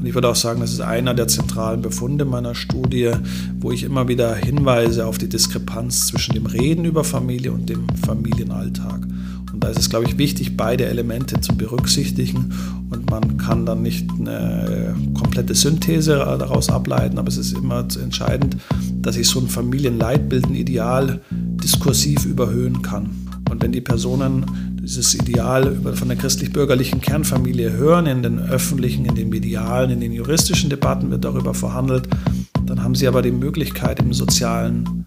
Und ich würde auch sagen, das ist einer der zentralen Befunde meiner Studie, wo ich immer wieder hinweise auf die Diskrepanz zwischen dem Reden über Familie und dem Familienalltag. Und da ist es, glaube ich, wichtig, beide Elemente zu berücksichtigen. Und man kann dann nicht eine komplette Synthese daraus ableiten, aber es ist immer entscheidend, dass ich so ein Familienleitbild, ein Ideal diskursiv überhöhen kann. Und wenn die Personen dieses Ideal von der christlich-bürgerlichen Kernfamilie hören, in den öffentlichen, in den medialen, in den juristischen Debatten wird darüber verhandelt, dann haben sie aber die Möglichkeit im sozialen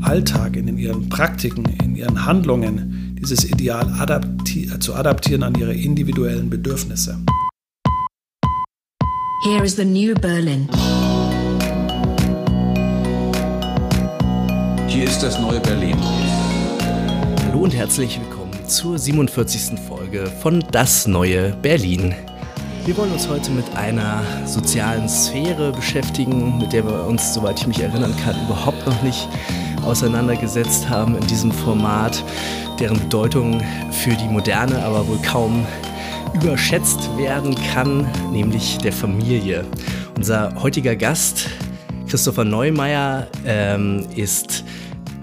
Alltag, in ihren Praktiken, in ihren Handlungen, dieses Ideal adapti zu adaptieren an ihre individuellen Bedürfnisse. Here is the new Berlin. Hier ist das neue Berlin. Hallo und herzlich willkommen zur 47. Folge von Das neue Berlin. Wir wollen uns heute mit einer sozialen Sphäre beschäftigen, mit der wir uns, soweit ich mich erinnern kann, überhaupt noch nicht auseinandergesetzt haben in diesem Format, deren Bedeutung für die Moderne aber wohl kaum überschätzt werden kann, nämlich der Familie. Unser heutiger Gast, Christopher Neumeier, ähm, ist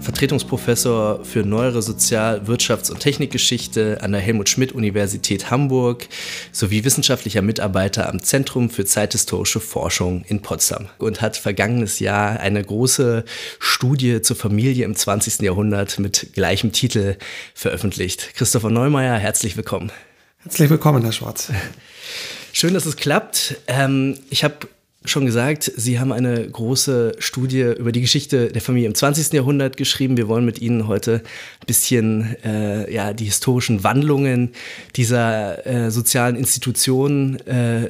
Vertretungsprofessor für neuere Sozial-, Wirtschafts- und Technikgeschichte an der Helmut-Schmidt-Universität Hamburg sowie wissenschaftlicher Mitarbeiter am Zentrum für zeithistorische Forschung in Potsdam und hat vergangenes Jahr eine große Studie zur Familie im 20. Jahrhundert mit gleichem Titel veröffentlicht. Christopher Neumeier, herzlich willkommen. Herzlich willkommen, Herr Schwarz. Schön, dass es klappt. Ähm, ich habe schon gesagt, Sie haben eine große Studie über die Geschichte der Familie im 20. Jahrhundert geschrieben. Wir wollen mit Ihnen heute ein bisschen äh, ja, die historischen Wandlungen dieser äh, sozialen Institutionen äh,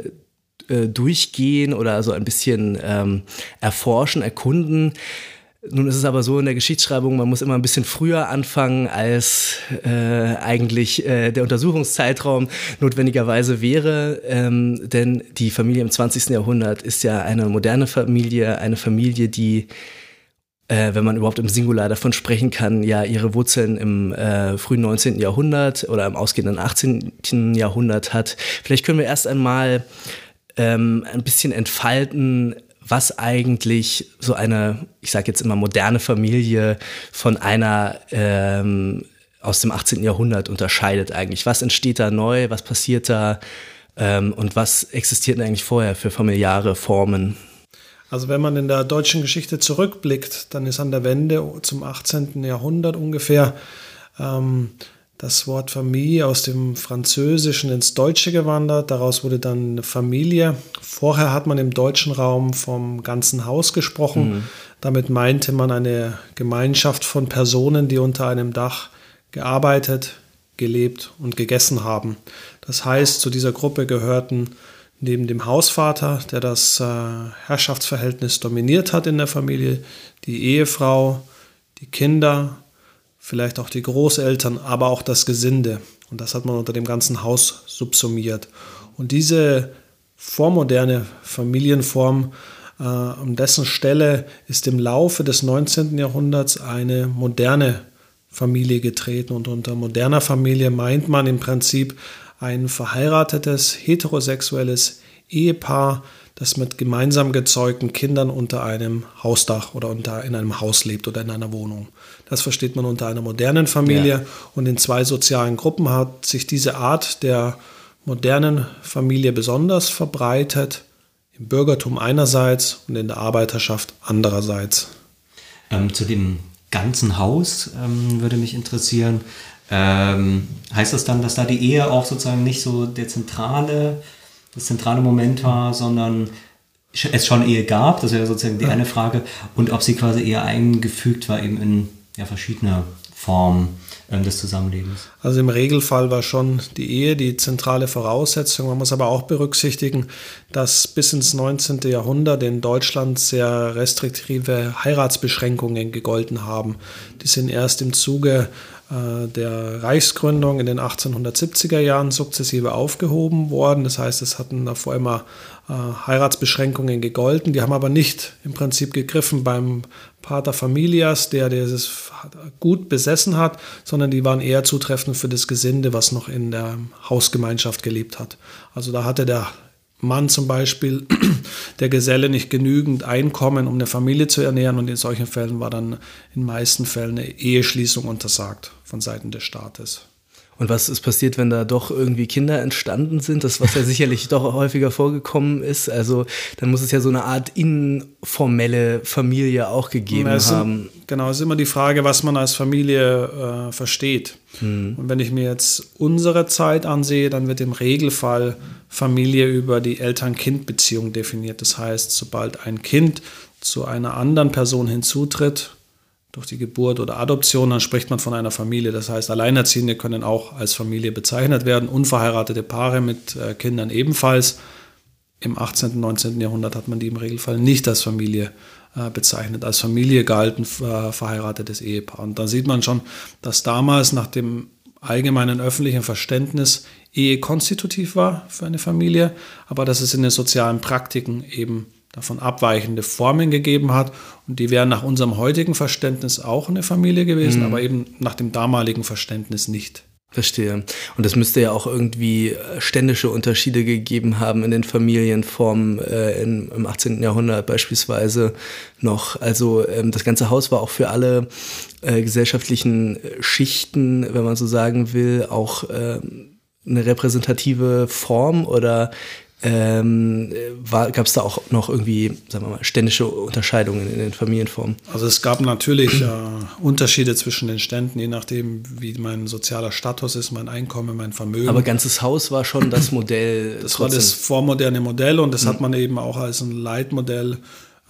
äh durchgehen oder so ein bisschen ähm, erforschen, erkunden. Nun ist es aber so in der Geschichtsschreibung, man muss immer ein bisschen früher anfangen, als äh, eigentlich äh, der Untersuchungszeitraum notwendigerweise wäre. Ähm, denn die Familie im 20. Jahrhundert ist ja eine moderne Familie, eine Familie, die, äh, wenn man überhaupt im Singular davon sprechen kann, ja ihre Wurzeln im äh, frühen 19. Jahrhundert oder im ausgehenden 18. Jahrhundert hat. Vielleicht können wir erst einmal ähm, ein bisschen entfalten, was eigentlich so eine, ich sage jetzt immer moderne Familie von einer ähm, aus dem 18. Jahrhundert unterscheidet eigentlich. Was entsteht da neu, was passiert da ähm, und was existiert eigentlich vorher für familiäre Formen? Also wenn man in der deutschen Geschichte zurückblickt, dann ist an der Wende zum 18. Jahrhundert ungefähr ähm, das Wort Familie aus dem Französischen ins Deutsche gewandert. Daraus wurde dann Familie. Vorher hat man im deutschen Raum vom ganzen Haus gesprochen. Mhm. Damit meinte man eine Gemeinschaft von Personen, die unter einem Dach gearbeitet, gelebt und gegessen haben. Das heißt, zu dieser Gruppe gehörten neben dem Hausvater, der das äh, Herrschaftsverhältnis dominiert hat in der Familie, die Ehefrau, die Kinder vielleicht auch die Großeltern, aber auch das Gesinde. Und das hat man unter dem ganzen Haus subsumiert. Und diese vormoderne Familienform, äh, an dessen Stelle ist im Laufe des 19. Jahrhunderts eine moderne Familie getreten. Und unter moderner Familie meint man im Prinzip ein verheiratetes, heterosexuelles Ehepaar, das mit gemeinsam gezeugten Kindern unter einem Hausdach oder unter, in einem Haus lebt oder in einer Wohnung. Das versteht man unter einer modernen Familie. Ja. Und in zwei sozialen Gruppen hat sich diese Art der modernen Familie besonders verbreitet. Im Bürgertum einerseits und in der Arbeiterschaft andererseits. Ähm, zu dem ganzen Haus ähm, würde mich interessieren. Ähm, heißt das dann, dass da die Ehe auch sozusagen nicht so der zentrale das zentrale Moment war, sondern es schon Ehe gab, das wäre sozusagen die ja. eine Frage, und ob sie quasi eher eingefügt war eben in ja, verschiedener Form ähm, des Zusammenlebens. Also im Regelfall war schon die Ehe die zentrale Voraussetzung. Man muss aber auch berücksichtigen, dass bis ins 19. Jahrhundert in Deutschland sehr restriktive Heiratsbeschränkungen gegolten haben. Die sind erst im Zuge der Reichsgründung in den 1870er Jahren sukzessive aufgehoben worden. Das heißt, es hatten davor immer äh, Heiratsbeschränkungen gegolten. Die haben aber nicht im Prinzip gegriffen beim Pater Familias, der dieses gut besessen hat, sondern die waren eher zutreffend für das Gesinde, was noch in der Hausgemeinschaft gelebt hat. Also da hatte der Mann zum Beispiel, der Geselle nicht genügend Einkommen, um eine Familie zu ernähren. Und in solchen Fällen war dann in meisten Fällen eine Eheschließung untersagt von Seiten des Staates. Und was ist passiert, wenn da doch irgendwie Kinder entstanden sind? Das, was ja sicherlich doch häufiger vorgekommen ist. Also dann muss es ja so eine Art informelle Familie auch gegeben ja, haben. Sind, genau, es ist immer die Frage, was man als Familie äh, versteht. Hm. Und wenn ich mir jetzt unsere Zeit ansehe, dann wird im Regelfall Familie über die Eltern-Kind-Beziehung definiert. Das heißt, sobald ein Kind zu einer anderen Person hinzutritt, durch die Geburt oder Adoption, dann spricht man von einer Familie. Das heißt, Alleinerziehende können auch als Familie bezeichnet werden, unverheiratete Paare mit äh, Kindern ebenfalls. Im 18. und 19. Jahrhundert hat man die im Regelfall nicht als Familie äh, bezeichnet. Als Familie galten äh, verheiratetes Ehepaar. Und da sieht man schon, dass damals nach dem allgemeinen öffentlichen Verständnis Ehe konstitutiv war für eine Familie, aber dass es in den sozialen Praktiken eben davon abweichende Formen gegeben hat. Und die wären nach unserem heutigen Verständnis auch eine Familie gewesen, mhm. aber eben nach dem damaligen Verständnis nicht. Verstehe. Und es müsste ja auch irgendwie äh, ständische Unterschiede gegeben haben in den Familienformen äh, in, im 18. Jahrhundert beispielsweise noch. Also ähm, das ganze Haus war auch für alle äh, gesellschaftlichen Schichten, wenn man so sagen will, auch äh, eine repräsentative Form oder ähm, Gab es da auch noch irgendwie, sagen wir mal, ständische Unterscheidungen in den Familienformen? Also es gab natürlich äh, Unterschiede zwischen den Ständen, je nachdem, wie mein sozialer Status ist, mein Einkommen, mein Vermögen. Aber ganzes Haus war schon das Modell. Das trotzdem. war das vormoderne Modell und das mhm. hat man eben auch als ein Leitmodell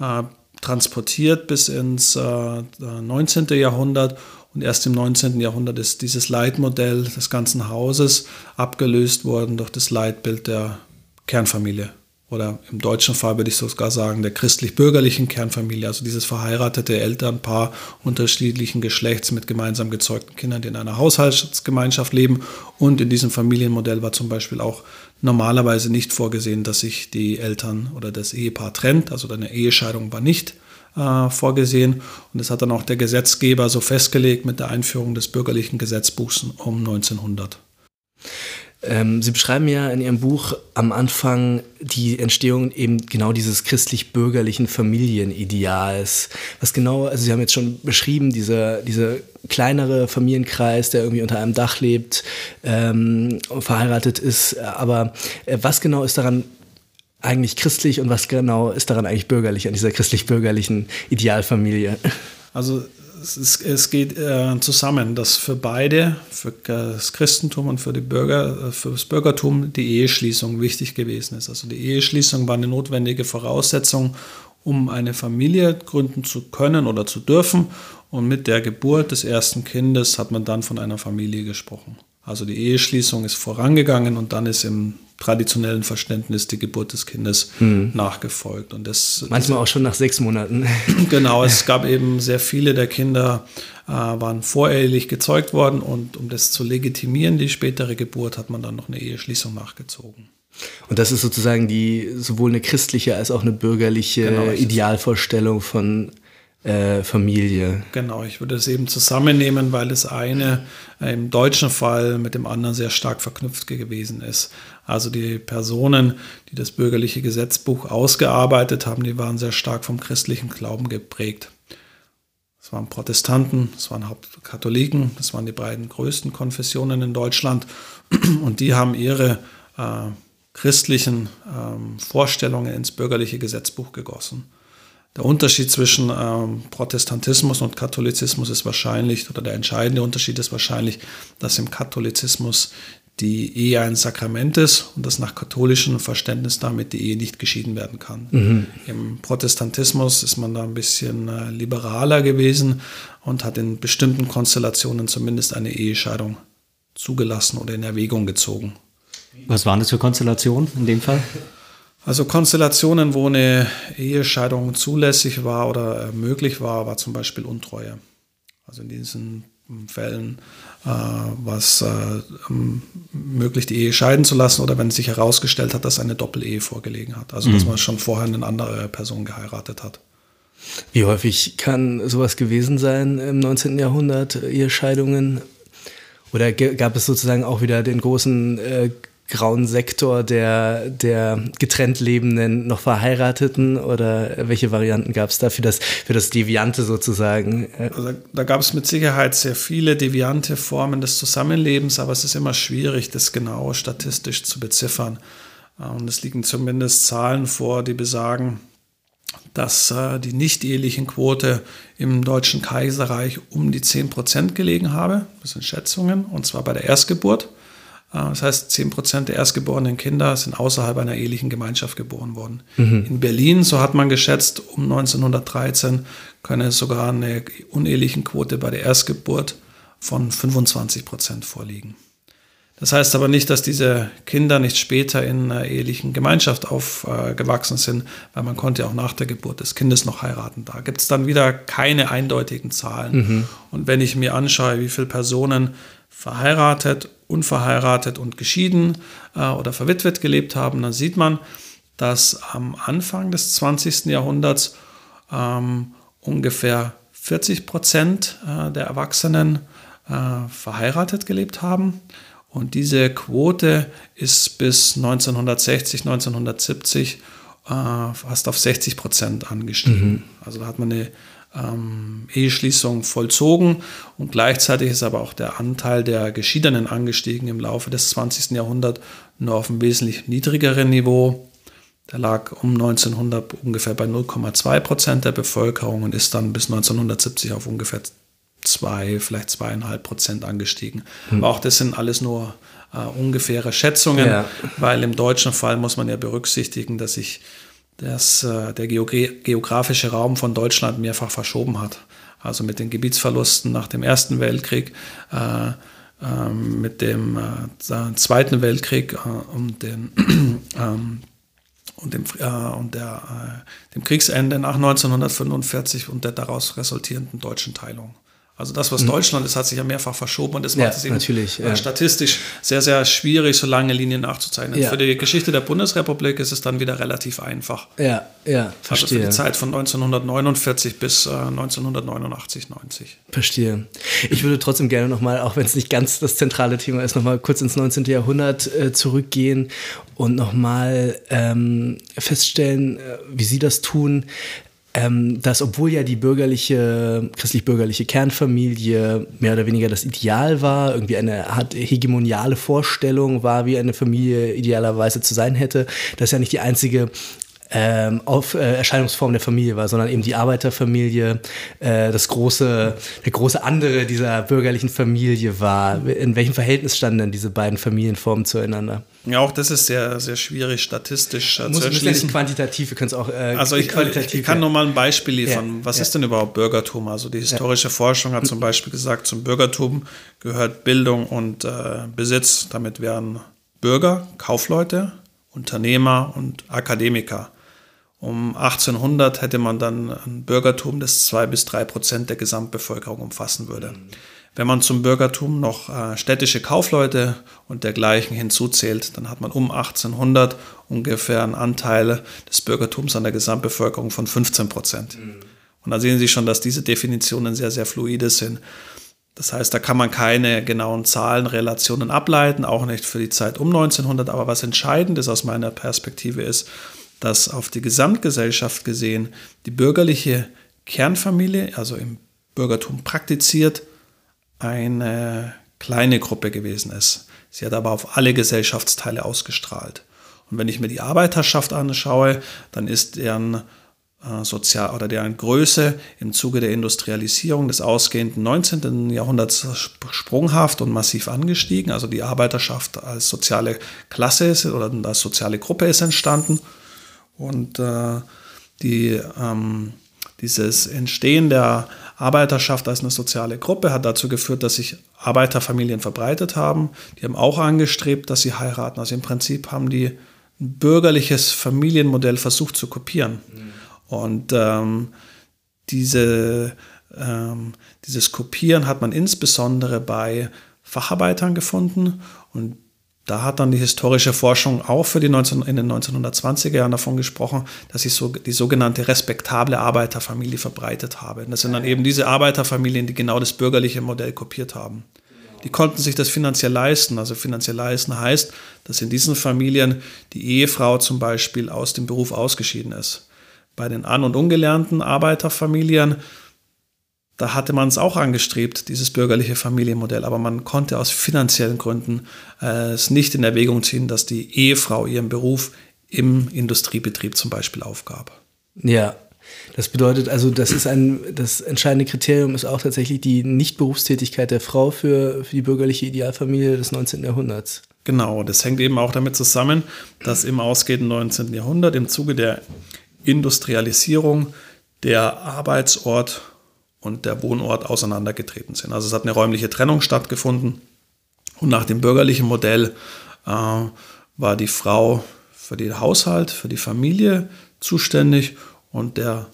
äh, transportiert bis ins äh, 19. Jahrhundert. Und erst im 19. Jahrhundert ist dieses Leitmodell des ganzen Hauses abgelöst worden durch das Leitbild der Kernfamilie. Oder im deutschen Fall würde ich sogar sagen, der christlich-bürgerlichen Kernfamilie, also dieses verheiratete Elternpaar unterschiedlichen Geschlechts mit gemeinsam gezeugten Kindern, die in einer Haushaltsgemeinschaft leben. Und in diesem Familienmodell war zum Beispiel auch normalerweise nicht vorgesehen, dass sich die Eltern oder das Ehepaar trennt. Also eine Ehescheidung war nicht äh, vorgesehen. Und das hat dann auch der Gesetzgeber so festgelegt mit der Einführung des bürgerlichen Gesetzbuchs um 1900. Ähm, Sie beschreiben ja in Ihrem Buch am Anfang die Entstehung eben genau dieses christlich-bürgerlichen Familienideals. Was genau, also Sie haben jetzt schon beschrieben, dieser, dieser kleinere Familienkreis, der irgendwie unter einem Dach lebt, ähm, verheiratet ist. Aber äh, was genau ist daran eigentlich christlich und was genau ist daran eigentlich bürgerlich, an dieser christlich-bürgerlichen Idealfamilie? Also es, es geht äh, zusammen, dass für beide, für das Christentum und für, die Bürger, äh, für das Bürgertum, die Eheschließung wichtig gewesen ist. Also die Eheschließung war eine notwendige Voraussetzung, um eine Familie gründen zu können oder zu dürfen. Und mit der Geburt des ersten Kindes hat man dann von einer Familie gesprochen. Also die Eheschließung ist vorangegangen und dann ist im traditionellen Verständnis die Geburt des Kindes hm. nachgefolgt. Und das, Manchmal das, auch schon nach sechs Monaten. Genau, es gab eben sehr viele der Kinder äh, waren vorehelich gezeugt worden und um das zu legitimieren, die spätere Geburt, hat man dann noch eine Eheschließung nachgezogen. Und das ist sozusagen die sowohl eine christliche als auch eine bürgerliche genau, Idealvorstellung von äh, Familie. Genau, ich würde es eben zusammennehmen, weil das eine äh, im deutschen Fall mit dem anderen sehr stark verknüpft gewesen ist. Also die Personen, die das bürgerliche Gesetzbuch ausgearbeitet haben, die waren sehr stark vom christlichen Glauben geprägt. Es waren Protestanten, es waren Hauptkatholiken, das waren die beiden größten Konfessionen in Deutschland und die haben ihre äh, christlichen ähm, Vorstellungen ins bürgerliche Gesetzbuch gegossen. Der Unterschied zwischen ähm, Protestantismus und Katholizismus ist wahrscheinlich, oder der entscheidende Unterschied ist wahrscheinlich, dass im Katholizismus die Ehe ein Sakrament ist und dass nach katholischem Verständnis damit die Ehe nicht geschieden werden kann. Mhm. Im Protestantismus ist man da ein bisschen äh, liberaler gewesen und hat in bestimmten Konstellationen zumindest eine Ehescheidung zugelassen oder in Erwägung gezogen. Was waren das für Konstellationen in dem Fall? Also Konstellationen, wo eine Ehescheidung zulässig war oder äh, möglich war, war zum Beispiel Untreue. Also in diesen Fällen äh, was äh, möglich, die Ehe scheiden zu lassen oder wenn sich herausgestellt hat, dass eine Doppelehe vorgelegen hat. Also dass mhm. man schon vorher eine andere Person geheiratet hat. Wie häufig kann sowas gewesen sein im 19. Jahrhundert, Ehescheidungen? Oder gab es sozusagen auch wieder den großen äh, grauen Sektor der, der getrennt lebenden, noch verheirateten oder welche Varianten gab es da für das, für das Deviante sozusagen? Also da gab es mit Sicherheit sehr viele deviante Formen des Zusammenlebens, aber es ist immer schwierig, das genau statistisch zu beziffern. Und es liegen zumindest Zahlen vor, die besagen, dass äh, die nicht-ehelichen Quote im Deutschen Kaiserreich um die 10 Prozent gelegen habe. Das sind Schätzungen, und zwar bei der Erstgeburt. Äh, das heißt, 10 Prozent der erstgeborenen Kinder sind außerhalb einer ehelichen Gemeinschaft geboren worden. Mhm. In Berlin, so hat man geschätzt, um 1913 könne sogar eine unehelichen Quote bei der Erstgeburt von 25 Prozent vorliegen. Das heißt aber nicht, dass diese Kinder nicht später in einer ehelichen Gemeinschaft aufgewachsen sind, weil man konnte auch nach der Geburt des Kindes noch heiraten. Da gibt es dann wieder keine eindeutigen Zahlen. Mhm. Und wenn ich mir anschaue, wie viele Personen verheiratet, unverheiratet und geschieden äh, oder verwitwet gelebt haben, dann sieht man, dass am Anfang des 20. Jahrhunderts ähm, ungefähr 40 Prozent äh, der Erwachsenen äh, verheiratet gelebt haben. Und diese Quote ist bis 1960, 1970 äh, fast auf 60 Prozent angestiegen. Mhm. Also da hat man eine ähm, Eheschließung vollzogen und gleichzeitig ist aber auch der Anteil der Geschiedenen angestiegen im Laufe des 20. Jahrhunderts nur auf einem wesentlich niedrigeren Niveau. Der lag um 1900 ungefähr bei 0,2 Prozent der Bevölkerung und ist dann bis 1970 auf ungefähr zwei, vielleicht zweieinhalb Prozent angestiegen. Hm. Aber auch das sind alles nur äh, ungefähre Schätzungen, ja. weil im deutschen Fall muss man ja berücksichtigen, dass sich das, äh, der geografische Raum von Deutschland mehrfach verschoben hat. Also mit den Gebietsverlusten nach dem Ersten Weltkrieg, äh, ähm, mit dem äh, Zweiten Weltkrieg äh, und den ähm, und dem, äh, und der, dem Kriegsende nach 1945 und der daraus resultierenden deutschen Teilung. Also das, was mhm. Deutschland ist, hat sich ja mehrfach verschoben und das macht ja, es eben natürlich, äh, ja. statistisch sehr, sehr schwierig, so lange Linien nachzuzeichnen. Ja. Für die Geschichte der Bundesrepublik ist es dann wieder relativ einfach. Ja, ja, verstehe. Also für die Zeit von 1949 bis äh, 1989, 90. Verstehe. Ich würde trotzdem gerne nochmal, auch wenn es nicht ganz das zentrale Thema ist, nochmal kurz ins 19. Jahrhundert äh, zurückgehen und nochmal ähm, feststellen, äh, wie Sie das tun ähm, dass obwohl ja die bürgerliche, christlich-bürgerliche Kernfamilie mehr oder weniger das Ideal war, irgendwie eine Art hegemoniale Vorstellung war, wie eine Familie idealerweise zu sein hätte, das ja nicht die einzige ähm, auf äh, Erscheinungsform der Familie war, sondern eben die Arbeiterfamilie, äh, das große, der große andere dieser bürgerlichen Familie war. In welchem Verhältnis standen denn diese beiden Familienformen zueinander? Ja, auch das ist sehr, sehr schwierig statistisch äh, Muss, zu erschließen. Nicht quantitativ, wir können es auch äh, Also ich, qualitativ. Ich kann ja. nur mal ein Beispiel liefern. Ja. Was ja. ist denn überhaupt Bürgertum? Also die historische Forschung hat zum Beispiel gesagt, zum Bürgertum gehört Bildung und äh, Besitz. Damit wären Bürger, Kaufleute, Unternehmer und Akademiker. Um 1800 hätte man dann ein Bürgertum, das zwei bis drei Prozent der Gesamtbevölkerung umfassen würde. Wenn man zum Bürgertum noch äh, städtische Kaufleute und dergleichen hinzuzählt, dann hat man um 1800 ungefähr einen Anteil des Bürgertums an der Gesamtbevölkerung von 15 Prozent. Mhm. Und da sehen Sie schon, dass diese Definitionen sehr, sehr fluide sind. Das heißt, da kann man keine genauen Zahlenrelationen ableiten, auch nicht für die Zeit um 1900. Aber was entscheidend ist aus meiner Perspektive ist, dass auf die Gesamtgesellschaft gesehen die bürgerliche Kernfamilie, also im Bürgertum praktiziert, eine kleine Gruppe gewesen ist. Sie hat aber auf alle Gesellschaftsteile ausgestrahlt. Und wenn ich mir die Arbeiterschaft anschaue, dann ist deren äh, Sozial- oder deren Größe im Zuge der Industrialisierung des ausgehenden 19. Jahrhunderts sprunghaft und massiv angestiegen. Also die Arbeiterschaft als soziale Klasse ist, oder als soziale Gruppe ist entstanden. Und äh, die, ähm, dieses Entstehen der Arbeiterschaft als eine soziale Gruppe hat dazu geführt, dass sich Arbeiterfamilien verbreitet haben. Die haben auch angestrebt, dass sie heiraten. Also im Prinzip haben die ein bürgerliches Familienmodell versucht zu kopieren. Mhm. Und ähm, diese, ähm, dieses Kopieren hat man insbesondere bei Facharbeitern gefunden und da hat dann die historische Forschung auch für die 19, in den 1920er Jahren davon gesprochen, dass sich so die sogenannte respektable Arbeiterfamilie verbreitet habe. Und das sind dann eben diese Arbeiterfamilien, die genau das bürgerliche Modell kopiert haben. die konnten sich das finanziell leisten. Also finanziell leisten heißt, dass in diesen Familien die Ehefrau zum Beispiel aus dem Beruf ausgeschieden ist. Bei den an- und ungelernten Arbeiterfamilien, da hatte man es auch angestrebt, dieses bürgerliche Familienmodell, aber man konnte aus finanziellen Gründen äh, es nicht in Erwägung ziehen, dass die Ehefrau ihren Beruf im Industriebetrieb zum Beispiel aufgab. Ja, das bedeutet also, das ist ein, das entscheidende Kriterium ist auch tatsächlich die Nichtberufstätigkeit der Frau für, für die bürgerliche Idealfamilie des 19. Jahrhunderts. Genau, das hängt eben auch damit zusammen, dass im ausgehenden 19. Jahrhundert im Zuge der Industrialisierung der Arbeitsort und der Wohnort auseinandergetreten sind. Also es hat eine räumliche Trennung stattgefunden und nach dem bürgerlichen Modell äh, war die Frau für den Haushalt, für die Familie zuständig und der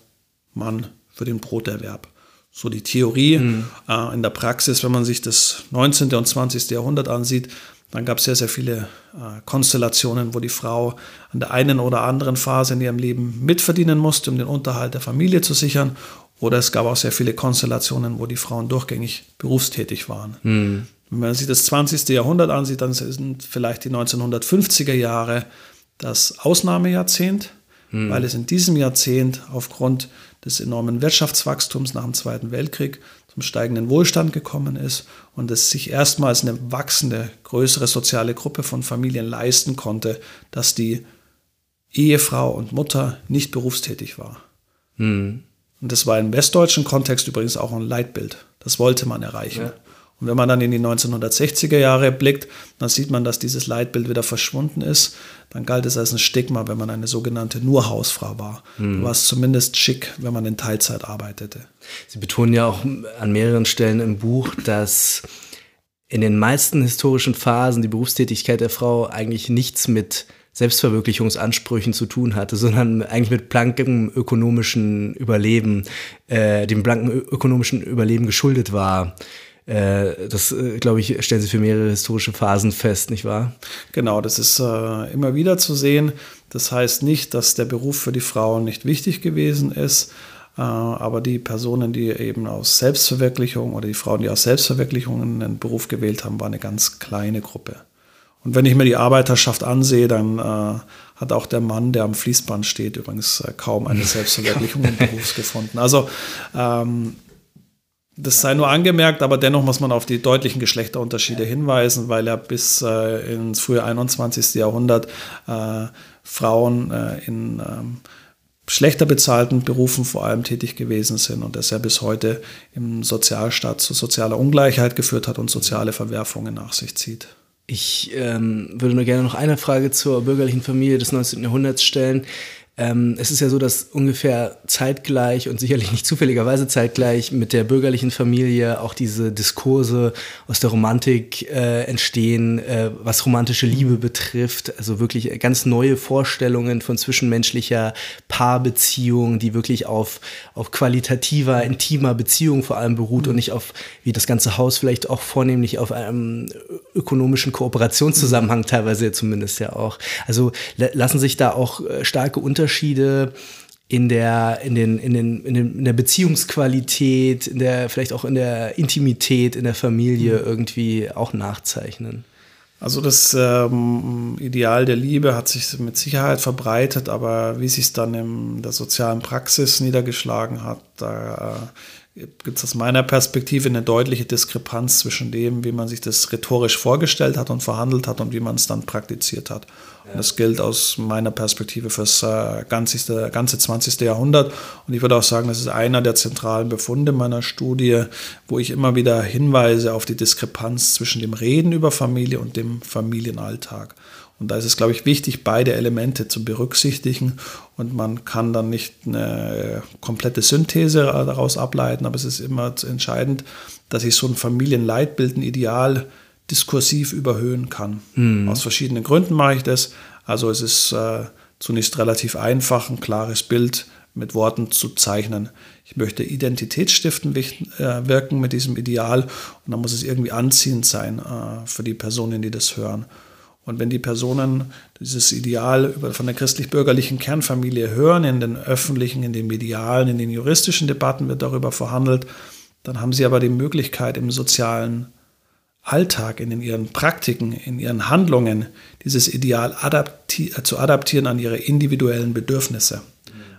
Mann für den Broterwerb. So die Theorie. Mhm. Äh, in der Praxis, wenn man sich das 19. und 20. Jahrhundert ansieht, dann gab es sehr, sehr viele äh, Konstellationen, wo die Frau an der einen oder anderen Phase in ihrem Leben mitverdienen musste, um den Unterhalt der Familie zu sichern. Oder es gab auch sehr viele Konstellationen, wo die Frauen durchgängig berufstätig waren. Mhm. Wenn man sich das 20. Jahrhundert ansieht, dann sind vielleicht die 1950er Jahre das Ausnahmejahrzehnt hm. weil es in diesem Jahrzehnt aufgrund des enormen Wirtschaftswachstums nach dem Zweiten Weltkrieg zum steigenden Wohlstand gekommen ist und es sich erstmals eine wachsende, größere soziale Gruppe von Familien leisten konnte, dass die Ehefrau und Mutter nicht berufstätig war. Hm. Und das war im westdeutschen Kontext übrigens auch ein Leitbild. Das wollte man erreichen. Ja. Und wenn man dann in die 1960er Jahre blickt, dann sieht man, dass dieses Leitbild wieder verschwunden ist. Dann galt es als ein Stigma, wenn man eine sogenannte nur Hausfrau war. Mhm. War es zumindest schick, wenn man in Teilzeit arbeitete. Sie betonen ja auch an mehreren Stellen im Buch, dass in den meisten historischen Phasen die Berufstätigkeit der Frau eigentlich nichts mit Selbstverwirklichungsansprüchen zu tun hatte, sondern eigentlich mit blankem ökonomischen Überleben, äh, dem blanken ökonomischen Überleben geschuldet war. Äh, das, äh, glaube ich, stellen Sie für mehrere historische Phasen fest, nicht wahr? Genau, das ist äh, immer wieder zu sehen. Das heißt nicht, dass der Beruf für die Frauen nicht wichtig gewesen ist, aber die Personen, die eben aus Selbstverwirklichung oder die Frauen, die aus Selbstverwirklichung einen Beruf gewählt haben, war eine ganz kleine Gruppe. Und wenn ich mir die Arbeiterschaft ansehe, dann äh, hat auch der Mann, der am Fließband steht, übrigens äh, kaum eine Selbstverwirklichung im Beruf gefunden. Also ähm, das sei nur angemerkt, aber dennoch muss man auf die deutlichen Geschlechterunterschiede hinweisen, weil ja bis äh, ins frühe 21. Jahrhundert äh, Frauen äh, in ähm, schlechter bezahlten Berufen vor allem tätig gewesen sind und das ja bis heute im Sozialstaat zu sozialer Ungleichheit geführt hat und soziale Verwerfungen nach sich zieht. Ich ähm, würde nur gerne noch eine Frage zur bürgerlichen Familie des 19. Jahrhunderts stellen. Ähm, es ist ja so, dass ungefähr zeitgleich und sicherlich nicht zufälligerweise zeitgleich mit der bürgerlichen Familie auch diese Diskurse aus der Romantik äh, entstehen, äh, was romantische Liebe betrifft. Also wirklich ganz neue Vorstellungen von zwischenmenschlicher Paarbeziehung, die wirklich auf, auf qualitativer, intimer Beziehung vor allem beruht mhm. und nicht auf, wie das ganze Haus vielleicht auch vornehmlich auf einem ökonomischen Kooperationszusammenhang teilweise zumindest ja auch. Also lassen sich da auch äh, starke Unterschiede Unterschiede in der, in, den, in, den, in, den, in der Beziehungsqualität, in der, vielleicht auch in der Intimität in der Familie mhm. irgendwie auch nachzeichnen. Also das ähm, Ideal der Liebe hat sich mit Sicherheit verbreitet, aber wie sich es dann in der sozialen Praxis niedergeschlagen hat, da äh, gibt es aus meiner Perspektive eine deutliche Diskrepanz zwischen dem, wie man sich das rhetorisch vorgestellt hat und verhandelt hat und wie man es dann praktiziert hat. Das gilt aus meiner Perspektive für das äh, ganze, ganze 20. Jahrhundert. Und ich würde auch sagen, das ist einer der zentralen Befunde meiner Studie, wo ich immer wieder hinweise auf die Diskrepanz zwischen dem Reden über Familie und dem Familienalltag. Und da ist es, glaube ich, wichtig, beide Elemente zu berücksichtigen. Und man kann dann nicht eine komplette Synthese daraus ableiten, aber es ist immer entscheidend, dass ich so ein Familienleitbild, ein Ideal diskursiv überhöhen kann. Mhm. Aus verschiedenen Gründen mache ich das. Also es ist äh, zunächst relativ einfach, ein klares Bild mit Worten zu zeichnen. Ich möchte identitätsstiftend äh, wirken mit diesem Ideal und dann muss es irgendwie anziehend sein äh, für die Personen, die das hören. Und wenn die Personen dieses Ideal von der christlich-bürgerlichen Kernfamilie hören, in den öffentlichen, in den medialen, in den juristischen Debatten wird darüber verhandelt, dann haben sie aber die Möglichkeit im sozialen Alltag, in ihren Praktiken, in ihren Handlungen dieses Ideal adapti zu adaptieren an ihre individuellen Bedürfnisse.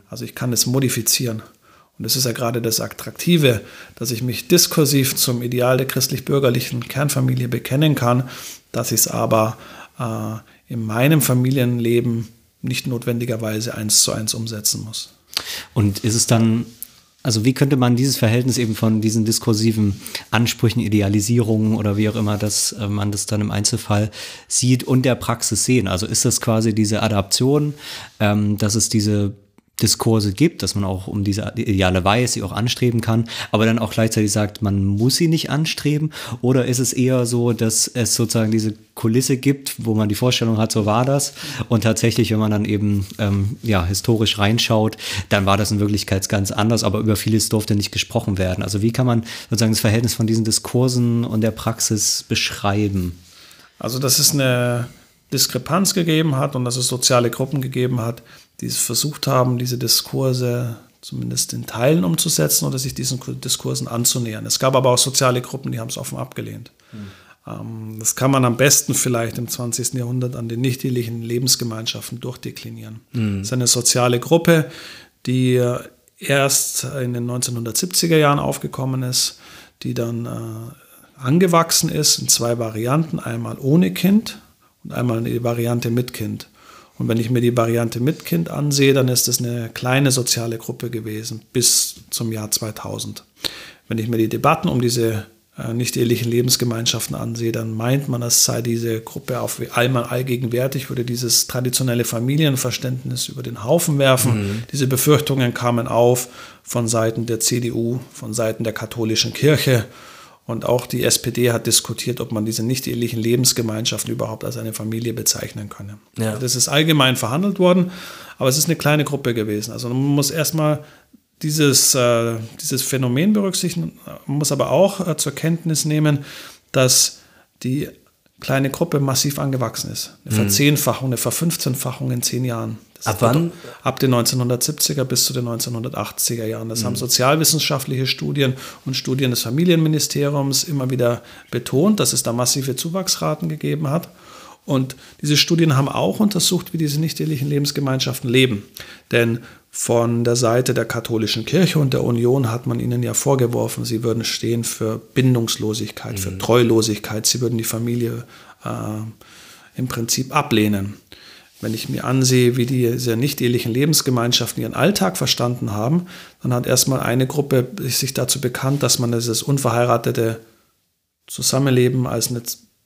Also ich kann es modifizieren. Und das ist ja gerade das Attraktive, dass ich mich diskursiv zum Ideal der christlich-bürgerlichen Kernfamilie bekennen kann, dass ich es aber in meinem Familienleben nicht notwendigerweise eins zu eins umsetzen muss. Und ist es dann also wie könnte man dieses Verhältnis eben von diesen diskursiven Ansprüchen, Idealisierungen oder wie auch immer, dass äh, man das dann im Einzelfall sieht und der Praxis sehen? Also ist das quasi diese Adaption, ähm, dass es diese Diskurse gibt, dass man auch um diese Ideale weiß, sie auch anstreben kann, aber dann auch gleichzeitig sagt, man muss sie nicht anstreben? Oder ist es eher so, dass es sozusagen diese Kulisse gibt, wo man die Vorstellung hat, so war das und tatsächlich, wenn man dann eben ähm, ja, historisch reinschaut, dann war das in Wirklichkeit ganz anders, aber über vieles durfte nicht gesprochen werden. Also wie kann man sozusagen das Verhältnis von diesen Diskursen und der Praxis beschreiben? Also dass es eine Diskrepanz gegeben hat und dass es soziale Gruppen gegeben hat, die es versucht haben, diese Diskurse zumindest in Teilen umzusetzen oder sich diesen Diskursen anzunähern. Es gab aber auch soziale Gruppen, die haben es offen abgelehnt. Mhm. Das kann man am besten vielleicht im 20. Jahrhundert an den nichtehelichen Lebensgemeinschaften durchdeklinieren. Mhm. Das ist eine soziale Gruppe, die erst in den 1970er Jahren aufgekommen ist, die dann äh, angewachsen ist in zwei Varianten, einmal ohne Kind und einmal die Variante mit Kind. Und wenn ich mir die Variante mit Kind ansehe, dann ist es eine kleine soziale Gruppe gewesen bis zum Jahr 2000. Wenn ich mir die Debatten um diese äh, nicht ehelichen Lebensgemeinschaften ansehe, dann meint man, es sei diese Gruppe auf einmal allgegenwärtig, würde dieses traditionelle Familienverständnis über den Haufen werfen. Mhm. Diese Befürchtungen kamen auf von Seiten der CDU, von Seiten der katholischen Kirche und auch die SPD hat diskutiert, ob man diese nicht-ehelichen Lebensgemeinschaften überhaupt als eine Familie bezeichnen könne. Ja. Das ist allgemein verhandelt worden, aber es ist eine kleine Gruppe gewesen. Also man muss erstmal dieses, äh, dieses Phänomen berücksichtigen, man muss aber auch äh, zur Kenntnis nehmen, dass die kleine Gruppe massiv angewachsen ist. Eine mhm. Verzehnfachung, eine Verfünfzehnfachung in zehn Jahren. Ab wann? Ab den 1970er bis zu den 1980er Jahren. Das mhm. haben sozialwissenschaftliche Studien und Studien des Familienministeriums immer wieder betont, dass es da massive Zuwachsraten gegeben hat. Und diese Studien haben auch untersucht, wie diese nicht-ehelichen Lebensgemeinschaften leben. Denn von der Seite der katholischen Kirche und der Union hat man ihnen ja vorgeworfen, sie würden stehen für Bindungslosigkeit, mhm. für Treulosigkeit, sie würden die Familie äh, im Prinzip ablehnen. Wenn ich mir ansehe, wie diese nicht-ehelichen Lebensgemeinschaften ihren Alltag verstanden haben, dann hat erstmal eine Gruppe sich dazu bekannt, dass man dieses unverheiratete Zusammenleben als eine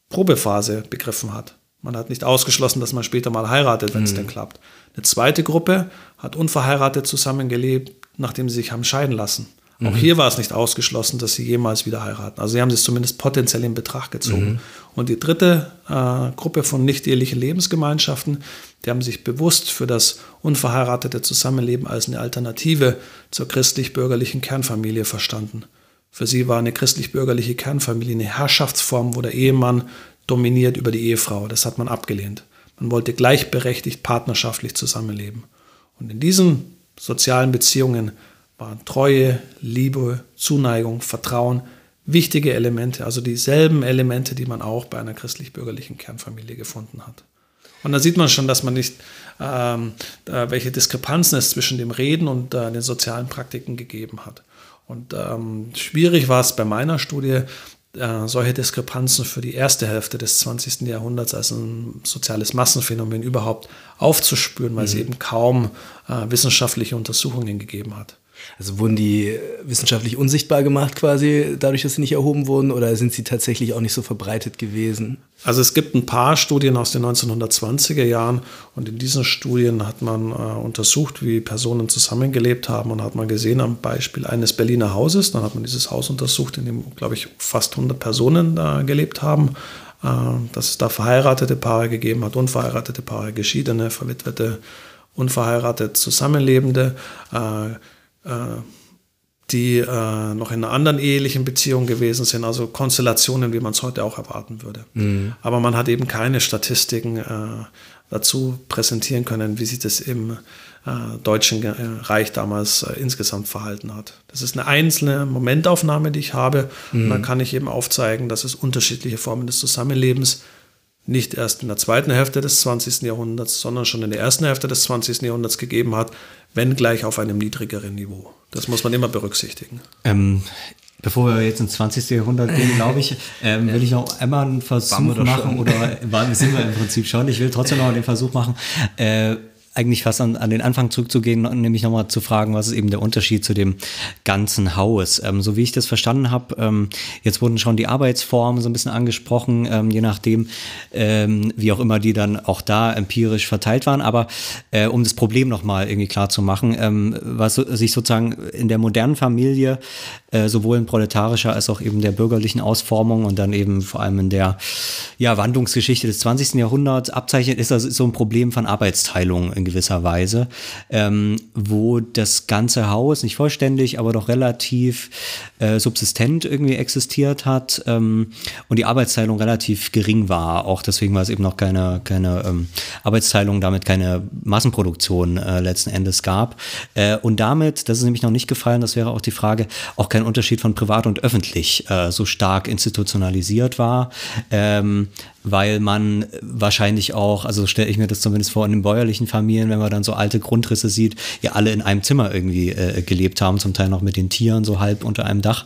Probephase begriffen hat. Man hat nicht ausgeschlossen, dass man später mal heiratet, wenn es mhm. denn klappt. Eine zweite Gruppe hat unverheiratet zusammengelebt, nachdem sie sich haben scheiden lassen. Auch mhm. hier war es nicht ausgeschlossen, dass sie jemals wieder heiraten. Also sie haben es zumindest potenziell in Betracht gezogen. Mhm. Und die dritte äh, Gruppe von nicht-ehelichen Lebensgemeinschaften, die haben sich bewusst für das unverheiratete Zusammenleben als eine Alternative zur christlich-bürgerlichen Kernfamilie verstanden. Für sie war eine christlich-bürgerliche Kernfamilie eine Herrschaftsform, wo der Ehemann dominiert über die Ehefrau. Das hat man abgelehnt. Man wollte gleichberechtigt partnerschaftlich zusammenleben. Und in diesen sozialen Beziehungen waren Treue, Liebe, Zuneigung, Vertrauen wichtige Elemente, also dieselben Elemente, die man auch bei einer christlich-bürgerlichen Kernfamilie gefunden hat. Und da sieht man schon, dass man nicht, ähm, welche Diskrepanzen es zwischen dem Reden und äh, den sozialen Praktiken gegeben hat. Und ähm, schwierig war es bei meiner Studie, äh, solche Diskrepanzen für die erste Hälfte des 20. Jahrhunderts als ein soziales Massenphänomen überhaupt aufzuspüren, weil mhm. es eben kaum äh, wissenschaftliche Untersuchungen gegeben hat. Also wurden die wissenschaftlich unsichtbar gemacht quasi, dadurch, dass sie nicht erhoben wurden, oder sind sie tatsächlich auch nicht so verbreitet gewesen? Also es gibt ein paar Studien aus den 1920er Jahren und in diesen Studien hat man äh, untersucht, wie Personen zusammengelebt haben und hat man gesehen am Beispiel eines Berliner Hauses, dann hat man dieses Haus untersucht, in dem, glaube ich, fast 100 Personen äh, gelebt haben, äh, dass es da verheiratete Paare gegeben hat, unverheiratete Paare, geschiedene, verwitwete, unverheiratet Zusammenlebende, äh, äh, die äh, noch in einer anderen ehelichen Beziehung gewesen sind, also Konstellationen, wie man es heute auch erwarten würde. Mhm. Aber man hat eben keine Statistiken, äh, dazu präsentieren können, wie sich das im äh, Deutschen äh, Reich damals äh, insgesamt verhalten hat. Das ist eine einzelne Momentaufnahme, die ich habe. Mhm. Und dann kann ich eben aufzeigen, dass es unterschiedliche Formen des Zusammenlebens nicht erst in der zweiten Hälfte des 20. Jahrhunderts, sondern schon in der ersten Hälfte des 20. Jahrhunderts gegeben hat, wenn gleich auf einem niedrigeren Niveau. Das muss man immer berücksichtigen. Ähm, Bevor wir jetzt ins 20. Jahrhundert gehen, glaube ich, ähm, will ich noch einmal einen Versuch machen, oder waren, sind wir im Prinzip schon, ich will trotzdem noch den Versuch machen, äh, eigentlich fast an, an den Anfang zurückzugehen, nämlich nochmal zu fragen, was ist eben der Unterschied zu dem ganzen Haus. Ähm, so wie ich das verstanden habe, ähm, jetzt wurden schon die Arbeitsformen so ein bisschen angesprochen, ähm, je nachdem, ähm, wie auch immer die dann auch da empirisch verteilt waren. Aber äh, um das Problem nochmal irgendwie klar zu machen, ähm, was sich sozusagen in der modernen Familie äh, sowohl in proletarischer als auch eben der bürgerlichen Ausformung und dann eben vor allem in der ja, Wandlungsgeschichte des 20. Jahrhunderts abzeichnet, ist das so ein Problem von Arbeitsteilung in gewisser Weise, ähm, wo das ganze Haus nicht vollständig, aber doch relativ äh, subsistent irgendwie existiert hat ähm, und die Arbeitsteilung relativ gering war. Auch deswegen war es eben noch keine, keine ähm, Arbeitsteilung, damit keine Massenproduktion äh, letzten Endes gab. Äh, und damit, das ist nämlich noch nicht gefallen, das wäre auch die Frage, auch kein Unterschied von privat und öffentlich äh, so stark institutionalisiert war. Ähm, weil man wahrscheinlich auch, also stelle ich mir das zumindest vor in den bäuerlichen Familien, wenn man dann so alte Grundrisse sieht, ja alle in einem Zimmer irgendwie äh, gelebt haben, zum Teil noch mit den Tieren so halb unter einem Dach.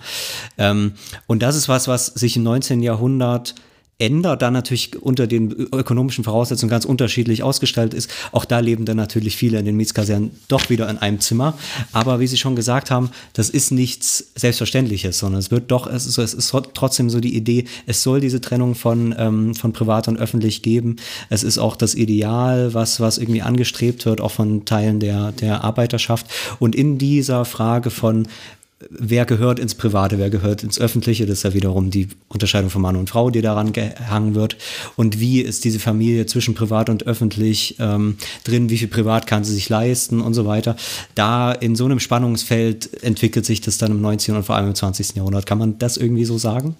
Ähm, und das ist was, was sich im 19. Jahrhundert ändert, dann natürlich unter den ökonomischen Voraussetzungen ganz unterschiedlich ausgestaltet ist. Auch da leben dann natürlich viele in den Mietskasernen doch wieder in einem Zimmer. Aber wie Sie schon gesagt haben, das ist nichts Selbstverständliches, sondern es wird doch, es ist, es ist trotzdem so die Idee, es soll diese Trennung von, ähm, von privat und öffentlich geben. Es ist auch das Ideal, was, was irgendwie angestrebt wird, auch von Teilen der, der Arbeiterschaft. Und in dieser Frage von, wer gehört ins Private, wer gehört ins Öffentliche. Das ist ja wiederum die Unterscheidung von Mann und Frau, die daran gehangen wird. Und wie ist diese Familie zwischen privat und öffentlich ähm, drin? Wie viel privat kann sie sich leisten und so weiter? Da in so einem Spannungsfeld entwickelt sich das dann im 19. und vor allem im 20. Jahrhundert. Kann man das irgendwie so sagen?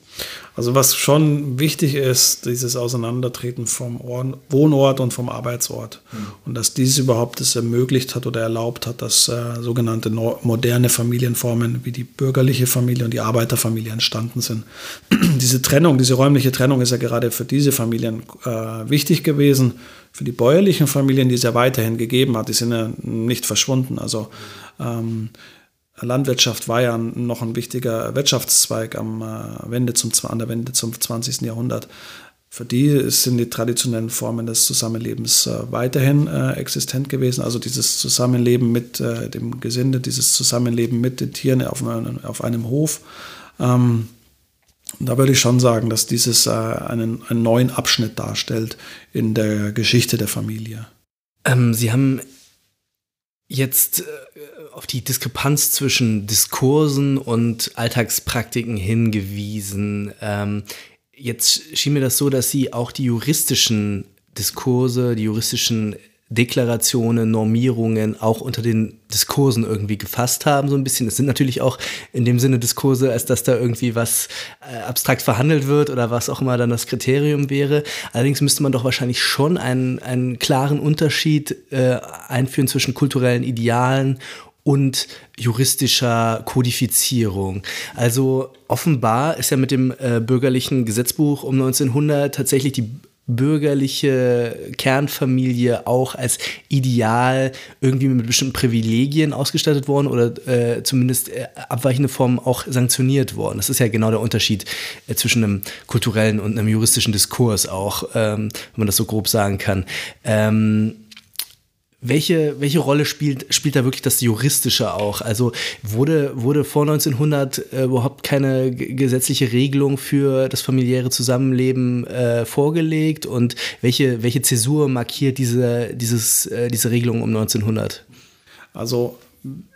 Also was schon wichtig ist, dieses Auseinandertreten vom Wohnort und vom Arbeitsort. Mhm. Und dass dies überhaupt es ermöglicht hat oder erlaubt hat, dass äh, sogenannte moderne Familienformen wie die bürgerliche Familie und die Arbeiterfamilie entstanden sind. diese Trennung, diese räumliche Trennung ist ja gerade für diese Familien äh, wichtig gewesen. Für die bäuerlichen Familien, die es ja weiterhin gegeben hat, die sind ja nicht verschwunden. Also ähm, Landwirtschaft war ja noch ein wichtiger Wirtschaftszweig am äh, Wende zum, an der Wende zum 20. Jahrhundert. Für die sind die traditionellen Formen des Zusammenlebens äh, weiterhin äh, existent gewesen. Also dieses Zusammenleben mit dem Gesinde, dieses Zusammenleben mit den Tieren auf einem, auf einem Hof. Ähm, da würde ich schon sagen, dass dieses einen, einen neuen Abschnitt darstellt in der Geschichte der Familie. Ähm, Sie haben jetzt auf die Diskrepanz zwischen Diskursen und Alltagspraktiken hingewiesen. Ähm, jetzt schien mir das so, dass Sie auch die juristischen Diskurse, die juristischen Deklarationen, Normierungen auch unter den Diskursen irgendwie gefasst haben, so ein bisschen. Es sind natürlich auch in dem Sinne Diskurse, als dass da irgendwie was äh, abstrakt verhandelt wird oder was auch immer dann das Kriterium wäre. Allerdings müsste man doch wahrscheinlich schon einen, einen klaren Unterschied äh, einführen zwischen kulturellen Idealen und juristischer Kodifizierung. Also offenbar ist ja mit dem äh, bürgerlichen Gesetzbuch um 1900 tatsächlich die bürgerliche Kernfamilie auch als Ideal irgendwie mit bestimmten Privilegien ausgestattet worden oder äh, zumindest äh, abweichende Formen auch sanktioniert worden. Das ist ja genau der Unterschied äh, zwischen einem kulturellen und einem juristischen Diskurs auch, ähm, wenn man das so grob sagen kann. Ähm, welche, welche Rolle spielt, spielt da wirklich das Juristische auch? Also wurde, wurde vor 1900 äh, überhaupt keine gesetzliche Regelung für das familiäre Zusammenleben äh, vorgelegt? Und welche, welche Zäsur markiert diese, dieses, äh, diese Regelung um 1900? Also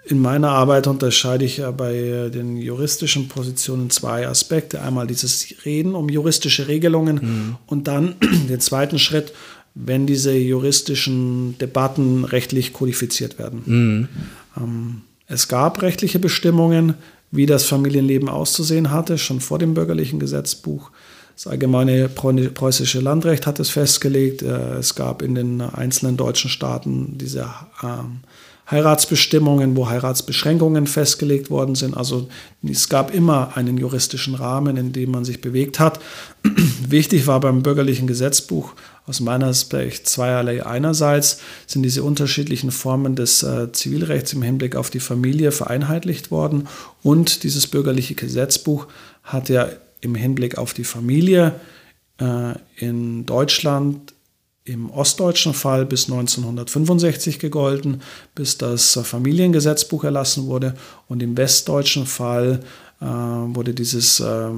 in meiner Arbeit unterscheide ich ja bei den juristischen Positionen zwei Aspekte. Einmal dieses Reden um juristische Regelungen mhm. und dann den zweiten Schritt, wenn diese juristischen Debatten rechtlich kodifiziert werden. Mhm. Ähm, es gab rechtliche Bestimmungen, wie das Familienleben auszusehen hatte, schon vor dem bürgerlichen Gesetzbuch. Das allgemeine preußische Landrecht hat es festgelegt. Äh, es gab in den einzelnen deutschen Staaten diese ähm, Heiratsbestimmungen, wo Heiratsbeschränkungen festgelegt worden sind. Also es gab immer einen juristischen Rahmen, in dem man sich bewegt hat. Wichtig war beim bürgerlichen Gesetzbuch aus meiner Sicht zweierlei. Einerseits sind diese unterschiedlichen Formen des äh, Zivilrechts im Hinblick auf die Familie vereinheitlicht worden und dieses bürgerliche Gesetzbuch hat ja im Hinblick auf die Familie äh, in Deutschland im ostdeutschen Fall bis 1965 gegolten, bis das Familiengesetzbuch erlassen wurde. Und im westdeutschen Fall äh, wurde dieses äh,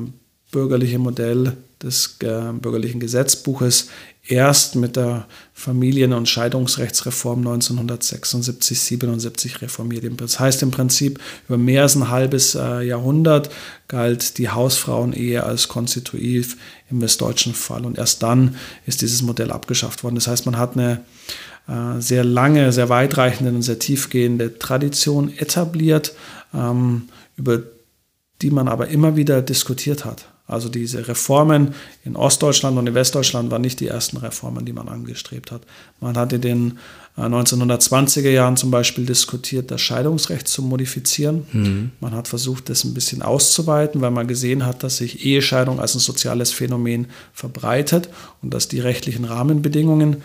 bürgerliche Modell des äh, bürgerlichen Gesetzbuches erst mit der Familien- und Scheidungsrechtsreform 1976, 77 reformiert. Das heißt im Prinzip, über mehr als ein halbes äh, Jahrhundert galt die Hausfrauenehe als konstitutiv im westdeutschen Fall. Und erst dann ist dieses Modell abgeschafft worden. Das heißt, man hat eine äh, sehr lange, sehr weitreichende und sehr tiefgehende Tradition etabliert, ähm, über die man aber immer wieder diskutiert hat. Also diese Reformen in Ostdeutschland und in Westdeutschland waren nicht die ersten Reformen, die man angestrebt hat. Man hat in den 1920er äh, Jahren zum Beispiel diskutiert, das Scheidungsrecht zu modifizieren. Mhm. Man hat versucht, das ein bisschen auszuweiten, weil man gesehen hat, dass sich Ehescheidung als ein soziales Phänomen verbreitet und dass die rechtlichen Rahmenbedingungen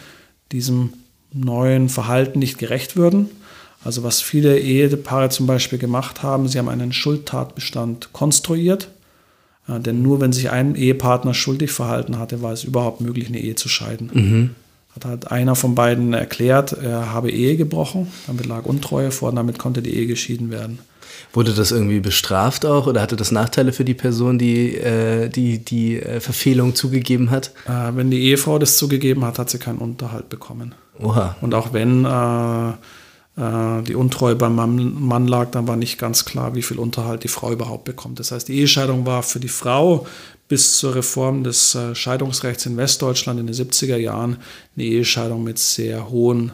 diesem neuen Verhalten nicht gerecht würden. Also was viele Ehepaare zum Beispiel gemacht haben, sie haben einen Schuldtatbestand konstruiert ja, denn nur wenn sich ein Ehepartner schuldig verhalten hatte, war es überhaupt möglich, eine Ehe zu scheiden. Mhm. Hat halt einer von beiden erklärt, er habe Ehe gebrochen, damit lag Untreue vor und damit konnte die Ehe geschieden werden. Wurde das irgendwie bestraft auch oder hatte das Nachteile für die Person, die äh, die, die äh, Verfehlung zugegeben hat? Äh, wenn die Ehefrau das zugegeben hat, hat sie keinen Unterhalt bekommen. Oha. Und auch wenn äh, äh, die Untreue beim Mann lag, dann war nicht ganz klar, wie viel Unterhalt die Frau überhaupt bekommt. Das heißt, die Ehescheidung war für die Frau bis zur Reform des äh, Scheidungsrechts in Westdeutschland in den 70er Jahren eine Ehescheidung mit sehr hohen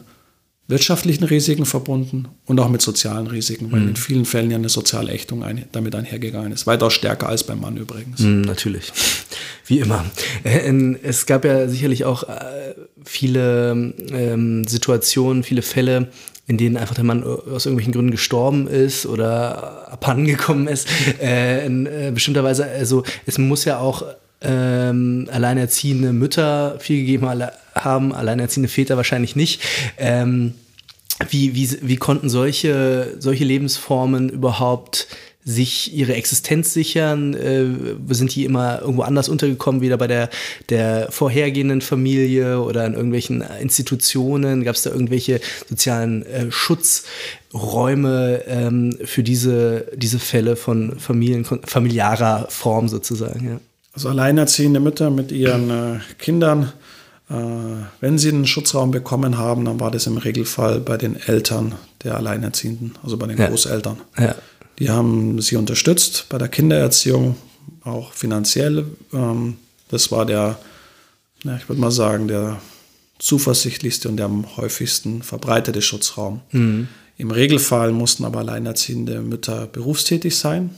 wirtschaftlichen Risiken verbunden und auch mit sozialen Risiken, weil mhm. in vielen Fällen ja eine soziale Ächtung ein, damit einhergegangen ist. Weitaus stärker als beim Mann übrigens. Mhm, natürlich, wie immer. Äh, es gab ja sicherlich auch viele ähm, Situationen, viele Fälle, in denen einfach der Mann aus irgendwelchen Gründen gestorben ist oder abhandengekommen ist. Äh, in äh, bestimmter Weise, also es muss ja auch ähm, alleinerziehende Mütter viel gegeben haben, alleinerziehende Väter wahrscheinlich nicht. Ähm, wie, wie, wie konnten solche, solche Lebensformen überhaupt sich ihre Existenz sichern? Äh, sind die immer irgendwo anders untergekommen, wieder bei der, der vorhergehenden Familie oder in irgendwelchen Institutionen? Gab es da irgendwelche sozialen äh, Schutzräume ähm, für diese, diese Fälle von Familien, familiarer Form sozusagen? Ja? Also alleinerziehende Mütter mit ihren äh, Kindern, äh, wenn sie einen Schutzraum bekommen haben, dann war das im Regelfall bei den Eltern der Alleinerziehenden, also bei den ja. Großeltern. Ja. Die haben sie unterstützt bei der Kindererziehung, auch finanziell. Ähm, das war der, ich würde mal sagen, der zuversichtlichste und der am häufigsten verbreitete Schutzraum. Mhm. Im Regelfall mussten aber alleinerziehende Mütter berufstätig sein,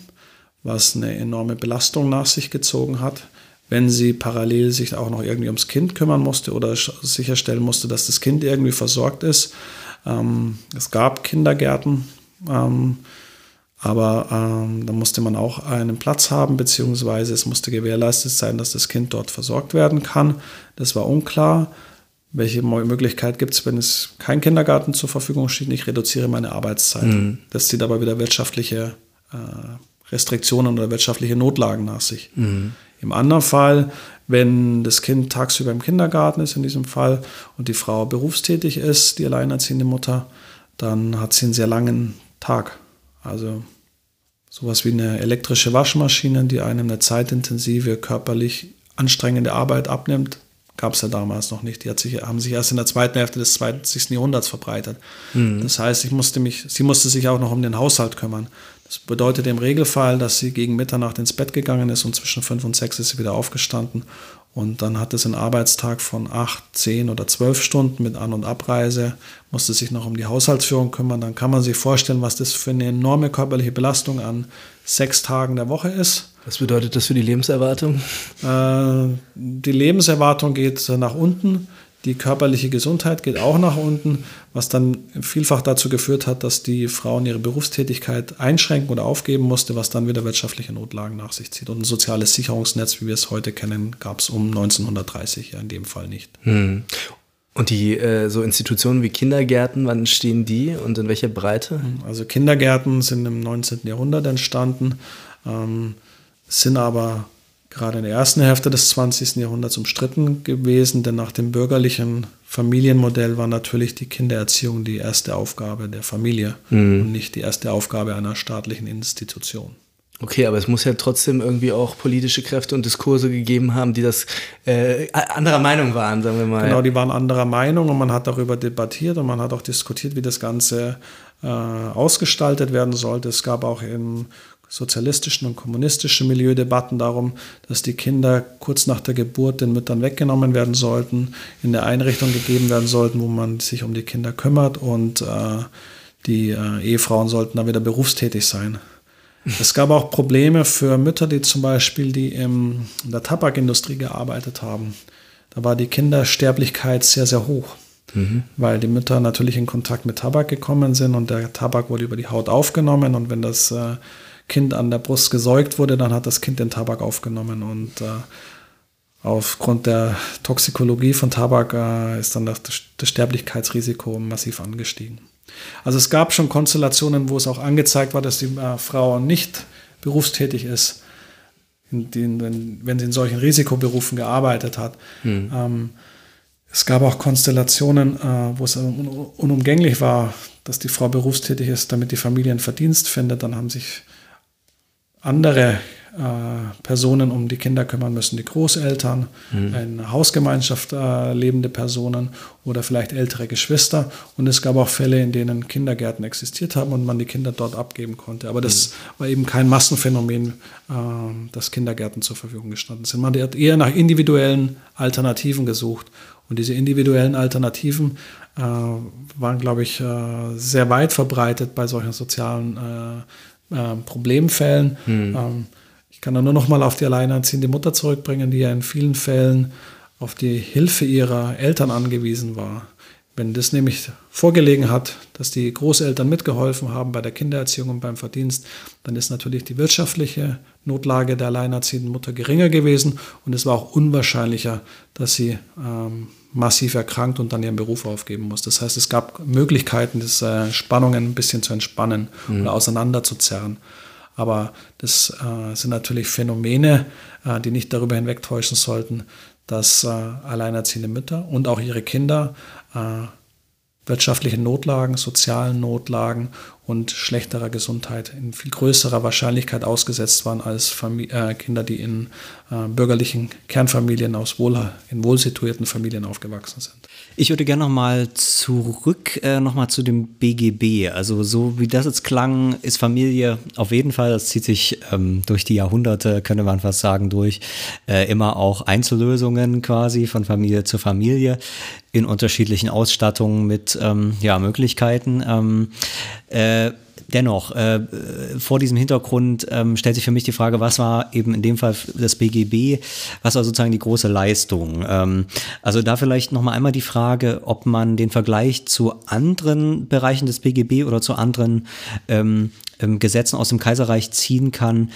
was eine enorme Belastung nach sich gezogen hat, wenn sie parallel sich auch noch irgendwie ums Kind kümmern musste oder sicherstellen musste, dass das Kind irgendwie versorgt ist. Ähm, es gab Kindergärten, ähm, aber ähm, da musste man auch einen Platz haben, beziehungsweise es musste gewährleistet sein, dass das Kind dort versorgt werden kann. Das war unklar. Welche Möglichkeit gibt es, wenn es kein Kindergarten zur Verfügung steht? Ich reduziere meine Arbeitszeit. Mhm. Das zieht aber wieder wirtschaftliche äh, Restriktionen oder wirtschaftliche Notlagen nach sich. Mhm. Im anderen Fall, wenn das Kind tagsüber im Kindergarten ist, in diesem Fall, und die Frau berufstätig ist, die alleinerziehende Mutter, dann hat sie einen sehr langen Tag. Also sowas wie eine elektrische Waschmaschine, die einem eine zeitintensive, körperlich anstrengende Arbeit abnimmt, gab es ja damals noch nicht. Die sich, haben sich erst in der zweiten Hälfte des 20. Jahrhunderts verbreitet. Mhm. Das heißt, ich musste mich, sie musste sich auch noch um den Haushalt kümmern. Das bedeutet im Regelfall, dass sie gegen Mitternacht ins Bett gegangen ist und zwischen fünf und sechs ist sie wieder aufgestanden. Und dann hat es einen Arbeitstag von acht, zehn oder zwölf Stunden mit An- und Abreise, musste sich noch um die Haushaltsführung kümmern. Dann kann man sich vorstellen, was das für eine enorme körperliche Belastung an sechs Tagen der Woche ist. Was bedeutet das für die Lebenserwartung? Äh, die Lebenserwartung geht nach unten. Die körperliche Gesundheit geht auch nach unten, was dann vielfach dazu geführt hat, dass die Frauen ihre Berufstätigkeit einschränken oder aufgeben musste, was dann wieder wirtschaftliche Notlagen nach sich zieht. Und ein soziales Sicherungsnetz, wie wir es heute kennen, gab es um 1930 ja in dem Fall nicht. Hm. Und die äh, so Institutionen wie Kindergärten, wann stehen die und in welcher Breite? Also Kindergärten sind im 19. Jahrhundert entstanden, ähm, sind aber gerade in der ersten Hälfte des 20. Jahrhunderts umstritten gewesen, denn nach dem bürgerlichen Familienmodell war natürlich die Kindererziehung die erste Aufgabe der Familie mhm. und nicht die erste Aufgabe einer staatlichen Institution. Okay, aber es muss ja trotzdem irgendwie auch politische Kräfte und Diskurse gegeben haben, die das äh, anderer Meinung waren, sagen wir mal. Genau, die waren anderer Meinung und man hat darüber debattiert und man hat auch diskutiert, wie das Ganze äh, ausgestaltet werden sollte. Es gab auch im sozialistischen und kommunistischen Milieu Debatten darum, dass die Kinder kurz nach der Geburt den Müttern weggenommen werden sollten, in der Einrichtung gegeben werden sollten, wo man sich um die Kinder kümmert und äh, die äh, Ehefrauen sollten dann wieder berufstätig sein. Es gab auch Probleme für Mütter, die zum Beispiel die in der Tabakindustrie gearbeitet haben. Da war die Kindersterblichkeit sehr, sehr hoch, mhm. weil die Mütter natürlich in Kontakt mit Tabak gekommen sind und der Tabak wurde über die Haut aufgenommen und wenn das äh, Kind an der Brust gesäugt wurde, dann hat das Kind den Tabak aufgenommen und äh, aufgrund der Toxikologie von Tabak äh, ist dann das, das Sterblichkeitsrisiko massiv angestiegen. Also es gab schon Konstellationen, wo es auch angezeigt war, dass die äh, Frau nicht berufstätig ist, den, wenn, wenn, sie in solchen Risikoberufen gearbeitet hat. Hm. Ähm, es gab auch Konstellationen, äh, wo es unumgänglich war, dass die Frau berufstätig ist, damit die Familie einen Verdienst findet. Dann haben sich andere äh, Personen um die Kinder kümmern müssen, die Großeltern, mhm. in Hausgemeinschaft äh, lebende Personen oder vielleicht ältere Geschwister. Und es gab auch Fälle, in denen Kindergärten existiert haben und man die Kinder dort abgeben konnte. Aber das mhm. war eben kein Massenphänomen, äh, dass Kindergärten zur Verfügung gestanden sind. Man hat eher nach individuellen Alternativen gesucht. Und diese individuellen Alternativen äh, waren, glaube ich, äh, sehr weit verbreitet bei solchen sozialen äh, äh, Problemfällen. Hm. Ähm, ich kann da nur noch mal auf die alleinerziehende Mutter zurückbringen, die ja in vielen Fällen auf die Hilfe ihrer Eltern angewiesen war. Wenn das nämlich vorgelegen hat, dass die Großeltern mitgeholfen haben bei der Kindererziehung und beim Verdienst, dann ist natürlich die wirtschaftliche Notlage der alleinerziehenden Mutter geringer gewesen und es war auch unwahrscheinlicher, dass sie ähm, massiv erkrankt und dann ihren Beruf aufgeben muss. Das heißt, es gab Möglichkeiten, diese Spannungen ein bisschen zu entspannen mhm. oder auseinanderzuzerren. Aber das äh, sind natürlich Phänomene, äh, die nicht darüber hinwegtäuschen sollten, dass äh, alleinerziehende Mütter und auch ihre Kinder äh, wirtschaftlichen Notlagen, sozialen Notlagen und schlechterer Gesundheit in viel größerer Wahrscheinlichkeit ausgesetzt waren als Famili äh, Kinder, die in äh, bürgerlichen Kernfamilien aus wohl, in wohlsituierten Familien aufgewachsen sind. Ich würde gerne nochmal zurück äh, nochmal zu dem BGB. Also so wie das jetzt klang, ist Familie auf jeden Fall, das zieht sich ähm, durch die Jahrhunderte, könnte man fast sagen, durch, äh, immer auch Einzellösungen quasi von Familie zu Familie in unterschiedlichen Ausstattungen mit ähm, ja, Möglichkeiten. Ähm, äh, dennoch, äh, vor diesem Hintergrund ähm, stellt sich für mich die Frage, was war eben in dem Fall das BGB, was war sozusagen die große Leistung? Ähm, also da vielleicht nochmal einmal die Frage, ob man den Vergleich zu anderen Bereichen des BGB oder zu anderen ähm, Gesetzen aus dem Kaiserreich ziehen kann,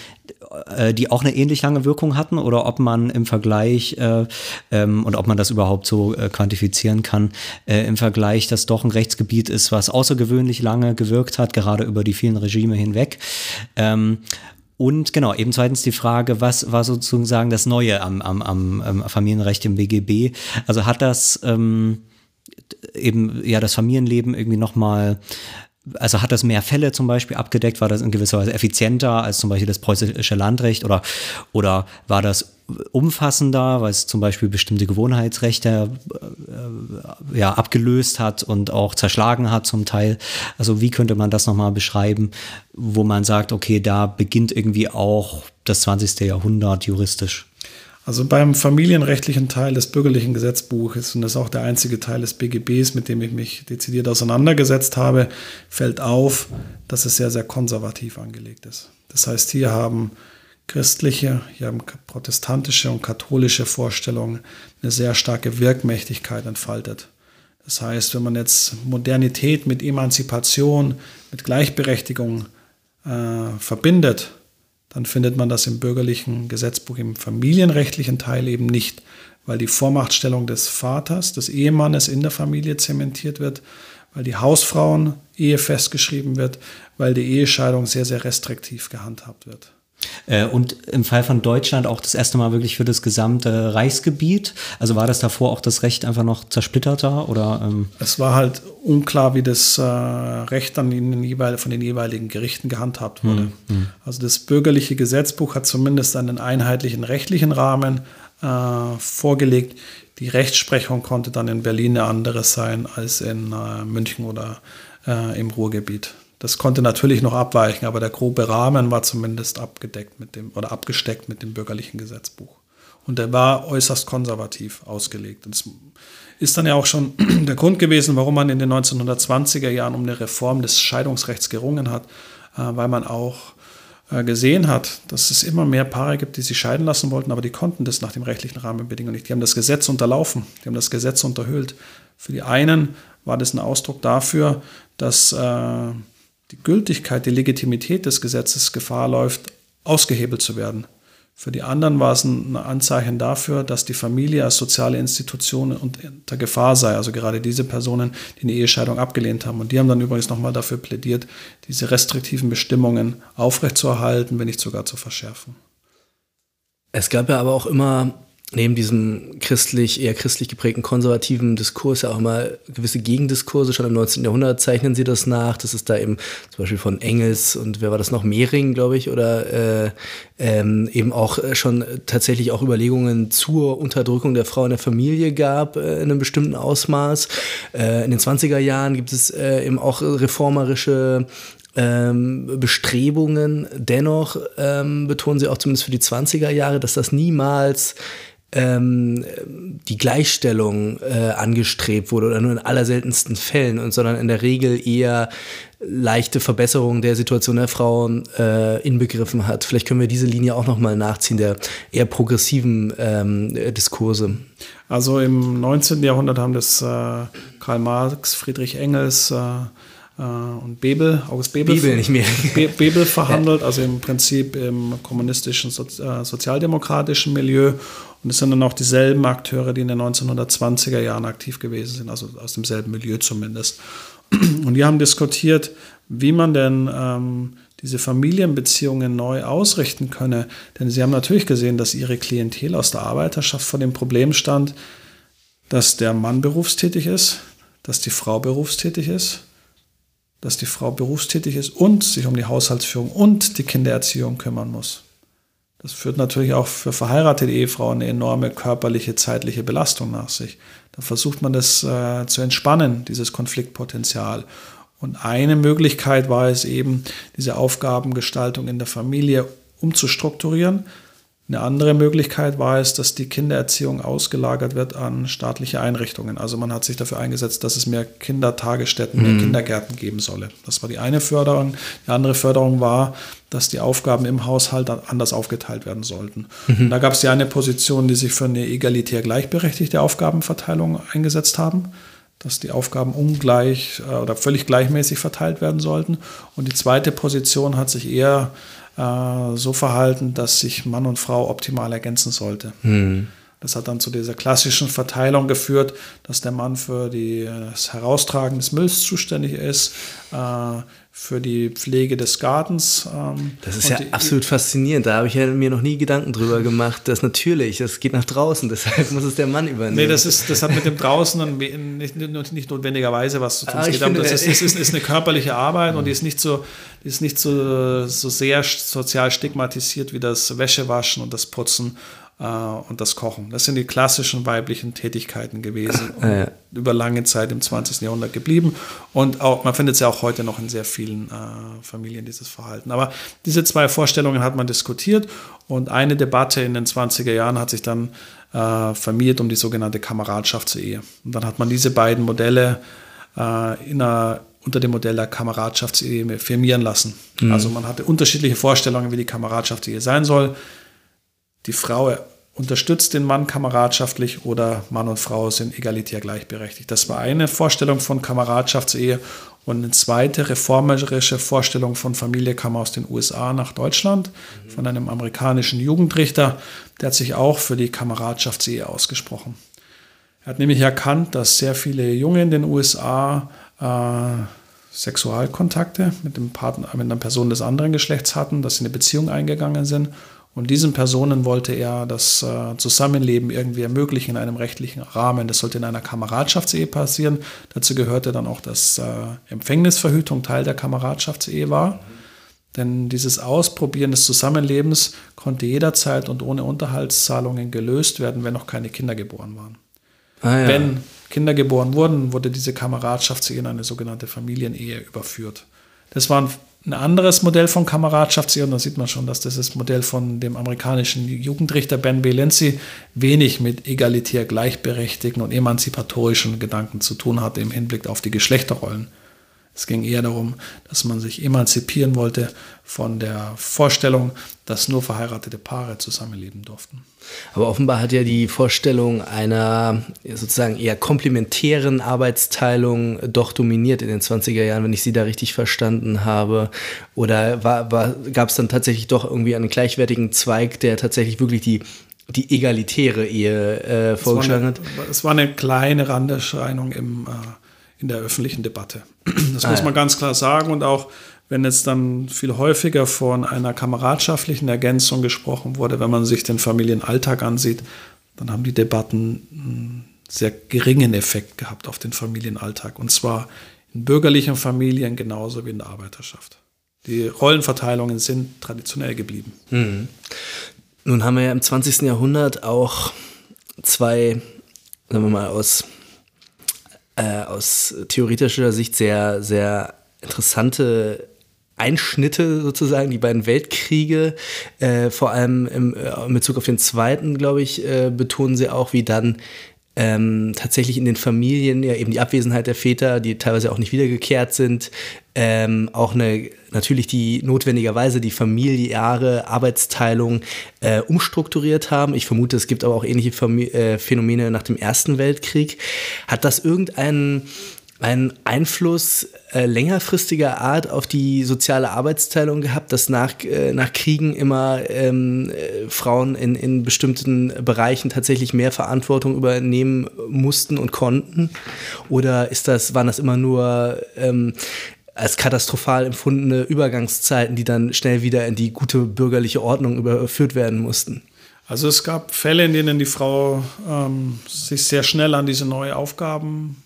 äh, die auch eine ähnlich lange Wirkung hatten oder ob man im Vergleich äh, ähm, und ob man das überhaupt so äh, quantifizieren kann, äh, im Vergleich, dass doch ein Rechtsgebiet ist, was außergewöhnlich lange gewirkt hat, gerade über die vielen Regime hinweg. Ähm, und genau, eben zweitens die Frage, was war sozusagen das Neue am, am, am Familienrecht im BGB? Also hat das ähm, eben ja das Familienleben irgendwie nochmal also hat das mehr Fälle zum Beispiel abgedeckt? War das in gewisser Weise effizienter als zum Beispiel das preußische Landrecht? Oder, oder war das umfassender, weil es zum Beispiel bestimmte Gewohnheitsrechte äh, ja, abgelöst hat und auch zerschlagen hat zum Teil? Also wie könnte man das nochmal beschreiben, wo man sagt, okay, da beginnt irgendwie auch das 20. Jahrhundert juristisch? Also beim familienrechtlichen Teil des bürgerlichen Gesetzbuches, und das ist auch der einzige Teil des BGBs, mit dem ich mich dezidiert auseinandergesetzt habe, fällt auf, dass es sehr, sehr konservativ angelegt ist. Das heißt, hier haben christliche, ja, protestantische und katholische Vorstellung eine sehr starke Wirkmächtigkeit entfaltet. Das heißt, wenn man jetzt Modernität mit Emanzipation, mit Gleichberechtigung äh, verbindet, dann findet man das im bürgerlichen Gesetzbuch im familienrechtlichen Teil eben nicht, weil die Vormachtstellung des Vaters, des Ehemannes in der Familie zementiert wird, weil die Hausfrauen Ehe festgeschrieben wird, weil die Ehescheidung sehr, sehr restriktiv gehandhabt wird. Äh, und im Fall von Deutschland auch das erste Mal wirklich für das gesamte Reichsgebiet. Also war das davor auch das Recht einfach noch zersplitterter oder? Ähm? Es war halt unklar, wie das äh, Recht dann in den jeweil, von den jeweiligen Gerichten gehandhabt wurde. Hm, hm. Also das bürgerliche Gesetzbuch hat zumindest einen einheitlichen rechtlichen Rahmen äh, vorgelegt. Die Rechtsprechung konnte dann in Berlin eine andere sein als in äh, München oder äh, im Ruhrgebiet. Das konnte natürlich noch abweichen, aber der grobe Rahmen war zumindest abgedeckt mit dem oder abgesteckt mit dem bürgerlichen Gesetzbuch. Und der war äußerst konservativ ausgelegt. Und das ist dann ja auch schon der Grund gewesen, warum man in den 1920er Jahren um eine Reform des Scheidungsrechts gerungen hat, äh, weil man auch äh, gesehen hat, dass es immer mehr Paare gibt, die sich scheiden lassen wollten, aber die konnten das nach den rechtlichen Rahmenbedingungen nicht. Die haben das Gesetz unterlaufen, die haben das Gesetz unterhöhlt. Für die einen war das ein Ausdruck dafür, dass äh, die Gültigkeit, die Legitimität des Gesetzes Gefahr läuft, ausgehebelt zu werden. Für die anderen war es ein Anzeichen dafür, dass die Familie als soziale Institution unter Gefahr sei. Also gerade diese Personen, die eine Ehescheidung abgelehnt haben. Und die haben dann übrigens nochmal dafür plädiert, diese restriktiven Bestimmungen aufrechtzuerhalten, wenn nicht sogar zu verschärfen. Es gab ja aber auch immer neben diesem christlich, eher christlich geprägten konservativen Diskurs ja auch immer gewisse Gegendiskurse. Schon im 19. Jahrhundert zeichnen sie das nach. Das ist da eben zum Beispiel von Engels und wer war das noch? Mehring, glaube ich, oder äh, ähm, eben auch schon tatsächlich auch Überlegungen zur Unterdrückung der Frau in der Familie gab äh, in einem bestimmten Ausmaß. Äh, in den 20er Jahren gibt es äh, eben auch reformerische ähm, Bestrebungen. Dennoch ähm, betonen sie auch zumindest für die 20er Jahre, dass das niemals ähm, die Gleichstellung äh, angestrebt wurde oder nur in allerseltensten Fällen, und, sondern in der Regel eher leichte Verbesserungen der Situation der Frauen äh, inbegriffen hat. Vielleicht können wir diese Linie auch nochmal nachziehen, der eher progressiven ähm, Diskurse. Also im 19. Jahrhundert haben das äh, Karl Marx, Friedrich Engels, äh, äh, und Bebel, August Bebel, Bebel, nicht mehr. Be Bebel verhandelt, also im Prinzip im kommunistischen, äh, sozialdemokratischen Milieu. Und es sind dann auch dieselben Akteure, die in den 1920er Jahren aktiv gewesen sind, also aus demselben Milieu zumindest. Und die haben diskutiert, wie man denn ähm, diese Familienbeziehungen neu ausrichten könne. Denn sie haben natürlich gesehen, dass ihre Klientel aus der Arbeiterschaft vor dem Problem stand, dass der Mann berufstätig ist, dass die Frau berufstätig ist dass die Frau berufstätig ist und sich um die Haushaltsführung und die Kindererziehung kümmern muss. Das führt natürlich auch für verheiratete Ehefrauen eine enorme körperliche, zeitliche Belastung nach sich. Da versucht man das äh, zu entspannen, dieses Konfliktpotenzial. Und eine Möglichkeit war es eben, diese Aufgabengestaltung in der Familie umzustrukturieren, eine andere Möglichkeit war es, dass die Kindererziehung ausgelagert wird an staatliche Einrichtungen. Also man hat sich dafür eingesetzt, dass es mehr Kindertagesstätten, mehr mhm. Kindergärten geben solle. Das war die eine Förderung. Die andere Förderung war, dass die Aufgaben im Haushalt anders aufgeteilt werden sollten. Mhm. Da gab es die eine Position, die sich für eine egalitär gleichberechtigte Aufgabenverteilung eingesetzt haben dass die Aufgaben ungleich äh, oder völlig gleichmäßig verteilt werden sollten. Und die zweite Position hat sich eher so verhalten, dass sich Mann und Frau optimal ergänzen sollte. Mhm. Das hat dann zu dieser klassischen Verteilung geführt, dass der Mann für die, das Heraustragen des Mülls zuständig ist, äh, für die Pflege des Gartens. Ähm, das ist ja die, absolut faszinierend. Da habe ich ja mir noch nie Gedanken drüber gemacht. Das natürlich, das geht nach draußen, deshalb muss es der Mann übernehmen. Nee, das, ist, das hat mit dem Draußen nicht, nicht notwendigerweise was zu tun. Ah, es geht darum, das ist, ist, ist, eine körperliche Arbeit und die ist nicht so, die ist nicht so, so sehr sozial stigmatisiert wie das Wäschewaschen und das Putzen äh, und das Kochen. Das sind die klassischen weiblichen Tätigkeiten gewesen. Ja, ja. Über lange Zeit im 20. Jahrhundert geblieben. Und auch, man findet es ja auch heute noch in sehr vielen äh, Familien, dieses Verhalten. Aber diese zwei Vorstellungen hat man diskutiert und eine Debatte in den 20er Jahren hat sich dann äh, vermiert um die sogenannte Kameradschaftsehe. Und dann hat man diese beiden Modelle äh, in einer unter dem Modell der Kameradschaftsehe firmieren lassen. Mhm. Also man hatte unterschiedliche Vorstellungen, wie die Kameradschaftsehe sein soll. Die Frau unterstützt den Mann kameradschaftlich oder Mann und Frau sind egalitär gleichberechtigt. Das war eine Vorstellung von Kameradschaftsehe und eine zweite reformerische Vorstellung von Familie kam aus den USA nach Deutschland von einem amerikanischen Jugendrichter, der hat sich auch für die Kameradschaftsehe ausgesprochen. Er hat nämlich erkannt, dass sehr viele Junge in den USA äh, Sexualkontakte mit, dem Partner, mit einer Person des anderen Geschlechts hatten, dass sie eine Beziehung eingegangen sind und diesen Personen wollte er das äh, Zusammenleben irgendwie ermöglichen in einem rechtlichen Rahmen. Das sollte in einer Kameradschaftsehe passieren. Dazu gehörte dann auch, dass äh, Empfängnisverhütung Teil der Kameradschaftsehe war. Denn dieses Ausprobieren des Zusammenlebens konnte jederzeit und ohne Unterhaltszahlungen gelöst werden, wenn noch keine Kinder geboren waren. Ah, ja. Wenn Kinder geboren wurden, wurde diese Kameradschaftsehe in eine sogenannte Familienehe überführt. Das waren ein anderes Modell von Kameradschaftsehe und da sieht man schon, dass das Modell von dem amerikanischen Jugendrichter Ben Belenzi wenig mit egalitär gleichberechtigten und emanzipatorischen Gedanken zu tun hatte im Hinblick auf die Geschlechterrollen. Es ging eher darum, dass man sich emanzipieren wollte von der Vorstellung, dass nur verheiratete Paare zusammenleben durften. Aber offenbar hat ja die Vorstellung einer sozusagen eher komplementären Arbeitsteilung doch dominiert in den 20er Jahren, wenn ich Sie da richtig verstanden habe. Oder war, war, gab es dann tatsächlich doch irgendwie einen gleichwertigen Zweig, der tatsächlich wirklich die die egalitäre Ehe äh, vorgeschlagen hat? Es war eine kleine Randerscheinung im äh, in der öffentlichen Debatte. Das ah, muss man ja. ganz klar sagen und auch wenn jetzt dann viel häufiger von einer kameradschaftlichen Ergänzung gesprochen wurde, wenn man sich den Familienalltag ansieht, dann haben die Debatten einen sehr geringen Effekt gehabt auf den Familienalltag und zwar in bürgerlichen Familien genauso wie in der Arbeiterschaft. Die Rollenverteilungen sind traditionell geblieben. Mhm. Nun haben wir ja im 20. Jahrhundert auch zwei, sagen wir mal, aus äh, aus theoretischer Sicht sehr, sehr interessante Einschnitte sozusagen, die beiden Weltkriege, äh, vor allem im, äh, in Bezug auf den zweiten, glaube ich, äh, betonen sie auch, wie dann ähm, tatsächlich in den Familien ja eben die Abwesenheit der Väter, die teilweise auch nicht wiedergekehrt sind, ähm, auch eine natürlich die notwendigerweise die familiäre Arbeitsteilung äh, umstrukturiert haben. Ich vermute, es gibt aber auch ähnliche Famili äh, Phänomene nach dem Ersten Weltkrieg. Hat das irgendeinen einen Einfluss äh, längerfristiger Art auf die soziale Arbeitsteilung gehabt, dass nach, äh, nach Kriegen immer ähm, äh, Frauen in, in bestimmten Bereichen tatsächlich mehr Verantwortung übernehmen mussten und konnten? Oder ist das, waren das immer nur ähm, als katastrophal empfundene Übergangszeiten, die dann schnell wieder in die gute bürgerliche Ordnung überführt werden mussten? Also es gab Fälle, in denen die Frau ähm, sich sehr schnell an diese neue Aufgaben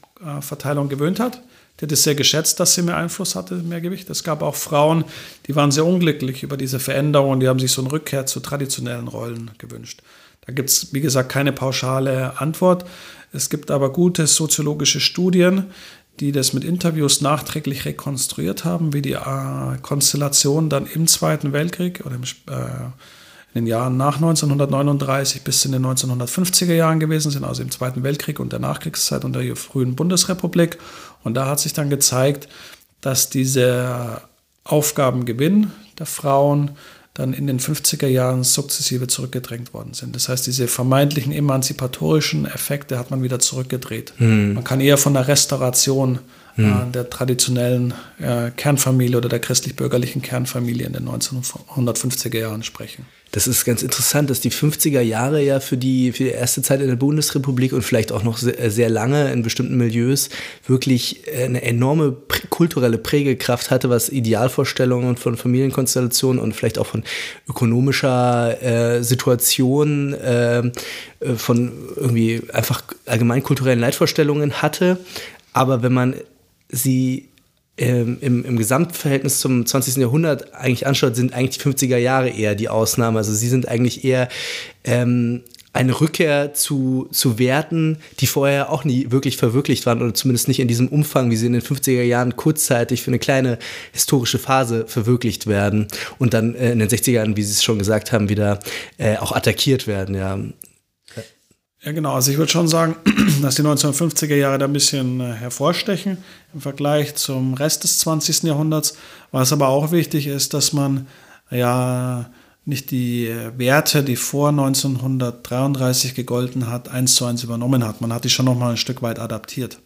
Verteilung gewöhnt hat. Die hat es sehr geschätzt, dass sie mehr Einfluss hatte, mehr Gewicht. Es gab auch Frauen, die waren sehr unglücklich über diese Veränderung die haben sich so eine Rückkehr zu traditionellen Rollen gewünscht. Da gibt es, wie gesagt, keine pauschale Antwort. Es gibt aber gute soziologische Studien, die das mit Interviews nachträglich rekonstruiert haben, wie die äh, Konstellation dann im Zweiten Weltkrieg oder im, äh, in den Jahren nach 1939 bis in den 1950er Jahren gewesen sind, also im Zweiten Weltkrieg und der Nachkriegszeit und der frühen Bundesrepublik. Und da hat sich dann gezeigt, dass dieser Aufgabengewinn der Frauen dann in den 50er Jahren sukzessive zurückgedrängt worden sind. Das heißt, diese vermeintlichen emanzipatorischen Effekte hat man wieder zurückgedreht. Mhm. Man kann eher von der Restauration mhm. der traditionellen äh, Kernfamilie oder der christlich-bürgerlichen Kernfamilie in den 1950er Jahren sprechen. Das ist ganz interessant, dass die 50er Jahre ja für die, für die erste Zeit in der Bundesrepublik und vielleicht auch noch sehr, sehr lange in bestimmten Milieus wirklich äh, eine enorme prä kulturelle Prägekraft hatte, was Idealvorstellungen von Familienkonstellationen und vielleicht auch von ökonomischer äh, Situation, äh, äh von irgendwie einfach allgemein kulturellen Leitvorstellungen hatte. Aber wenn man sie ähm, im, im Gesamtverhältnis zum 20. Jahrhundert eigentlich anschaut, sind eigentlich die 50er Jahre eher die Ausnahme. Also sie sind eigentlich eher ähm, eine Rückkehr zu, zu Werten, die vorher auch nie wirklich verwirklicht waren oder zumindest nicht in diesem Umfang, wie sie in den 50er Jahren kurzzeitig für eine kleine historische Phase verwirklicht werden und dann äh, in den 60er Jahren, wie Sie es schon gesagt haben, wieder äh, auch attackiert werden. Ja. Ja, genau. Also ich würde schon sagen, dass die 1950er Jahre da ein bisschen äh, hervorstechen im Vergleich zum Rest des 20. Jahrhunderts. Was aber auch wichtig ist, dass man ja nicht die Werte, die vor 1933 gegolten hat, eins zu eins übernommen hat. Man hat die schon noch mal ein Stück weit adaptiert.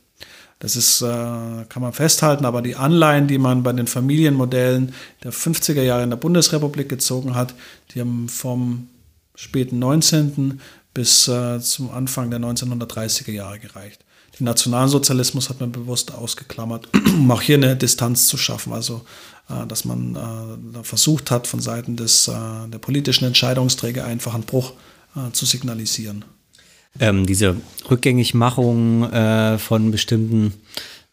Das ist, äh, kann man festhalten, aber die Anleihen, die man bei den Familienmodellen der 50er Jahre in der Bundesrepublik gezogen hat, die haben vom späten 19. bis äh, zum Anfang der 1930er Jahre gereicht. Den Nationalsozialismus hat man bewusst ausgeklammert, um auch hier eine Distanz zu schaffen. Also äh, dass man äh, versucht hat, von Seiten des, äh, der politischen Entscheidungsträger einfach einen Bruch zu signalisieren. Ähm, diese Rückgängigmachung äh, von bestimmten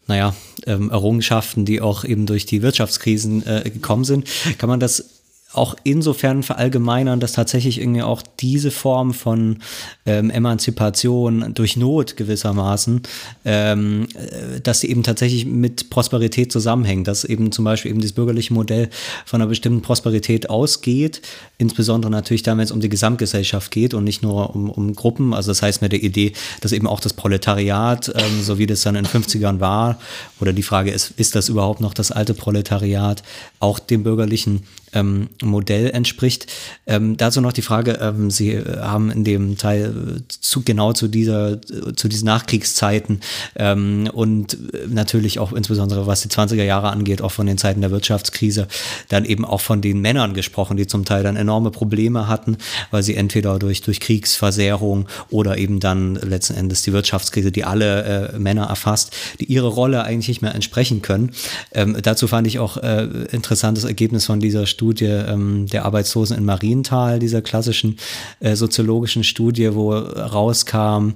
naja, ähm, Errungenschaften, die auch eben durch die Wirtschaftskrisen äh, gekommen sind, kann man das auch insofern verallgemeinern, dass tatsächlich irgendwie auch diese Form von ähm, Emanzipation durch Not gewissermaßen, ähm, äh, dass sie eben tatsächlich mit Prosperität zusammenhängt, dass eben zum Beispiel eben das bürgerliche Modell von einer bestimmten Prosperität ausgeht, insbesondere natürlich dann, wenn es um die Gesamtgesellschaft geht und nicht nur um, um Gruppen. Also das heißt mit der Idee, dass eben auch das Proletariat, ähm, so wie das dann in den 50ern war, oder die Frage ist, ist das überhaupt noch das alte Proletariat, auch dem bürgerlichen ähm, Modell entspricht. Ähm, dazu noch die Frage, ähm, Sie haben in dem Teil zu, genau zu dieser, zu diesen Nachkriegszeiten ähm, und natürlich auch insbesondere was die 20er Jahre angeht, auch von den Zeiten der Wirtschaftskrise, dann eben auch von den Männern gesprochen, die zum Teil dann enorme Probleme hatten, weil sie entweder durch, durch Kriegsversehrung oder eben dann letzten Endes die Wirtschaftskrise, die alle äh, Männer erfasst, die ihre Rolle eigentlich nicht mehr entsprechen können. Ähm, dazu fand ich auch äh, interessantes Ergebnis von dieser Studie ähm, der Arbeitslosen in Marienthal, dieser klassischen äh, soziologischen Studie, wo rauskam,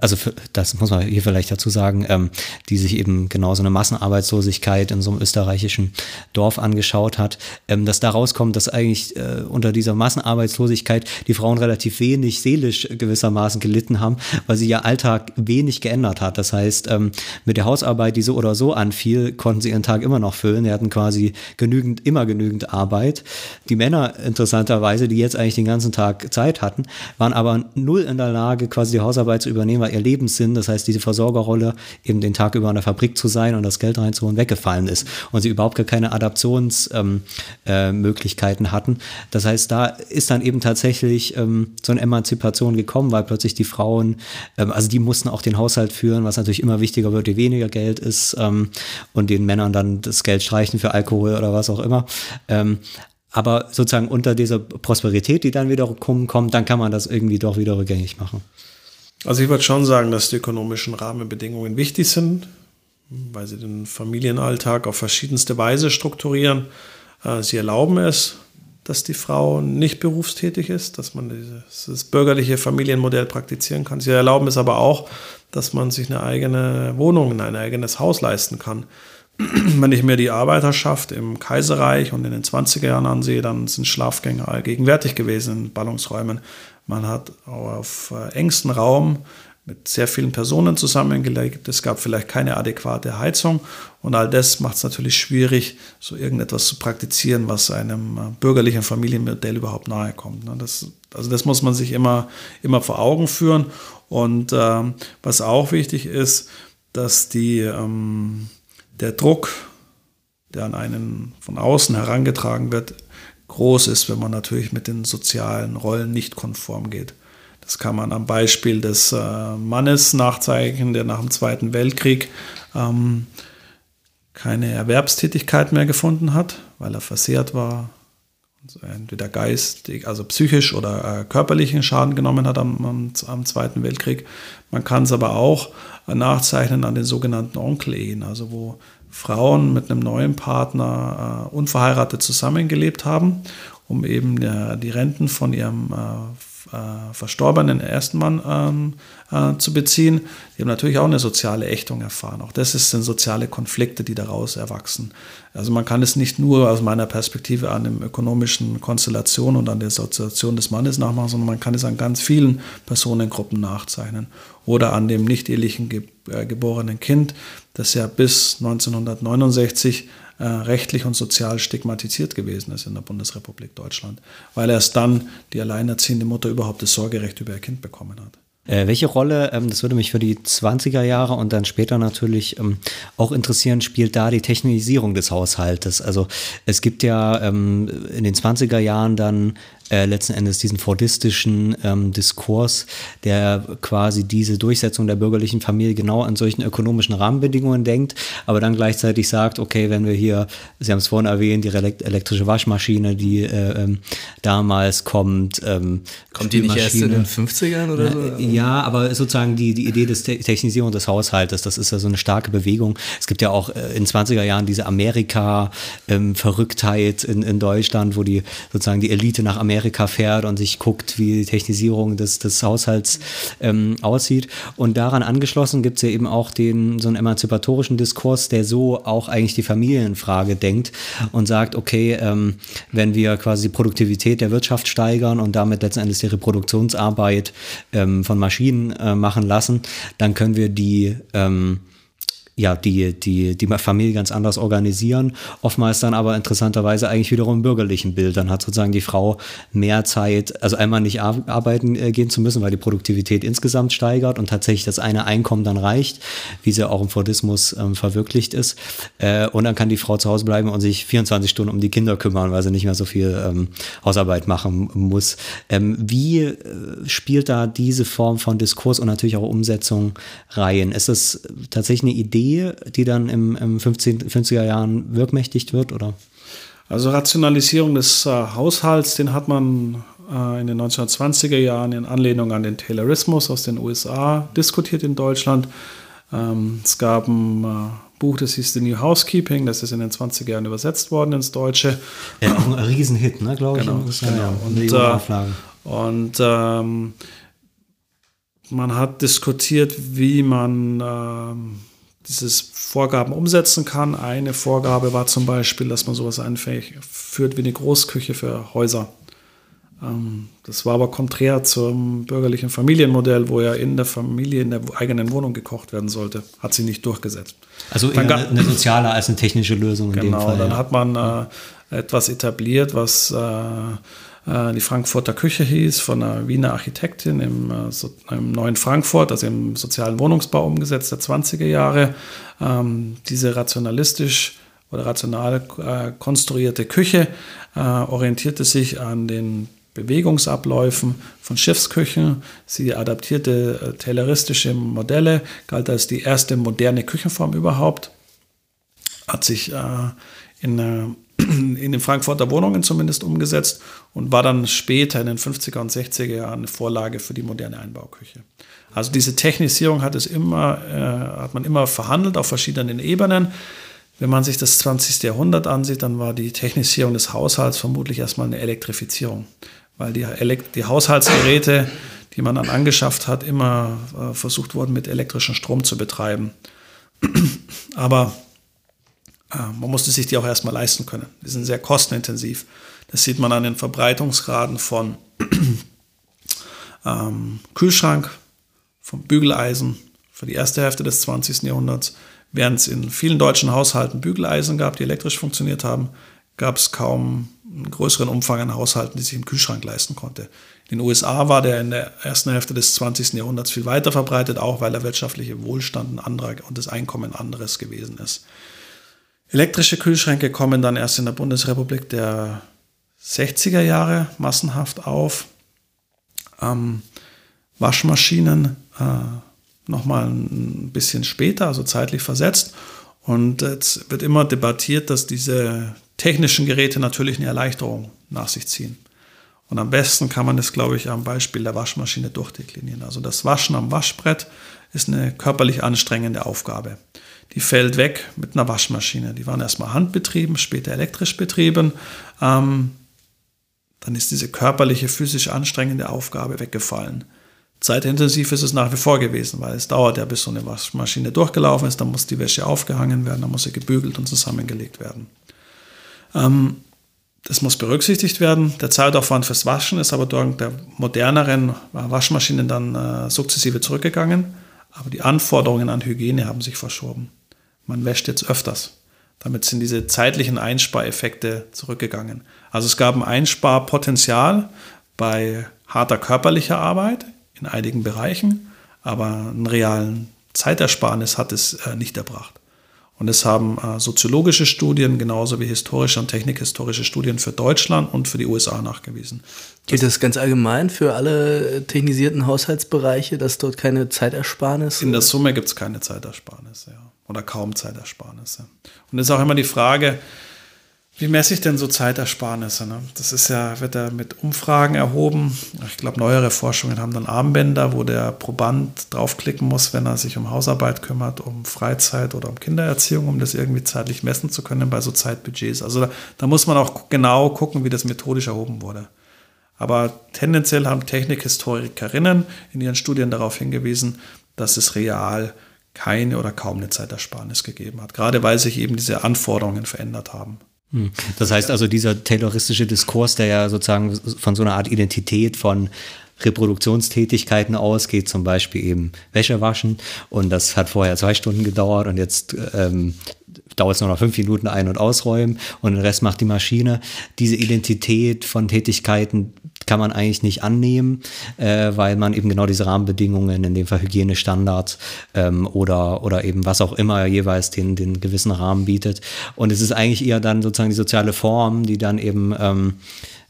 also für, das muss man hier vielleicht dazu sagen, ähm, die sich eben genau so eine Massenarbeitslosigkeit in so einem österreichischen Dorf angeschaut hat, ähm, dass da rauskommt, dass eigentlich äh, unter dieser Massenarbeitslosigkeit die Frauen relativ wenig seelisch gewissermaßen gelitten haben, weil sie ihr Alltag wenig geändert hat. Das heißt, ähm, mit der Hausarbeit, die so oder so anfiel, konnten sie ihren Tag immer noch füllen. Sie hatten quasi genügend, immer genügend Arbeit. Die Männer, interessanterweise, die jetzt eigentlich den ganzen Tag Zeit hatten, waren aber null in der Lage, quasi die Hausarbeit zu übernehmen, weil ihr Lebenssinn, das heißt diese Versorgerrolle, eben den Tag über in der Fabrik zu sein und das Geld reinzuholen, weggefallen ist und sie überhaupt gar keine Adaptionsmöglichkeiten ähm, äh, hatten. Das heißt, da ist dann eben tatsächlich ähm, so eine Emanzipation gekommen, weil plötzlich die Frauen, ähm, also die mussten auch den Haushalt führen, was natürlich immer wichtiger wird, je weniger Geld ist ähm, und den Männern dann das Geld streichen für Alkohol oder was auch immer. Ähm, aber sozusagen unter dieser Prosperität, die dann wiederum kommt, dann kann man das irgendwie doch wieder rückgängig machen. Also ich würde schon sagen, dass die ökonomischen Rahmenbedingungen wichtig sind, weil sie den Familienalltag auf verschiedenste Weise strukturieren. Äh, sie erlauben es, dass die Frau nicht berufstätig ist, dass man dieses, bürgerliche Familienmodell praktizieren kann. Sie erlauben es aber auch, dass man sich eine eigene Wohnung, ein eigenes Haus leisten kann. Wenn ich mir die Arbeiterschaft im Kaiserreich und in den 20er Jahren ansehe, dann sind Schlafgänge allgegenwärtig gewesen in Ballungsräumen. Man hat auf äh, engstem Raum mit sehr vielen Personen zusammengelegt. Es gab vielleicht keine adäquate Heizung und all das macht es natürlich schwierig, so irgendetwas zu praktizieren, was einem äh, bürgerlichen Familienmodell überhaupt nahe kommt. Ne? Das, also das muss man sich immer, immer vor Augen führen. Und ähm, was auch wichtig ist, dass die, ähm, der Druck, der an einen von außen herangetragen wird, groß ist, wenn man natürlich mit den sozialen Rollen nicht konform geht. Das kann man am Beispiel des äh, Mannes nachzeichnen, der nach dem Zweiten Weltkrieg ähm, keine Erwerbstätigkeit mehr gefunden hat, weil er versehrt war, entweder geistig, also psychisch oder äh, körperlichen Schaden genommen hat am, am, am, Zweiten Weltkrieg. Man kann es aber auch äh, nachzeichnen an den sogenannten Onkel-Ehen, also wo Frauen mit einem neuen Partner äh, unverheiratet zusammengelebt haben, um eben äh, die Renten von ihrem äh, äh verstorbenen ersten Mann ähm, äh, zu beziehen. Die haben natürlich auch eine soziale Ächtung erfahren. Auch das sind soziale Konflikte, die daraus erwachsen. Also man kann es nicht nur aus meiner Perspektive an der ökonomischen Konstellation und an der Situation des Mannes nachmachen, sondern man kann es an ganz vielen Personengruppen nachzeichnen. Oder an dem nicht ehelichen äh, geborenen Kind, das ja bis 1969 äh, rechtlich und sozial stigmatisiert gewesen ist in der Bundesrepublik Deutschland, weil erst dann die alleinerziehende Mutter überhaupt das Sorgerecht über ihr Kind bekommen hat. Äh, welche Rolle, ähm, das würde mich für die 20er Jahre und dann später natürlich ähm, auch interessieren, spielt da die Technisierung des Haushaltes? Also es gibt ja ähm, in den 20er Jahren dann äh, letzten Endes diesen fordistischen ähm, Diskurs, der quasi diese Durchsetzung der bürgerlichen Familie genau an solchen ökonomischen Rahmenbedingungen denkt, aber dann gleichzeitig sagt, okay, wenn wir hier, Sie haben es vorhin erwähnt, die elektrische Waschmaschine, die äh, ähm, damals kommt. Ähm, kommt die nicht erst in den 50ern oder so? Ja, aber sozusagen die, die Idee des Te Technisierung des Haushaltes, das ist ja so eine starke Bewegung. Es gibt ja auch äh, in 20er Jahren diese Amerika-Verrücktheit ähm, in, in Deutschland, wo die sozusagen die Elite nach Amerika Amerika fährt und sich guckt, wie die Technisierung des, des Haushalts ähm, aussieht. Und daran angeschlossen gibt es ja eben auch den, so einen emanzipatorischen Diskurs, der so auch eigentlich die Familienfrage denkt und sagt, okay, ähm, wenn wir quasi die Produktivität der Wirtschaft steigern und damit letzten Endes die Reproduktionsarbeit ähm, von Maschinen äh, machen lassen, dann können wir die ähm, ja, die, die, die Familie ganz anders organisieren. Oftmals dann aber interessanterweise eigentlich wiederum bürgerlichen Bild. Dann hat sozusagen die Frau mehr Zeit, also einmal nicht arbeiten äh, gehen zu müssen, weil die Produktivität insgesamt steigert und tatsächlich das eine Einkommen dann reicht, wie sie auch im Fordismus ähm, verwirklicht ist. Äh, und dann kann die Frau zu Hause bleiben und sich 24 Stunden um die Kinder kümmern, weil sie nicht mehr so viel ähm, Hausarbeit machen muss. Ähm, wie äh, spielt da diese Form von Diskurs und natürlich auch Umsetzung rein? Ist es tatsächlich eine Idee, die dann im, im 15, 50er Jahren wirkmächtig wird, oder? Also Rationalisierung des äh, Haushalts, den hat man äh, in den 1920er Jahren in Anlehnung an den Taylorismus aus den USA diskutiert in Deutschland. Ähm, es gab ein äh, Buch, das hieß The New Housekeeping, das ist in den 20er Jahren übersetzt worden ins Deutsche. Ja, auch ein Riesenhit, ne, glaube ich. Genau, genau. Und, äh, und ähm, man hat diskutiert, wie man ähm, dieses Vorgaben umsetzen kann. Eine Vorgabe war zum Beispiel, dass man sowas einführt wie eine Großküche für Häuser. Ähm, das war aber konträr zum bürgerlichen Familienmodell, wo ja in der Familie, in der eigenen Wohnung gekocht werden sollte. Hat sie nicht durchgesetzt. Also eher eine, eine soziale als eine technische Lösung. In genau, dem Fall, dann ja. hat man äh, etwas etabliert, was äh, die Frankfurter Küche hieß, von einer Wiener Architektin im, äh, im neuen Frankfurt, also im sozialen Wohnungsbau umgesetzt der 20er Jahre. Ähm, diese rationalistisch oder rational äh, konstruierte Küche orientierte sich an den Bewegungsabläufen von Schiffsküchen. Sie adaptierte tayloristische Modelle, galt als die erste moderne Küchenform überhaupt, hat sich in in den Frankfurter Wohnungen zumindest umgesetzt und war dann später in den 50er und 60er Jahren eine Vorlage für die moderne Einbauküche. Also diese Technisierung hat, es immer, äh, hat man immer verhandelt auf verschiedenen Ebenen. Wenn man sich das 20. Jahrhundert ansieht, dann war die Technisierung des Haushalts vermutlich erstmal eine Elektrifizierung, weil die, Elekt die Haushaltsgeräte, die man dann angeschafft hat, immer äh, versucht wurden, mit elektrischem Strom zu betreiben. Aber man musste sich die auch erstmal leisten können. Die sind sehr kostenintensiv. Das sieht man an den Verbreitungsgraden von ähm, Kühlschrank, vom Bügeleisen für die erste Hälfte des 20. Jahrhunderts. Während es in vielen deutschen Haushalten Bügeleisen gab, die elektrisch funktioniert haben, gab es kaum einen größeren Umfang an Haushalten, die sich einen Kühlschrank leisten konnte. In den USA war der in der ersten Hälfte des 20. Jahrhunderts viel weiter verbreitet, auch weil der wirtschaftliche Wohlstand ein anderer und das Einkommen anderes gewesen ist. Elektrische Kühlschränke kommen dann erst in der Bundesrepublik der 60er Jahre massenhaft auf. Ähm, Waschmaschinen äh, nochmal ein bisschen später, also zeitlich versetzt. Und jetzt wird immer debattiert, dass diese technischen Geräte natürlich eine Erleichterung nach sich ziehen. Und am besten kann man das, glaube ich, am Beispiel der Waschmaschine durchdeklinieren. Also das Waschen am Waschbrett ist eine körperlich anstrengende Aufgabe die fällt weg mit einer Waschmaschine. Die waren erstmal handbetrieben, später elektrisch betrieben. Ähm, dann ist diese körperliche, physisch anstrengende Aufgabe weggefallen. Zeitintensiv ist es nach wie vor gewesen, weil es dauert ja, bis so eine Waschmaschine durchgelaufen ist. Dann muss die Wäsche aufgehangen werden, dann muss sie gebügelt und zusammengelegt werden. Ähm, das muss berücksichtigt werden. Der Zeitaufwand fürs Waschen ist aber durch der moderneren Waschmaschinen dann äh, sukzessive zurückgegangen. Aber die Anforderungen an Hygiene haben sich verschoben man wäscht jetzt öfters. Damit sind diese zeitlichen Einspareffekte zurückgegangen. Also es gab ein Einsparpotenzial bei harter körperlicher Arbeit in einigen Bereichen, aber einen realen Zeitersparnis hat es äh, nicht erbracht. Und es haben äh, soziologische Studien genauso wie historische und technikhistorische Studien für Deutschland und für die USA nachgewiesen. Gilt das ganz allgemein für alle technisierten Haushaltsbereiche, dass dort keine Zeitersparnis? In der Summe gibt es keine Zeitersparnis, ja. Oder kaum Zeitersparnisse. Und es ist auch immer die Frage, wie messe ich denn so Zeitersparnisse? Ne? Das ist ja, wird ja mit Umfragen erhoben. Ich glaube, neuere Forschungen haben dann Armbänder, wo der Proband draufklicken muss, wenn er sich um Hausarbeit kümmert, um Freizeit oder um Kindererziehung, um das irgendwie zeitlich messen zu können bei so Zeitbudgets. Also da, da muss man auch genau gucken, wie das methodisch erhoben wurde. Aber tendenziell haben Technikhistorikerinnen in ihren Studien darauf hingewiesen, dass es real keine oder kaum eine Zeitersparnis gegeben hat, gerade weil sich eben diese Anforderungen verändert haben. Hm. Das heißt also, dieser tayloristische Diskurs, der ja sozusagen von so einer Art Identität von Reproduktionstätigkeiten ausgeht, zum Beispiel eben Wäsche waschen und das hat vorher zwei Stunden gedauert und jetzt ähm, dauert es nur noch fünf Minuten ein- und ausräumen und den Rest macht die Maschine. Diese Identität von Tätigkeiten kann man eigentlich nicht annehmen, äh, weil man eben genau diese Rahmenbedingungen, in dem Fall Hygienestandards ähm, oder, oder eben was auch immer jeweils den, den gewissen Rahmen bietet. Und es ist eigentlich eher dann sozusagen die soziale Form, die dann eben ähm,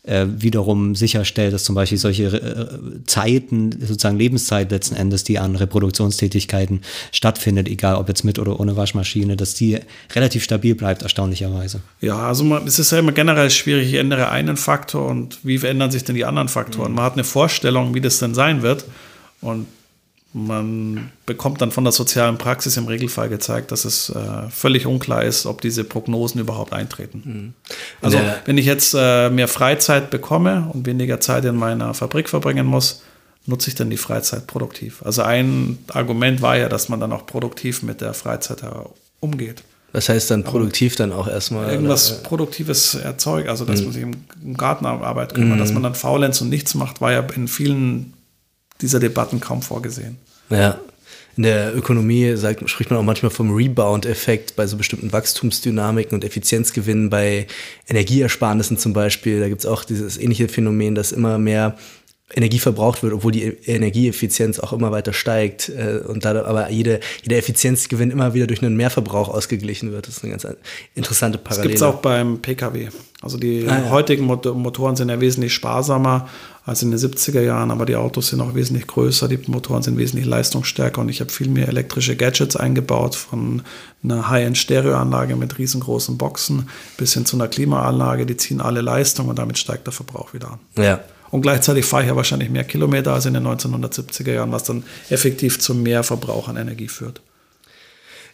äh, wiederum sicherstellt, dass zum Beispiel solche äh, Zeiten, sozusagen Lebenszeit letzten Endes, die an Reproduktionstätigkeiten stattfindet, egal ob jetzt mit oder ohne Waschmaschine, dass die relativ stabil bleibt, erstaunlicherweise. Ja, also man, es ist ja immer generell schwierig, ich ändere einen Faktor und wie verändern sich denn die anderen Faktoren? Mhm. Man hat eine Vorstellung, wie das denn sein wird und man bekommt dann von der sozialen Praxis im Regelfall gezeigt, dass es äh, völlig unklar ist, ob diese Prognosen überhaupt eintreten. Mhm. Also ja. wenn ich jetzt äh, mehr Freizeit bekomme und weniger Zeit in meiner Fabrik verbringen muss, nutze ich dann die Freizeit produktiv. Also ein Argument war ja, dass man dann auch produktiv mit der Freizeit umgeht. Was heißt dann produktiv dann auch erstmal? Irgendwas oder? Produktives erzeugt, also dass mhm. man sich im Gartenarbeit kümmert, mhm. dass man dann faulenzt und nichts macht, war ja in vielen dieser Debatten kaum vorgesehen. Ja. In der Ökonomie sagt, spricht man auch manchmal vom Rebound-Effekt bei so bestimmten Wachstumsdynamiken und Effizienzgewinnen bei Energieersparnissen zum Beispiel. Da gibt es auch dieses ähnliche Phänomen, dass immer mehr Energie verbraucht wird, obwohl die Energieeffizienz auch immer weiter steigt äh, und da aber jede, jeder Effizienzgewinn immer wieder durch einen Mehrverbrauch ausgeglichen wird. Das ist eine ganz interessante Parallele. Das gibt es auch beim Pkw. Also die ah, ja. heutigen Motoren sind ja wesentlich sparsamer als in den 70er Jahren, aber die Autos sind auch wesentlich größer, die Motoren sind wesentlich leistungsstärker und ich habe viel mehr elektrische Gadgets eingebaut, von einer High-End-Stereoanlage mit riesengroßen Boxen bis hin zu einer Klimaanlage, die ziehen alle Leistung und damit steigt der Verbrauch wieder an. Ja. Und gleichzeitig fahre ich ja wahrscheinlich mehr Kilometer als in den 1970er Jahren, was dann effektiv zu mehr Verbrauch an Energie führt.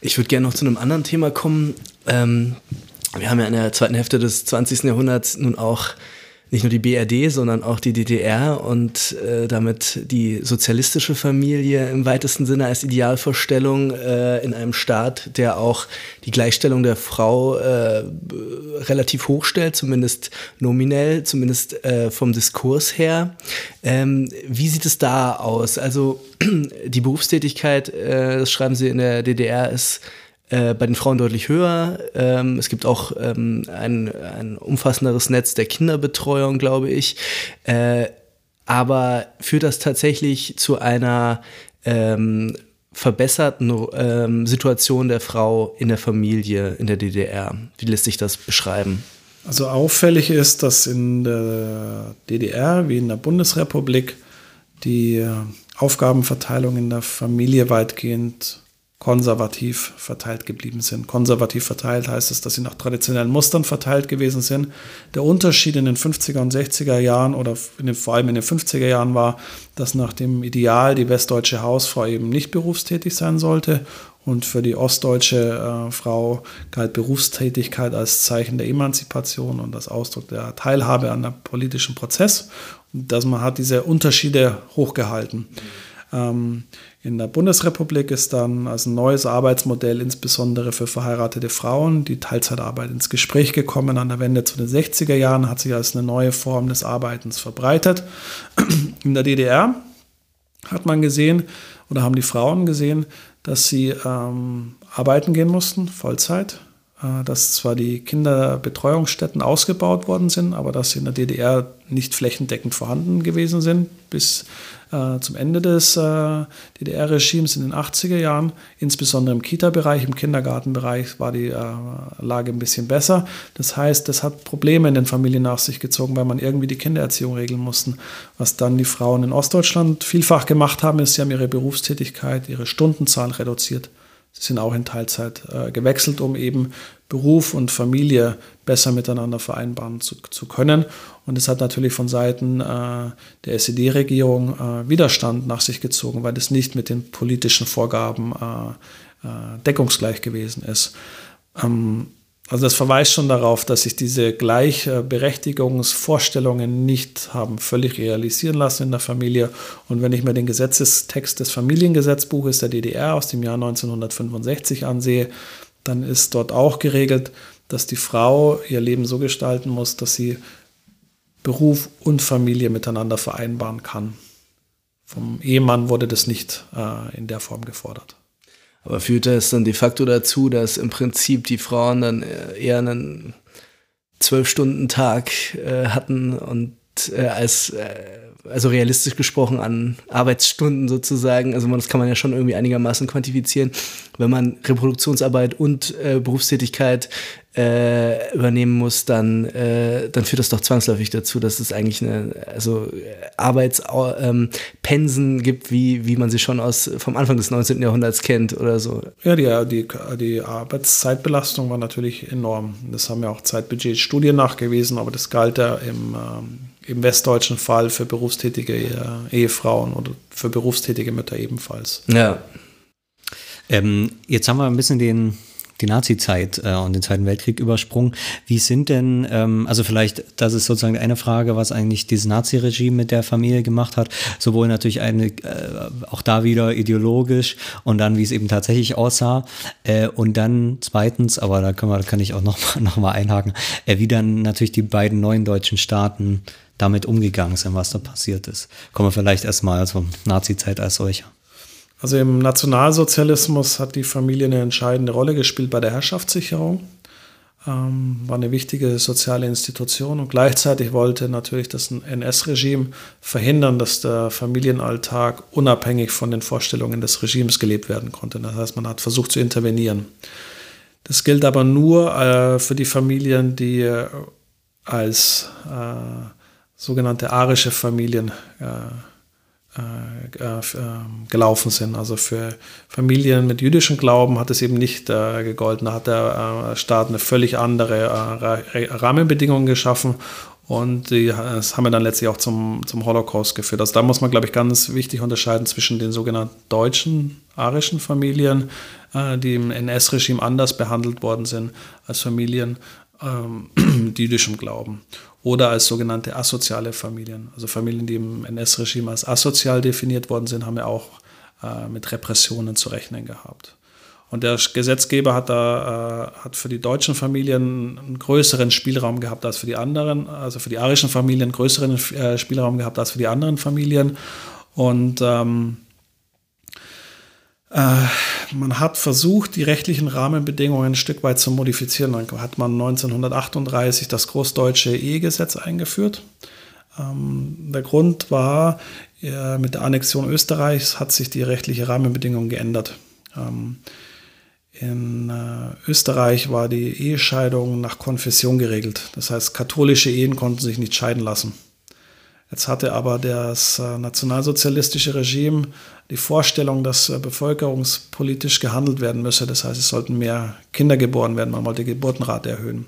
Ich würde gerne noch zu einem anderen Thema kommen. Ähm, wir haben ja in der zweiten Hälfte des 20. Jahrhunderts nun auch nicht nur die BRD, sondern auch die DDR und äh, damit die sozialistische Familie im weitesten Sinne als Idealvorstellung äh, in einem Staat, der auch die Gleichstellung der Frau äh, relativ hoch stellt, zumindest nominell, zumindest äh, vom Diskurs her. Ähm, wie sieht es da aus? Also die Berufstätigkeit, äh, das schreiben Sie in der DDR, ist äh, bei den Frauen deutlich höher. Ähm, es gibt auch ähm, ein, ein umfassenderes Netz der Kinderbetreuung, glaube ich. Äh, aber führt das tatsächlich zu einer ähm, verbesserten ähm, Situation der Frau in der Familie in der DDR? Wie lässt sich das beschreiben? Also auffällig ist, dass in der DDR wie in der Bundesrepublik die äh, Aufgabenverteilung in der Familie weitgehend konservativ verteilt geblieben sind. Konservativ verteilt heißt es, dass sie nach traditionellen Mustern verteilt gewesen sind. Der Unterschied in den 50er und 60er Jahren oder den, vor allem in den 50er Jahren war, dass nach dem Ideal die westdeutsche Hausfrau eben nicht berufstätig sein sollte und für die ostdeutsche äh, Frau galt Berufstätigkeit als Zeichen der Emanzipation und als Ausdruck der Teilhabe an der politischen Prozess. Und dass man hat diese Unterschiede hochgehalten. Mhm. Ähm, in der Bundesrepublik ist dann als neues Arbeitsmodell insbesondere für verheiratete Frauen die Teilzeitarbeit ins Gespräch gekommen. An der Wende zu den 60er Jahren hat sich als eine neue Form des Arbeitens verbreitet. In der DDR hat man gesehen oder haben die Frauen gesehen, dass sie ähm, arbeiten gehen mussten, Vollzeit, dass zwar die Kinderbetreuungsstätten ausgebaut worden sind, aber dass sie in der DDR nicht flächendeckend vorhanden gewesen sind bis äh, zum Ende des äh, DDR-Regimes in den 80er Jahren. Insbesondere im Kita-Bereich, im Kindergartenbereich war die äh, Lage ein bisschen besser. Das heißt, das hat Probleme in den Familien nach sich gezogen, weil man irgendwie die Kindererziehung regeln musste. Was dann die Frauen in Ostdeutschland vielfach gemacht haben, ist, sie haben ihre Berufstätigkeit, ihre Stundenzahl reduziert. Sie sind auch in Teilzeit äh, gewechselt, um eben Beruf und Familie besser miteinander vereinbaren zu, zu können. Und es hat natürlich von Seiten äh, der SED-Regierung äh, Widerstand nach sich gezogen, weil es nicht mit den politischen Vorgaben äh, äh, deckungsgleich gewesen ist. Ähm, also das verweist schon darauf, dass sich diese Gleichberechtigungsvorstellungen nicht haben völlig realisieren lassen in der Familie. Und wenn ich mir den Gesetzestext des Familiengesetzbuches der DDR aus dem Jahr 1965 ansehe, dann ist dort auch geregelt, dass die Frau ihr Leben so gestalten muss, dass sie Beruf und Familie miteinander vereinbaren kann. Vom Ehemann wurde das nicht äh, in der Form gefordert. Aber führt das dann de facto dazu, dass im Prinzip die Frauen dann äh, eher einen Zwölf-Stunden-Tag äh, hatten und äh, als, äh, also realistisch gesprochen an Arbeitsstunden sozusagen, also man, das kann man ja schon irgendwie einigermaßen quantifizieren, wenn man Reproduktionsarbeit und äh, Berufstätigkeit äh, übernehmen muss, dann, äh, dann führt das doch zwangsläufig dazu, dass es eigentlich eine, also Arbeitspensen ähm, gibt, wie, wie man sie schon aus vom Anfang des 19. Jahrhunderts kennt oder so. Ja, die, die, die Arbeitszeitbelastung war natürlich enorm. Das haben ja auch Zeitbudget-Studien nachgewiesen, aber das galt ja im, ähm, im westdeutschen Fall für berufstätige äh, Ehefrauen oder für berufstätige Mütter ebenfalls. Ja. Ähm, jetzt haben wir ein bisschen den die Nazi-Zeit äh, und den Zweiten Weltkrieg übersprungen. Wie sind denn, ähm, also vielleicht, das ist sozusagen eine Frage, was eigentlich dieses Nazi-Regime mit der Familie gemacht hat, sowohl natürlich eine, äh, auch da wieder ideologisch und dann, wie es eben tatsächlich aussah. Äh, und dann zweitens, aber da können wir, kann ich auch noch mal, noch mal einhaken, äh, wie dann natürlich die beiden neuen deutschen Staaten damit umgegangen sind, was da passiert ist. Kommen wir vielleicht erstmal also Nazi-Zeit als solcher. Also im Nationalsozialismus hat die Familie eine entscheidende Rolle gespielt bei der Herrschaftssicherung. Ähm, war eine wichtige soziale Institution und gleichzeitig wollte natürlich das NS-Regime verhindern, dass der Familienalltag unabhängig von den Vorstellungen des Regimes gelebt werden konnte. Das heißt, man hat versucht zu intervenieren. Das gilt aber nur äh, für die Familien, die äh, als äh, sogenannte arische Familien äh, äh, äh, ähm, gelaufen sind. Also für Familien mit jüdischem Glauben hat es eben nicht äh, gegolten. Da hat der Staat eine völlig andere Rahmenbedingungen geschaffen und die, das haben wir dann letztlich auch zum, zum Holocaust geführt. Also da muss man, glaube ich, ganz wichtig unterscheiden zwischen den sogenannten deutschen, arischen Familien, die im NS-Regime anders behandelt worden sind, als Familien ähm, jüdischem Glauben oder als sogenannte asoziale Familien. Also Familien, die im NS-Regime als asozial definiert worden sind, haben ja auch äh, mit Repressionen zu rechnen gehabt. Und der Gesetzgeber hat da äh, hat für die deutschen Familien einen größeren Spielraum gehabt als für die anderen, also für die arischen Familien einen größeren äh, Spielraum gehabt als für die anderen Familien. Und ähm, äh, man hat versucht, die rechtlichen Rahmenbedingungen ein Stück weit zu modifizieren. Dann hat man 1938 das Großdeutsche Ehegesetz eingeführt. Ähm, der Grund war, äh, mit der Annexion Österreichs hat sich die rechtliche Rahmenbedingung geändert. Ähm, in äh, Österreich war die Ehescheidung nach Konfession geregelt. Das heißt, katholische Ehen konnten sich nicht scheiden lassen. Jetzt hatte aber das äh, nationalsozialistische Regime die Vorstellung, dass äh, bevölkerungspolitisch gehandelt werden müsse. Das heißt, es sollten mehr Kinder geboren werden. Man wollte die Geburtenrate erhöhen.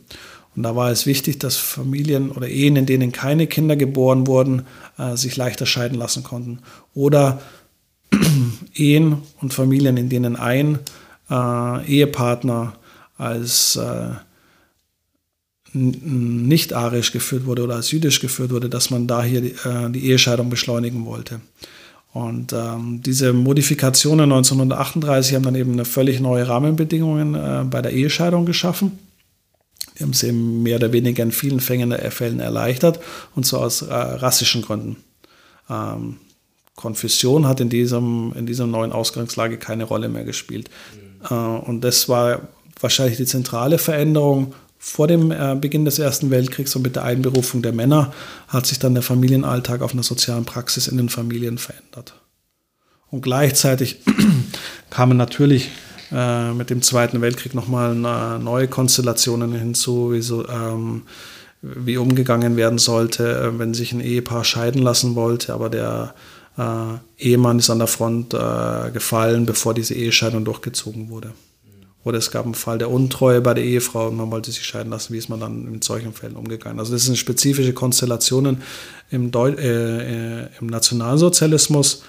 Und da war es wichtig, dass Familien oder Ehen, in denen keine Kinder geboren wurden, äh, sich leichter scheiden lassen konnten. Oder Ehen und Familien, in denen ein Ehepartner als nicht arisch geführt wurde oder als jüdisch geführt wurde, dass man da hier die, äh, die Ehescheidung beschleunigen wollte. Und ähm, diese Modifikationen 1938 haben dann eben eine völlig neue Rahmenbedingungen äh, bei der Ehescheidung geschaffen. Die haben es eben mehr oder weniger in vielen Fällen, äh, Fällen erleichtert und zwar aus äh, rassischen Gründen. Ähm, Konfession hat in diesem, in dieser neuen Ausgangslage keine Rolle mehr gespielt. Mhm. Äh, und das war wahrscheinlich die zentrale Veränderung vor dem äh, Beginn des Ersten Weltkriegs und mit der Einberufung der Männer hat sich dann der Familienalltag auf einer sozialen Praxis in den Familien verändert. Und gleichzeitig kamen natürlich äh, mit dem Zweiten Weltkrieg nochmal neue Konstellationen hinzu, wie, so, ähm, wie umgegangen werden sollte, äh, wenn sich ein Ehepaar scheiden lassen wollte, aber der äh, Ehemann ist an der Front äh, gefallen, bevor diese Ehescheidung durchgezogen wurde. Oder es gab einen Fall der Untreue bei der Ehefrau und man wollte sich scheiden lassen. Wie ist man dann mit solchen Fällen umgegangen? Also das sind spezifische Konstellationen im, Deu äh, äh, im Nationalsozialismus.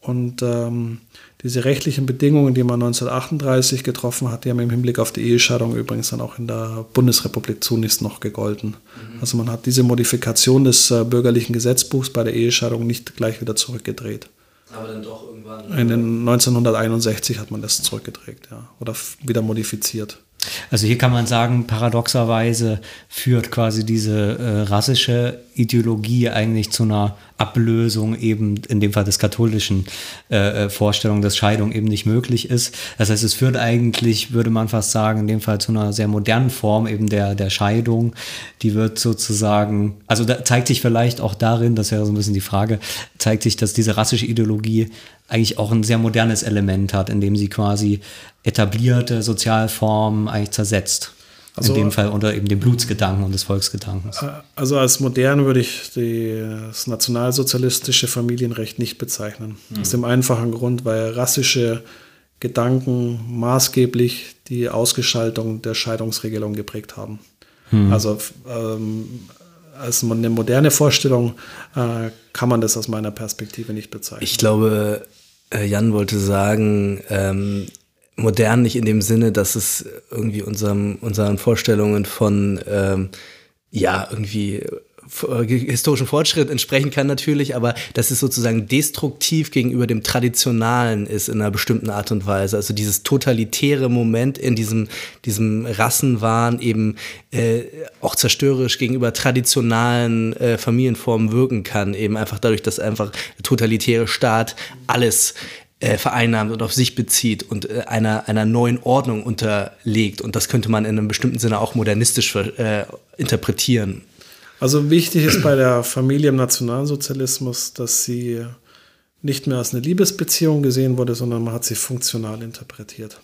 Und ähm, diese rechtlichen Bedingungen, die man 1938 getroffen hat, die haben im Hinblick auf die Ehescheidung übrigens dann auch in der Bundesrepublik zunächst noch gegolten. Mhm. Also man hat diese Modifikation des äh, bürgerlichen Gesetzbuchs bei der Ehescheidung nicht gleich wieder zurückgedreht. Aber dann doch irgendwann. In den 1961 hat man das zurückgedreht, ja. Oder wieder modifiziert. Also hier kann man sagen, paradoxerweise führt quasi diese äh, rassische Ideologie eigentlich zu einer Ablösung eben in dem Fall des katholischen äh, äh, Vorstellung, dass Scheidung eben nicht möglich ist. Das heißt, es führt eigentlich, würde man fast sagen, in dem Fall zu einer sehr modernen Form eben der, der Scheidung. Die wird sozusagen, also da zeigt sich vielleicht auch darin, das wäre so ein bisschen die Frage, zeigt sich, dass diese rassische Ideologie eigentlich auch ein sehr modernes Element hat, indem sie quasi etablierte Sozialformen eigentlich zersetzt. Also, in dem Fall unter eben dem Blutsgedanken und des Volksgedankens. Äh, also als modern würde ich die, das nationalsozialistische Familienrecht nicht bezeichnen. Mhm. Aus dem einfachen Grund, weil rassische Gedanken maßgeblich die Ausgestaltung der Scheidungsregelung geprägt haben. Mhm. Also ähm, als eine moderne Vorstellung äh, kann man das aus meiner Perspektive nicht bezeichnen. Ich glaube, äh, Jan wollte sagen, ähm, modern nicht in dem Sinne, dass es irgendwie unserem, unseren Vorstellungen von ähm, ja irgendwie historischen Fortschritt entsprechen kann natürlich, aber dass es sozusagen destruktiv gegenüber dem Traditionalen ist in einer bestimmten Art und Weise. Also dieses totalitäre Moment in diesem, diesem Rassenwahn eben äh, auch zerstörerisch gegenüber traditionalen äh, Familienformen wirken kann, eben einfach dadurch, dass einfach der totalitäre Staat alles äh, vereinnahmt und auf sich bezieht und äh, einer, einer neuen Ordnung unterlegt. Und das könnte man in einem bestimmten Sinne auch modernistisch äh, interpretieren. Also wichtig ist bei der Familie im Nationalsozialismus, dass sie nicht mehr als eine Liebesbeziehung gesehen wurde, sondern man hat sie funktional interpretiert.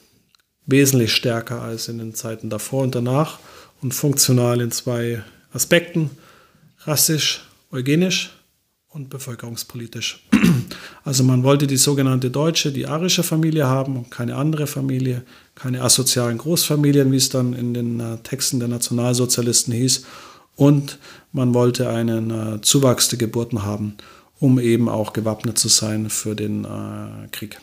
Wesentlich stärker als in den Zeiten davor und danach und funktional in zwei Aspekten, rassisch, eugenisch und bevölkerungspolitisch. Also man wollte die sogenannte deutsche, die arische Familie haben und keine andere Familie, keine asozialen Großfamilien, wie es dann in den äh, Texten der Nationalsozialisten hieß. Und man wollte einen äh, Zuwachs der Geburten haben, um eben auch gewappnet zu sein für den äh, Krieg.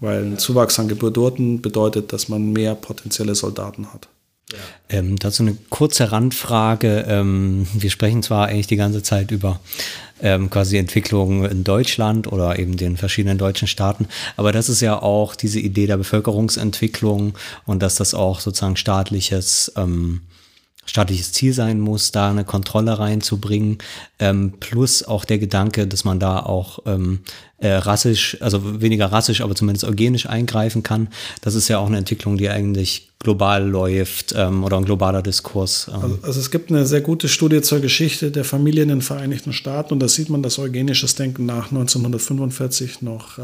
Weil ein Zuwachs an Geburten bedeutet, dass man mehr potenzielle Soldaten hat. Ja. Ähm, dazu eine kurze Randfrage. Ähm, wir sprechen zwar eigentlich die ganze Zeit über ähm, quasi Entwicklungen in Deutschland oder eben den verschiedenen deutschen Staaten, aber das ist ja auch diese Idee der Bevölkerungsentwicklung und dass das auch sozusagen staatliches ähm, staatliches Ziel sein muss, da eine Kontrolle reinzubringen, ähm, plus auch der Gedanke, dass man da auch ähm, äh, rassisch, also weniger rassisch, aber zumindest eugenisch eingreifen kann. Das ist ja auch eine Entwicklung, die eigentlich global läuft ähm, oder ein globaler Diskurs. Ähm. Also, also, es gibt eine sehr gute Studie zur Geschichte der Familie in den Vereinigten Staaten und da sieht man, dass eugenisches Denken nach 1945 noch äh,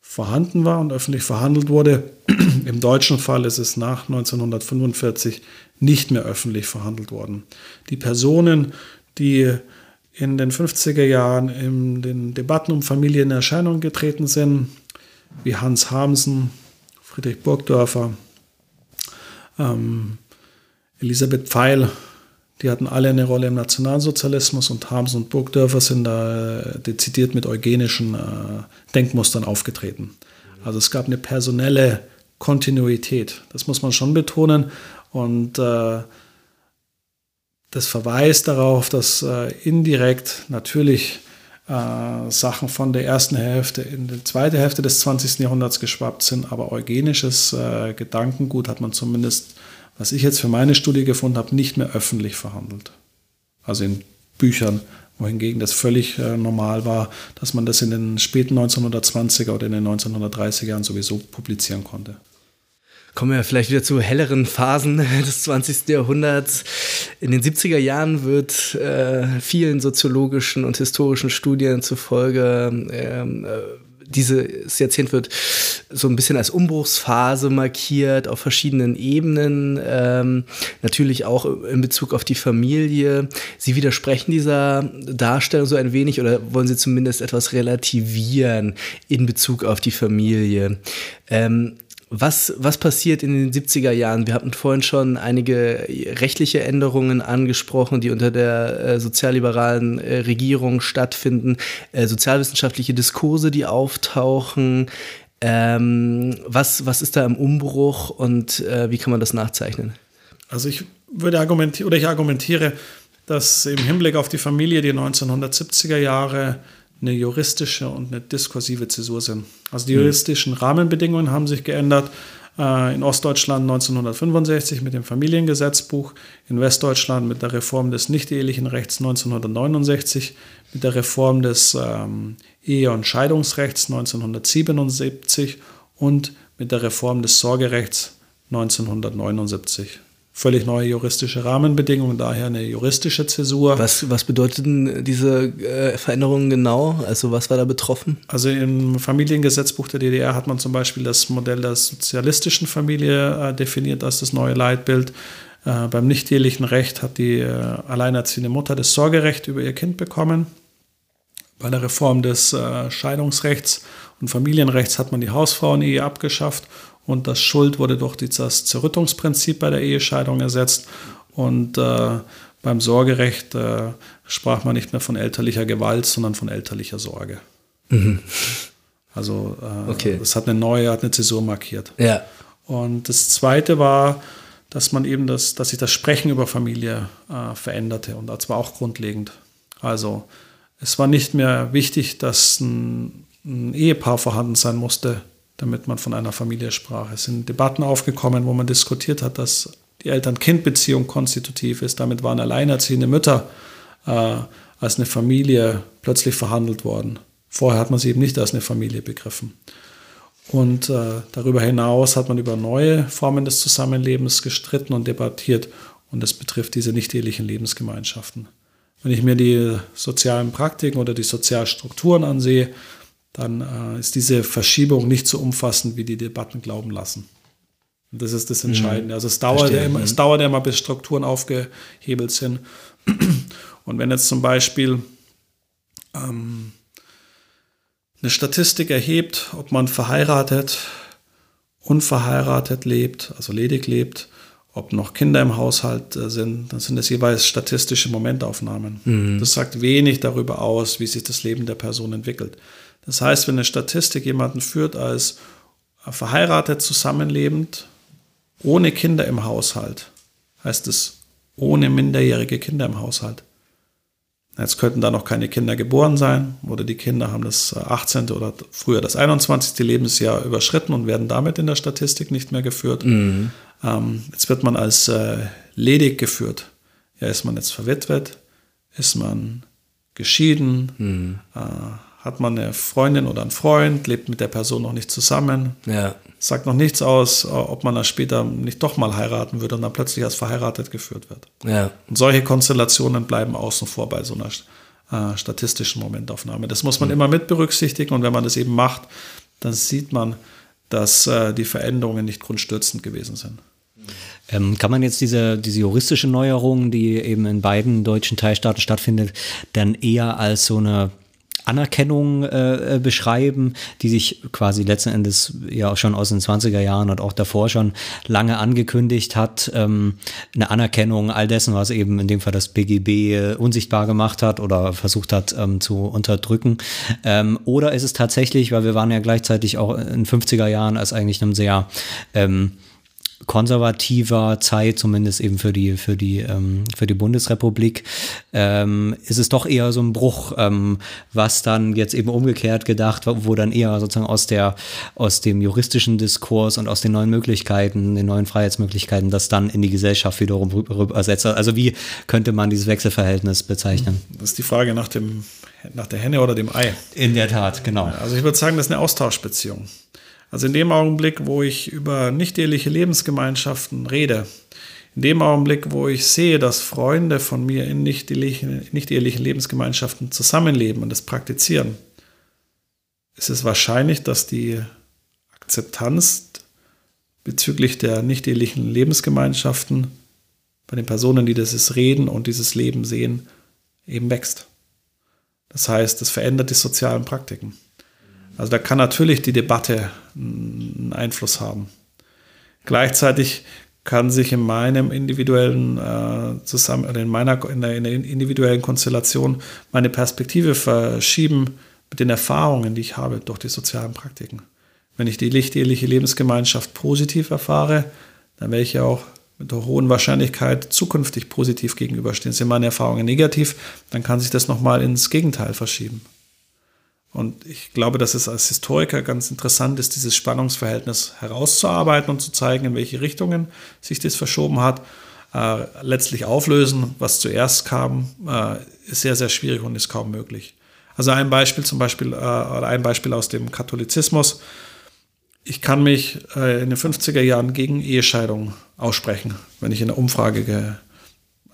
vorhanden war und öffentlich verhandelt wurde. Im deutschen Fall ist es nach 1945 nicht mehr öffentlich verhandelt worden. Die Personen, die in den 50er Jahren in den Debatten um Familie in Erscheinung getreten sind, wie Hans Hamsen, Friedrich Burgdörfer, ähm, Elisabeth Pfeil, die hatten alle eine Rolle im Nationalsozialismus und Hamsen und Burgdörfer sind da äh, dezidiert mit eugenischen äh, Denkmustern aufgetreten. Also es gab eine personelle Kontinuität. Das muss man schon betonen. Und äh, das verweist darauf, dass äh, indirekt natürlich äh, Sachen von der ersten Hälfte in die zweite Hälfte des 20. Jahrhunderts geschwappt sind, aber eugenisches äh, Gedankengut hat man zumindest, was ich jetzt für meine Studie gefunden habe, nicht mehr öffentlich verhandelt. Also in Büchern, wohingegen das völlig äh, normal war, dass man das in den späten 1920er oder in den 1930er Jahren sowieso publizieren konnte. Kommen wir vielleicht wieder zu helleren Phasen des 20. Jahrhunderts. In den 70er Jahren wird äh, vielen soziologischen und historischen Studien zufolge ähm, äh, dieses Jahrzehnt wird so ein bisschen als Umbruchsphase markiert auf verschiedenen Ebenen, ähm, natürlich auch in Bezug auf die Familie. Sie widersprechen dieser Darstellung so ein wenig oder wollen Sie zumindest etwas relativieren in Bezug auf die Familie? Ähm, was, was passiert in den 70er Jahren? Wir hatten vorhin schon einige rechtliche Änderungen angesprochen, die unter der äh, sozialliberalen äh, Regierung stattfinden, äh, sozialwissenschaftliche Diskurse, die auftauchen. Ähm, was, was ist da im Umbruch und äh, wie kann man das nachzeichnen? Also ich würde argumentieren oder ich argumentiere, dass im Hinblick auf die Familie die 1970er Jahre eine juristische und eine diskursive Zäsur sind. Also die hm. juristischen Rahmenbedingungen haben sich geändert. Äh, in Ostdeutschland 1965 mit dem Familiengesetzbuch, in Westdeutschland mit der Reform des nicht-ehelichen Rechts 1969, mit der Reform des ähm, Ehe- und Scheidungsrechts 1977 und mit der Reform des Sorgerechts 1979 völlig neue juristische Rahmenbedingungen, daher eine juristische Zäsur. Was, was bedeuteten diese äh, Veränderungen genau? Also was war da betroffen? Also im Familiengesetzbuch der DDR hat man zum Beispiel das Modell der sozialistischen Familie äh, definiert als das neue Leitbild. Äh, beim nicht-ehelichen Recht hat die äh, alleinerziehende Mutter das Sorgerecht über ihr Kind bekommen. Bei der Reform des äh, Scheidungsrechts und Familienrechts hat man die Hausfrauenehe abgeschafft und das Schuld wurde durch das Zerrüttungsprinzip bei der Ehescheidung ersetzt. Und äh, beim Sorgerecht äh, sprach man nicht mehr von elterlicher Gewalt, sondern von elterlicher Sorge. Mhm. Also äh, okay. das hat eine neue, hat eine Zäsur markiert. Ja. Und das Zweite war, dass man eben das, dass sich das Sprechen über Familie äh, veränderte und das war auch grundlegend. Also es war nicht mehr wichtig, dass ein, ein Ehepaar vorhanden sein musste, damit man von einer Familie sprach. Es sind Debatten aufgekommen, wo man diskutiert hat, dass die Eltern-Kind-Beziehung konstitutiv ist. Damit waren alleinerziehende Mütter äh, als eine Familie plötzlich verhandelt worden. Vorher hat man sie eben nicht als eine Familie begriffen. Und äh, darüber hinaus hat man über neue Formen des Zusammenlebens gestritten und debattiert. Und das betrifft diese nicht-ehelichen Lebensgemeinschaften. Wenn ich mir die sozialen Praktiken oder die Sozialstrukturen ansehe, dann äh, ist diese Verschiebung nicht so umfassend, wie die Debatten glauben lassen. Und das ist das mhm. Entscheidende. Also es dauert, ja immer, es mhm. dauert ja immer, bis Strukturen aufgehebelt sind. Und wenn jetzt zum Beispiel ähm, eine Statistik erhebt, ob man verheiratet, unverheiratet lebt, also ledig lebt, ob noch Kinder im Haushalt äh, sind, dann sind das jeweils statistische Momentaufnahmen. Mhm. Das sagt wenig darüber aus, wie sich das Leben der Person entwickelt. Das heißt, wenn eine Statistik jemanden führt als verheiratet, zusammenlebend, ohne Kinder im Haushalt, heißt es ohne minderjährige Kinder im Haushalt. Jetzt könnten da noch keine Kinder geboren sein oder die Kinder haben das 18. oder früher das 21. Lebensjahr überschritten und werden damit in der Statistik nicht mehr geführt. Mhm. Ähm, jetzt wird man als äh, ledig geführt. Ja, ist man jetzt verwitwet? Ist man geschieden? Mhm. Äh, hat man eine Freundin oder einen Freund, lebt mit der Person noch nicht zusammen, ja. sagt noch nichts aus, ob man dann später nicht doch mal heiraten würde und dann plötzlich als verheiratet geführt wird. Ja. Und solche Konstellationen bleiben außen vor bei so einer äh, statistischen Momentaufnahme. Das muss man mhm. immer mit berücksichtigen und wenn man das eben macht, dann sieht man, dass äh, die Veränderungen nicht grundstürzend gewesen sind. Ähm, kann man jetzt diese, diese juristische Neuerung, die eben in beiden deutschen Teilstaaten stattfindet, dann eher als so eine Anerkennung äh, äh, beschreiben, die sich quasi letzten Endes ja schon aus den 20er Jahren und auch davor schon lange angekündigt hat. Ähm, eine Anerkennung all dessen, was eben in dem Fall das BGB äh, unsichtbar gemacht hat oder versucht hat ähm, zu unterdrücken. Ähm, oder ist es tatsächlich, weil wir waren ja gleichzeitig auch in 50er Jahren als eigentlich einem sehr ähm, konservativer Zeit, zumindest eben für die, für die, ähm, für die Bundesrepublik, ähm, ist es doch eher so ein Bruch, ähm, was dann jetzt eben umgekehrt gedacht, wo dann eher sozusagen aus der, aus dem juristischen Diskurs und aus den neuen Möglichkeiten, den neuen Freiheitsmöglichkeiten, das dann in die Gesellschaft wiederum übersetzt. Also wie könnte man dieses Wechselverhältnis bezeichnen? Das ist die Frage nach dem, nach der Henne oder dem Ei. In der Tat, genau. Also ich würde sagen, das ist eine Austauschbeziehung. Also in dem Augenblick, wo ich über nicht-eheliche Lebensgemeinschaften rede, in dem Augenblick, wo ich sehe, dass Freunde von mir in nicht-ehelichen nicht Lebensgemeinschaften zusammenleben und das praktizieren, ist es wahrscheinlich, dass die Akzeptanz bezüglich der nicht-ehelichen Lebensgemeinschaften bei den Personen, die dieses reden und dieses Leben sehen, eben wächst. Das heißt, es verändert die sozialen Praktiken. Also da kann natürlich die Debatte einen Einfluss haben. Gleichzeitig kann sich in meinem individuellen äh, zusammen in meiner in der, in der, individuellen Konstellation meine Perspektive verschieben mit den Erfahrungen, die ich habe durch die sozialen Praktiken. Wenn ich die lichteheliche Lebensgemeinschaft positiv erfahre, dann werde ich ja auch mit der hohen Wahrscheinlichkeit zukünftig positiv gegenüberstehen. Sind meine Erfahrungen negativ, dann kann sich das nochmal ins Gegenteil verschieben. Und ich glaube, dass es als Historiker ganz interessant ist, dieses Spannungsverhältnis herauszuarbeiten und zu zeigen, in welche Richtungen sich das verschoben hat. Äh, letztlich auflösen, was zuerst kam, äh, ist sehr, sehr schwierig und ist kaum möglich. Also ein Beispiel zum Beispiel, äh, oder ein Beispiel aus dem Katholizismus. Ich kann mich äh, in den 50er Jahren gegen Ehescheidung aussprechen, wenn ich in der Umfrage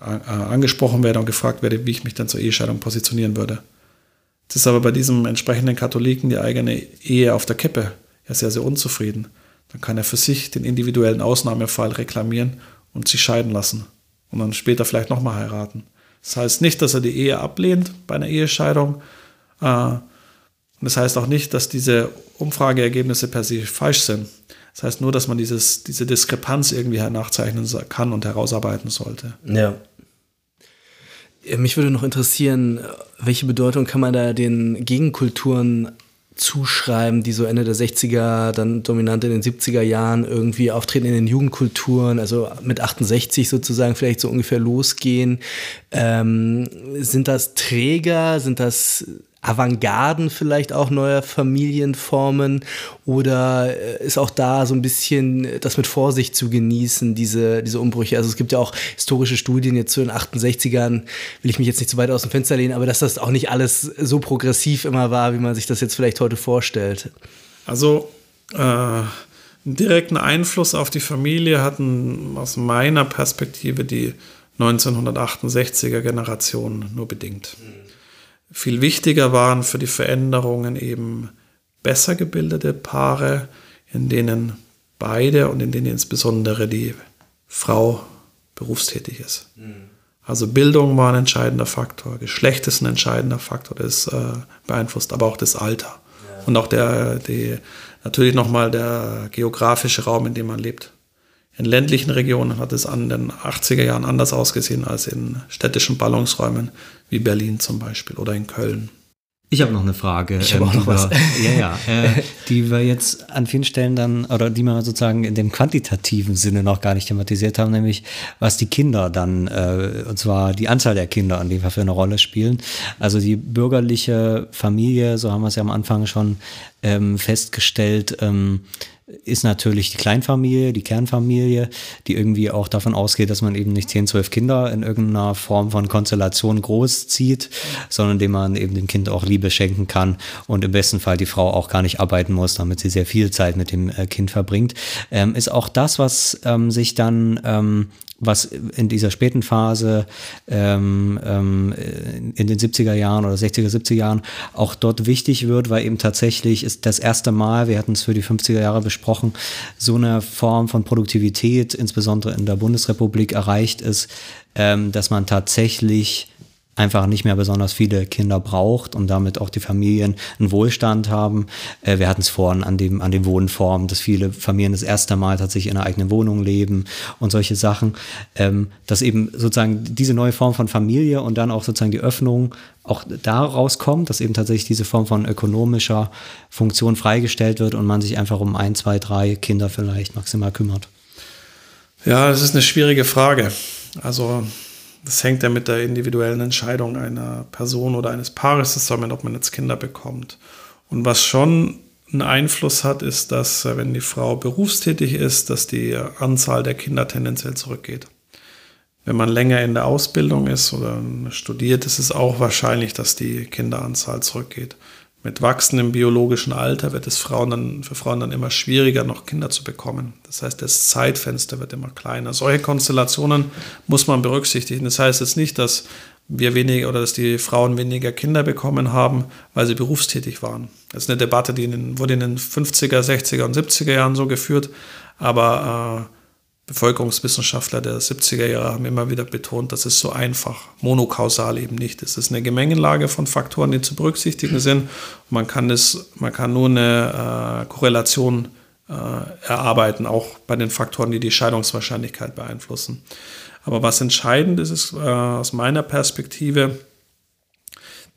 äh, angesprochen werde und gefragt werde, wie ich mich dann zur Ehescheidung positionieren würde. Jetzt ist aber bei diesem entsprechenden Katholiken die eigene Ehe auf der Kippe. Er ist ja sehr unzufrieden. Dann kann er für sich den individuellen Ausnahmefall reklamieren und sich scheiden lassen. Und dann später vielleicht nochmal heiraten. Das heißt nicht, dass er die Ehe ablehnt bei einer Ehescheidung. Äh, und das heißt auch nicht, dass diese Umfrageergebnisse per se falsch sind. Das heißt nur, dass man dieses, diese Diskrepanz irgendwie nachzeichnen kann und herausarbeiten sollte. Ja. Mich würde noch interessieren, welche Bedeutung kann man da den Gegenkulturen zuschreiben, die so Ende der 60er, dann dominant in den 70er Jahren irgendwie auftreten in den Jugendkulturen, also mit 68 sozusagen vielleicht so ungefähr losgehen. Ähm, sind das Träger, sind das Avantgarden vielleicht auch neuer Familienformen oder äh, ist auch da so ein bisschen das mit Vorsicht zu genießen, diese, diese Umbrüche? Also es gibt ja auch historische Studien jetzt zu den 68ern, will ich mich jetzt nicht zu weit aus dem Fenster lehnen, aber dass das auch nicht alles so progressiv immer war, wie man sich das jetzt vielleicht heute vorstellt. Also äh, einen direkten Einfluss auf die Familie hatten aus meiner Perspektive die 1968er Generation nur bedingt. Mhm. Viel wichtiger waren für die Veränderungen eben besser gebildete Paare, in denen beide und in denen insbesondere die Frau berufstätig ist. Mhm. Also Bildung war ein entscheidender Faktor, Geschlecht ist ein entscheidender Faktor, das äh, beeinflusst aber auch das Alter. Ja. Und auch der, die, natürlich nochmal der geografische Raum, in dem man lebt. In ländlichen Regionen hat es an den 80er Jahren anders ausgesehen als in städtischen Ballungsräumen wie Berlin zum Beispiel oder in Köln. Ich habe noch eine Frage. Ich habe ähm, auch noch was. ja, ja. Äh, die wir jetzt an vielen Stellen dann, oder die wir sozusagen in dem quantitativen Sinne noch gar nicht thematisiert haben, nämlich was die Kinder dann, äh, und zwar die Anzahl der Kinder an dem für eine Rolle spielen. Also die bürgerliche Familie, so haben wir es ja am Anfang schon ähm, festgestellt, ähm, ist natürlich die Kleinfamilie, die Kernfamilie, die irgendwie auch davon ausgeht, dass man eben nicht 10, 12 Kinder in irgendeiner Form von Konstellation großzieht, sondern dem man eben dem Kind auch Liebe schenken kann und im besten Fall die Frau auch gar nicht arbeiten muss, damit sie sehr viel Zeit mit dem äh, Kind verbringt. Ähm, ist auch das, was ähm, sich dann ähm, was in dieser späten Phase ähm, ähm, in den 70er Jahren oder 60er, 70er Jahren auch dort wichtig wird, weil eben tatsächlich ist das erste Mal, wir hatten es für die 50er Jahre besprochen, so eine Form von Produktivität, insbesondere in der Bundesrepublik, erreicht ist, ähm, dass man tatsächlich einfach nicht mehr besonders viele Kinder braucht und damit auch die Familien einen Wohlstand haben. Äh, wir hatten es vorhin an dem, an den Wohnformen, dass viele Familien das erste Mal tatsächlich in einer eigenen Wohnung leben und solche Sachen. Ähm, dass eben sozusagen diese neue Form von Familie und dann auch sozusagen die Öffnung auch daraus kommt, dass eben tatsächlich diese Form von ökonomischer Funktion freigestellt wird und man sich einfach um ein, zwei, drei Kinder vielleicht maximal kümmert. Ja, das ist eine schwierige Frage. Also das hängt ja mit der individuellen Entscheidung einer Person oder eines Paares zusammen, ob man jetzt Kinder bekommt. Und was schon einen Einfluss hat, ist, dass äh, wenn die Frau berufstätig ist, dass die Anzahl der Kinder tendenziell zurückgeht. Wenn man länger in der Ausbildung ist oder studiert, ist es auch wahrscheinlich, dass die Kinderanzahl zurückgeht. Mit wachsendem biologischen Alter wird es Frauen dann, für Frauen dann immer schwieriger, noch Kinder zu bekommen. Das heißt, das Zeitfenster wird immer kleiner. Solche Konstellationen muss man berücksichtigen. Das heißt jetzt nicht, dass wir weniger oder dass die Frauen weniger Kinder bekommen haben, weil sie berufstätig waren. Das ist eine Debatte, die in wurde in den 50er, 60er und 70er Jahren so geführt, aber äh, Bevölkerungswissenschaftler der 70er Jahre haben immer wieder betont, dass es so einfach, monokausal eben nicht ist. Es ist eine Gemengelage von Faktoren, die zu berücksichtigen sind. Man kann, das, man kann nur eine äh, Korrelation äh, erarbeiten, auch bei den Faktoren, die die Scheidungswahrscheinlichkeit beeinflussen. Aber was entscheidend ist, ist äh, aus meiner Perspektive,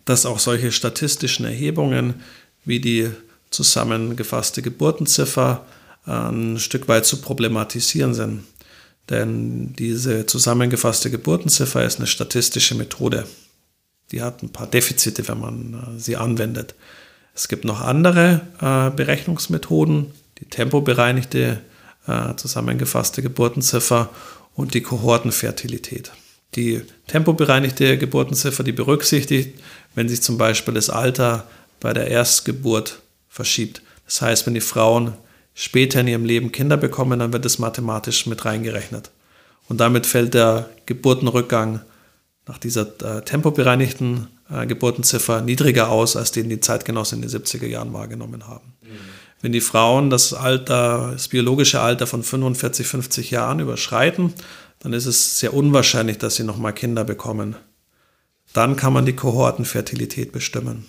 dass auch solche statistischen Erhebungen wie die zusammengefasste Geburtenziffer ein Stück weit zu problematisieren sind. Denn diese zusammengefasste Geburtenziffer ist eine statistische Methode. Die hat ein paar Defizite, wenn man äh, sie anwendet. Es gibt noch andere äh, Berechnungsmethoden, die tempobereinigte äh, zusammengefasste Geburtenziffer und die Kohortenfertilität. Die tempobereinigte Geburtenziffer, die berücksichtigt, wenn sich zum Beispiel das Alter bei der Erstgeburt verschiebt. Das heißt, wenn die Frauen später in ihrem Leben Kinder bekommen, dann wird es mathematisch mit reingerechnet. Und damit fällt der Geburtenrückgang nach dieser äh, tempobereinigten äh, Geburtenziffer niedriger aus, als den die Zeitgenossen in den 70er Jahren wahrgenommen haben. Mhm. Wenn die Frauen das Alter, das biologische Alter von 45, 50 Jahren überschreiten, dann ist es sehr unwahrscheinlich, dass sie nochmal Kinder bekommen. Dann kann man die Kohortenfertilität bestimmen.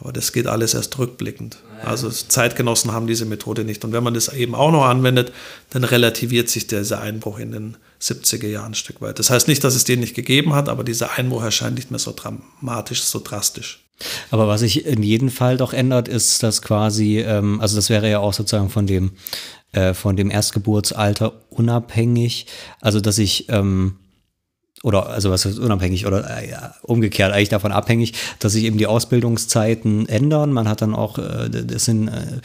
Aber das geht alles erst rückblickend. Also Zeitgenossen haben diese Methode nicht. Und wenn man das eben auch noch anwendet, dann relativiert sich dieser Einbruch in den 70er Jahren ein Stück weit. Das heißt nicht, dass es den nicht gegeben hat, aber dieser Einbruch erscheint nicht mehr so dramatisch, so drastisch. Aber was sich in jedem Fall doch ändert, ist, dass quasi, ähm, also das wäre ja auch sozusagen von dem, äh, von dem Erstgeburtsalter unabhängig, also dass ich ähm, oder also was ist unabhängig oder äh, umgekehrt eigentlich davon abhängig, dass sich eben die Ausbildungszeiten ändern. Man hat dann auch, äh, das sind äh,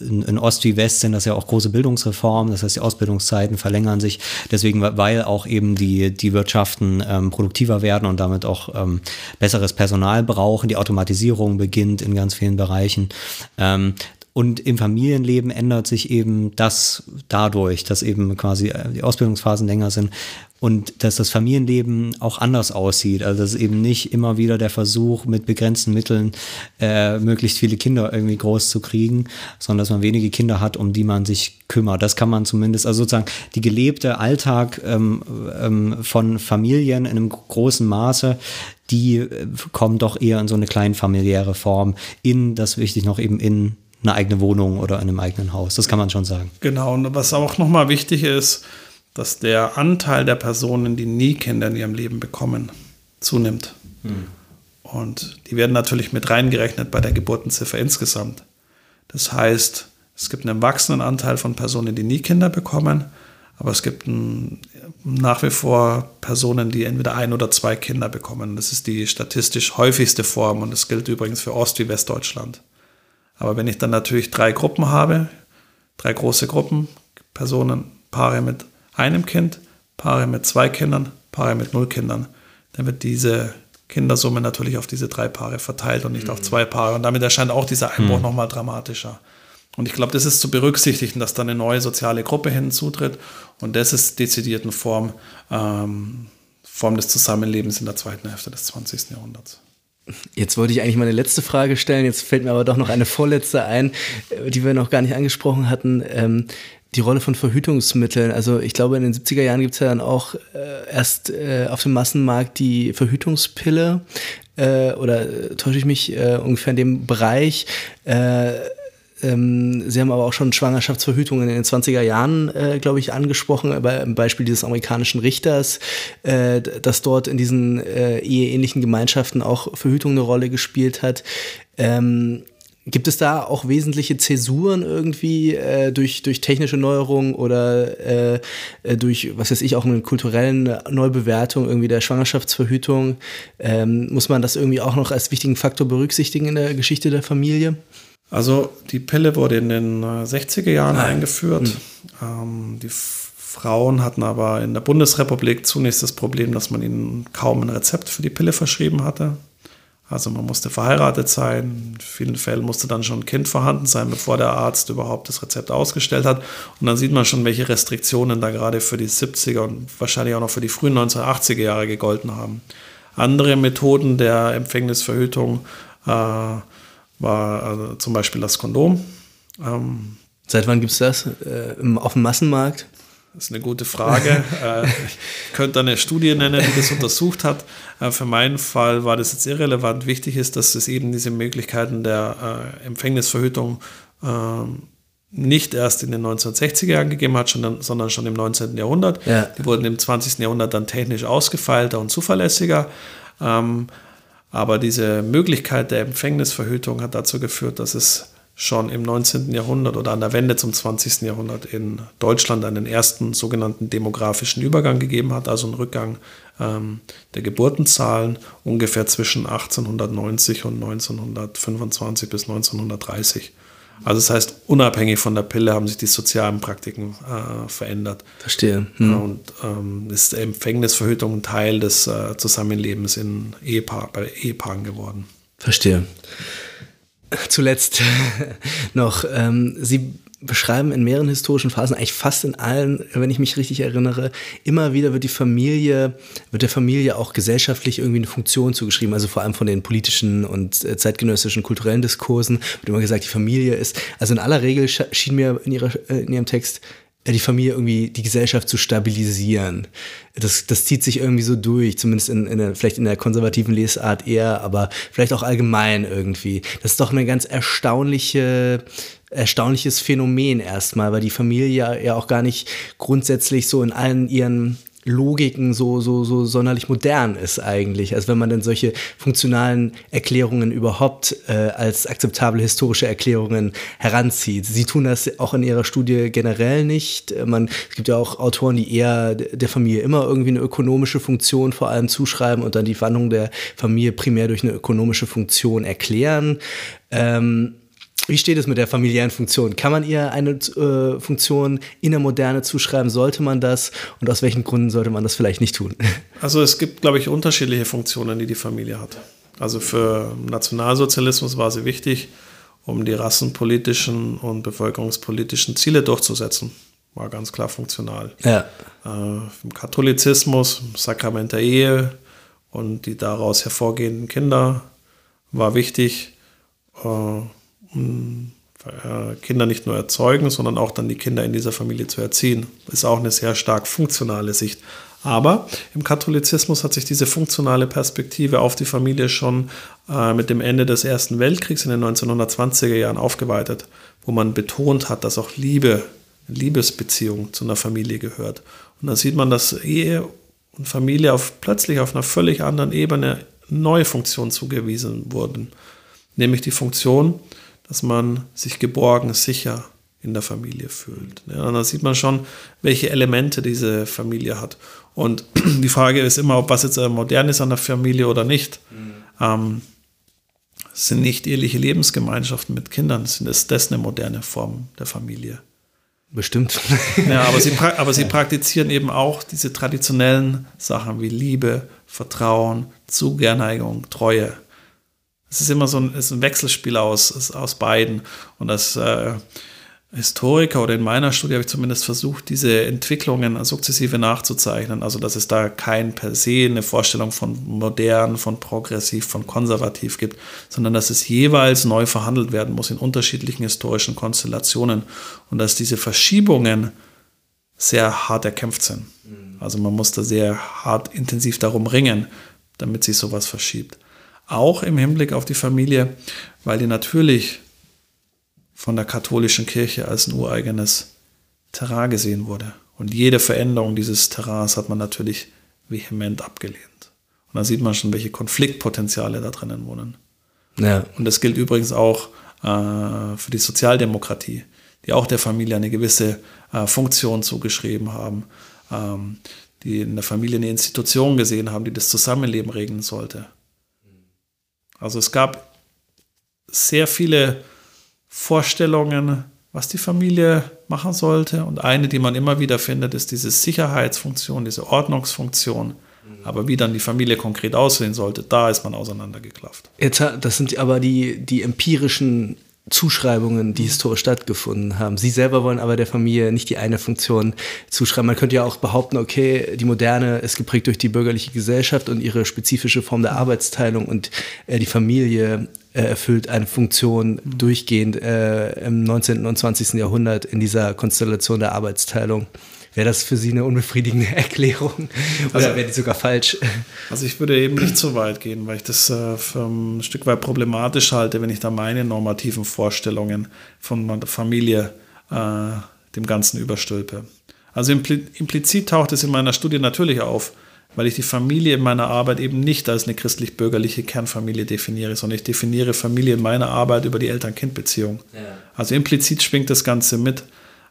in, in, Ost wie West sind das ja auch große Bildungsreformen, das heißt die Ausbildungszeiten verlängern sich deswegen, weil auch eben die, die Wirtschaften ähm, produktiver werden und damit auch ähm, besseres Personal brauchen. Die Automatisierung beginnt in ganz vielen Bereichen. Ähm, und im Familienleben ändert sich eben das dadurch, dass eben quasi äh, die Ausbildungsphasen länger sind und dass das Familienleben auch anders aussieht. Also dass eben nicht immer wieder der Versuch, mit begrenzten Mitteln äh, möglichst viele Kinder irgendwie groß zu kriegen, sondern dass man wenige Kinder hat, um die man sich kümmert. Das kann man zumindest, also sozusagen die gelebte Alltag ähm, ähm, von Familien in einem großen Maße, die äh, kommen doch eher in so eine kleinfamiliäre Form in, das wichtig noch eben in eine eigene Wohnung oder in einem eigenen Haus. Das kann man schon sagen. Genau, und was auch nochmal wichtig ist, dass der Anteil der Personen, die nie Kinder in ihrem Leben bekommen, zunimmt. Hm. Und die werden natürlich mit reingerechnet bei der Geburtenziffer insgesamt. Das heißt, es gibt einen wachsenden Anteil von Personen, die nie Kinder bekommen, aber es gibt ein, nach wie vor Personen, die entweder ein oder zwei Kinder bekommen. Das ist die statistisch häufigste Form und das gilt übrigens für Ost- wie Westdeutschland. Aber wenn ich dann natürlich drei Gruppen habe, drei große Gruppen, Personen, Paare mit einem Kind, Paare mit zwei Kindern, Paare mit null Kindern, dann wird diese Kindersumme natürlich auf diese drei Paare verteilt und nicht mhm. auf zwei Paare. Und damit erscheint auch dieser Einbruch mhm. nochmal dramatischer. Und ich glaube, das ist zu berücksichtigen, dass da eine neue soziale Gruppe hinzutritt. Und das ist dezidiert eine Form, ähm, Form des Zusammenlebens in der zweiten Hälfte des 20. Jahrhunderts. Jetzt wollte ich eigentlich meine letzte Frage stellen, jetzt fällt mir aber doch noch eine vorletzte ein, äh, die wir noch gar nicht angesprochen hatten. Ähm, die Rolle von Verhütungsmitteln. Also ich glaube, in den 70er Jahren gibt es ja dann auch äh, erst äh, auf dem Massenmarkt die Verhütungspille äh, oder äh, täusche ich mich äh, ungefähr in dem Bereich. Äh, ähm, Sie haben aber auch schon Schwangerschaftsverhütungen in den 20er Jahren, äh, glaube ich, angesprochen, beim Beispiel dieses amerikanischen Richters, äh, dass dort in diesen äh, eheähnlichen Gemeinschaften auch Verhütung eine Rolle gespielt hat. Ähm, Gibt es da auch wesentliche Zäsuren irgendwie äh, durch, durch technische Neuerungen oder äh, äh, durch, was weiß ich, auch eine kulturellen Neubewertung irgendwie der Schwangerschaftsverhütung? Ähm, muss man das irgendwie auch noch als wichtigen Faktor berücksichtigen in der Geschichte der Familie? Also die Pille wurde in den 60er äh, Jahren ah. eingeführt. Hm. Ähm, die Frauen hatten aber in der Bundesrepublik zunächst das Problem, dass man ihnen kaum ein Rezept für die Pille verschrieben hatte. Also man musste verheiratet sein, in vielen Fällen musste dann schon ein Kind vorhanden sein, bevor der Arzt überhaupt das Rezept ausgestellt hat. Und dann sieht man schon, welche Restriktionen da gerade für die 70er und wahrscheinlich auch noch für die frühen 1980er Jahre gegolten haben. Andere Methoden der Empfängnisverhütung äh, war also zum Beispiel das Kondom. Ähm, Seit wann gibt es das äh, auf dem Massenmarkt? Das ist eine gute Frage. Äh, ich könnte eine Studie nennen, die das untersucht hat. Äh, für meinen Fall war das jetzt irrelevant. Wichtig ist, dass es eben diese Möglichkeiten der äh, Empfängnisverhütung ähm, nicht erst in den 1960er Jahren gegeben hat, sondern schon im 19. Jahrhundert. Ja. Die wurden im 20. Jahrhundert dann technisch ausgefeilter und zuverlässiger. Ähm, aber diese Möglichkeit der Empfängnisverhütung hat dazu geführt, dass es schon im 19. Jahrhundert oder an der Wende zum 20. Jahrhundert in Deutschland einen ersten sogenannten demografischen Übergang gegeben hat, also einen Rückgang ähm, der Geburtenzahlen ungefähr zwischen 1890 und 1925 bis 1930. Also das heißt, unabhängig von der Pille haben sich die sozialen Praktiken äh, verändert. Verstehe. Hm. Und ähm, ist Empfängnisverhütung ein Teil des äh, Zusammenlebens in Ehepaar, bei Ehepaaren geworden. Verstehe. Zuletzt noch, ähm, Sie beschreiben in mehreren historischen Phasen, eigentlich fast in allen, wenn ich mich richtig erinnere, immer wieder wird die Familie, wird der Familie auch gesellschaftlich irgendwie eine Funktion zugeschrieben, also vor allem von den politischen und äh, zeitgenössischen kulturellen Diskursen wird immer gesagt, die Familie ist, also in aller Regel schien mir in, ihrer, äh, in ihrem Text äh, die Familie irgendwie die Gesellschaft zu stabilisieren. Das, das zieht sich irgendwie so durch, zumindest in, in der, vielleicht in der konservativen Lesart eher, aber vielleicht auch allgemein irgendwie. Das ist doch eine ganz erstaunliche, erstaunliches Phänomen erstmal, weil die Familie ja auch gar nicht grundsätzlich so in allen ihren Logiken so, so, so sonderlich modern ist eigentlich. Also wenn man dann solche funktionalen Erklärungen überhaupt äh, als akzeptable historische Erklärungen heranzieht. Sie tun das auch in ihrer Studie generell nicht. Man, es gibt ja auch Autoren, die eher der Familie immer irgendwie eine ökonomische Funktion vor allem zuschreiben und dann die Wandlung der Familie primär durch eine ökonomische Funktion erklären. Ähm, wie steht es mit der familiären Funktion? Kann man ihr eine äh, Funktion in der Moderne zuschreiben? Sollte man das? Und aus welchen Gründen sollte man das vielleicht nicht tun? Also es gibt, glaube ich, unterschiedliche Funktionen, die die Familie hat. Also für Nationalsozialismus war sie wichtig, um die rassenpolitischen und bevölkerungspolitischen Ziele durchzusetzen. War ganz klar funktional. Ja. Äh, Im Katholizismus, Sakrament der Ehe und die daraus hervorgehenden Kinder war wichtig. Äh, äh, Kinder nicht nur erzeugen, sondern auch dann die Kinder in dieser Familie zu erziehen. Ist auch eine sehr stark funktionale Sicht. Aber im Katholizismus hat sich diese funktionale Perspektive auf die Familie schon äh, mit dem Ende des Ersten Weltkriegs in den 1920er Jahren aufgeweitet, wo man betont hat, dass auch Liebe, Liebesbeziehung zu einer Familie gehört. Und da sieht man, dass Ehe und Familie auf, plötzlich auf einer völlig anderen Ebene neue Funktion zugewiesen wurden, nämlich die Funktion, dass man sich geborgen, sicher in der Familie fühlt. Ja, da sieht man schon, welche Elemente diese Familie hat. Und die Frage ist immer, ob was jetzt modern ist an der Familie oder nicht. Mhm. Ähm, sind nicht eheliche Lebensgemeinschaften mit Kindern, sind es das eine moderne Form der Familie? Bestimmt. Ja, aber sie, aber sie praktizieren eben auch diese traditionellen Sachen wie Liebe, Vertrauen, Zugerneigung, Treue es ist immer so ein, ist ein Wechselspiel aus, aus beiden. Und als äh, Historiker oder in meiner Studie habe ich zumindest versucht, diese Entwicklungen sukzessive nachzuzeichnen. Also, dass es da kein per se eine Vorstellung von modern, von progressiv, von konservativ gibt, sondern dass es jeweils neu verhandelt werden muss in unterschiedlichen historischen Konstellationen und dass diese Verschiebungen sehr hart erkämpft sind. Mhm. Also, man muss da sehr hart intensiv darum ringen, damit sich sowas verschiebt auch im Hinblick auf die Familie, weil die natürlich von der katholischen Kirche als ein ureigenes Terrain gesehen wurde. Und jede Veränderung dieses Terrains hat man natürlich vehement abgelehnt. Und da sieht man schon, welche Konfliktpotenziale da drinnen wohnen. Ja. Und das gilt übrigens auch äh, für die Sozialdemokratie, die auch der Familie eine gewisse äh, Funktion zugeschrieben haben, ähm, die in der Familie eine Institution gesehen haben, die das Zusammenleben regeln sollte. Also es gab sehr viele Vorstellungen, was die Familie machen sollte. Und eine, die man immer wieder findet, ist diese Sicherheitsfunktion, diese Ordnungsfunktion. Aber wie dann die Familie konkret aussehen sollte, da ist man auseinandergeklafft. Jetzt, das sind aber die, die empirischen Zuschreibungen, die historisch stattgefunden haben. Sie selber wollen aber der Familie nicht die eine Funktion zuschreiben. Man könnte ja auch behaupten, okay, die Moderne ist geprägt durch die bürgerliche Gesellschaft und ihre spezifische Form der Arbeitsteilung und äh, die Familie äh, erfüllt eine Funktion durchgehend äh, im 19. und 20. Jahrhundert in dieser Konstellation der Arbeitsteilung. Wäre das für Sie eine unbefriedigende Erklärung oder also, wäre die sogar falsch? Also ich würde eben nicht so weit gehen, weil ich das äh, für ein Stück weit problematisch halte, wenn ich da meine normativen Vorstellungen von der Familie äh, dem Ganzen überstülpe. Also implizit taucht es in meiner Studie natürlich auf, weil ich die Familie in meiner Arbeit eben nicht als eine christlich-bürgerliche Kernfamilie definiere, sondern ich definiere Familie in meiner Arbeit über die Eltern-Kind-Beziehung. Ja. Also implizit schwingt das Ganze mit.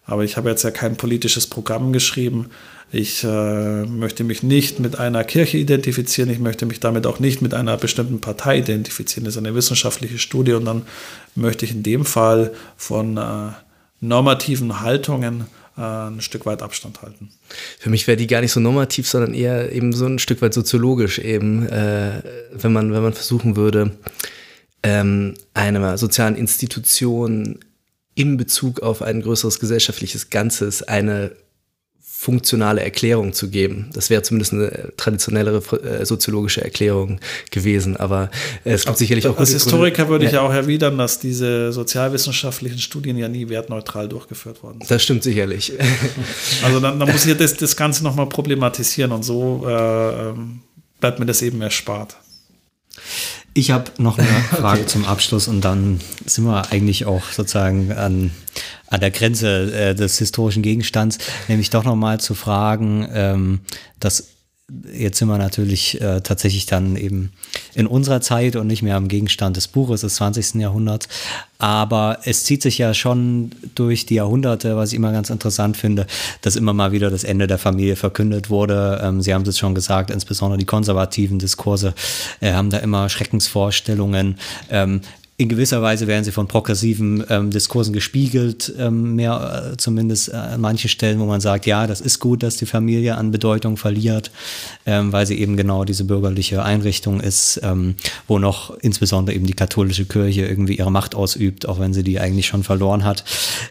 Aber ich habe jetzt ja kein politisches Programm geschrieben. Ich äh, möchte mich nicht mit einer Kirche identifizieren. Ich möchte mich damit auch nicht mit einer bestimmten Partei identifizieren. Das ist eine wissenschaftliche Studie und dann möchte ich in dem Fall von äh, normativen Haltungen äh, ein Stück weit Abstand halten. Für mich wäre die gar nicht so normativ, sondern eher eben so ein Stück weit soziologisch eben, äh, wenn man wenn man versuchen würde, ähm, einer sozialen Institution in Bezug auf ein größeres gesellschaftliches Ganzes eine funktionale Erklärung zu geben. Das wäre zumindest eine traditionellere äh, soziologische Erklärung gewesen, aber es gibt sicherlich auch Als Historiker Gründe. würde ich ja auch erwidern, dass diese sozialwissenschaftlichen Studien ja nie wertneutral durchgeführt worden sind. Das stimmt sicherlich. Also dann, dann muss ich das, das Ganze nochmal problematisieren und so äh, ähm, bleibt mir das eben erspart. Ich habe noch eine Frage okay. zum Abschluss und dann sind wir eigentlich auch sozusagen an, an der Grenze äh, des historischen Gegenstands, nämlich doch nochmal zu fragen, ähm, dass jetzt sind wir natürlich äh, tatsächlich dann eben in unserer Zeit und nicht mehr am Gegenstand des Buches des 20. Jahrhunderts. Aber es zieht sich ja schon durch die Jahrhunderte, was ich immer ganz interessant finde, dass immer mal wieder das Ende der Familie verkündet wurde. Ähm, Sie haben es schon gesagt, insbesondere die konservativen Diskurse äh, haben da immer Schreckensvorstellungen. Ähm, in gewisser Weise werden sie von progressiven ähm, Diskursen gespiegelt, ähm, mehr äh, zumindest äh, an manchen Stellen, wo man sagt, ja, das ist gut, dass die Familie an Bedeutung verliert, ähm, weil sie eben genau diese bürgerliche Einrichtung ist, ähm, wo noch insbesondere eben die katholische Kirche irgendwie ihre Macht ausübt, auch wenn sie die eigentlich schon verloren hat.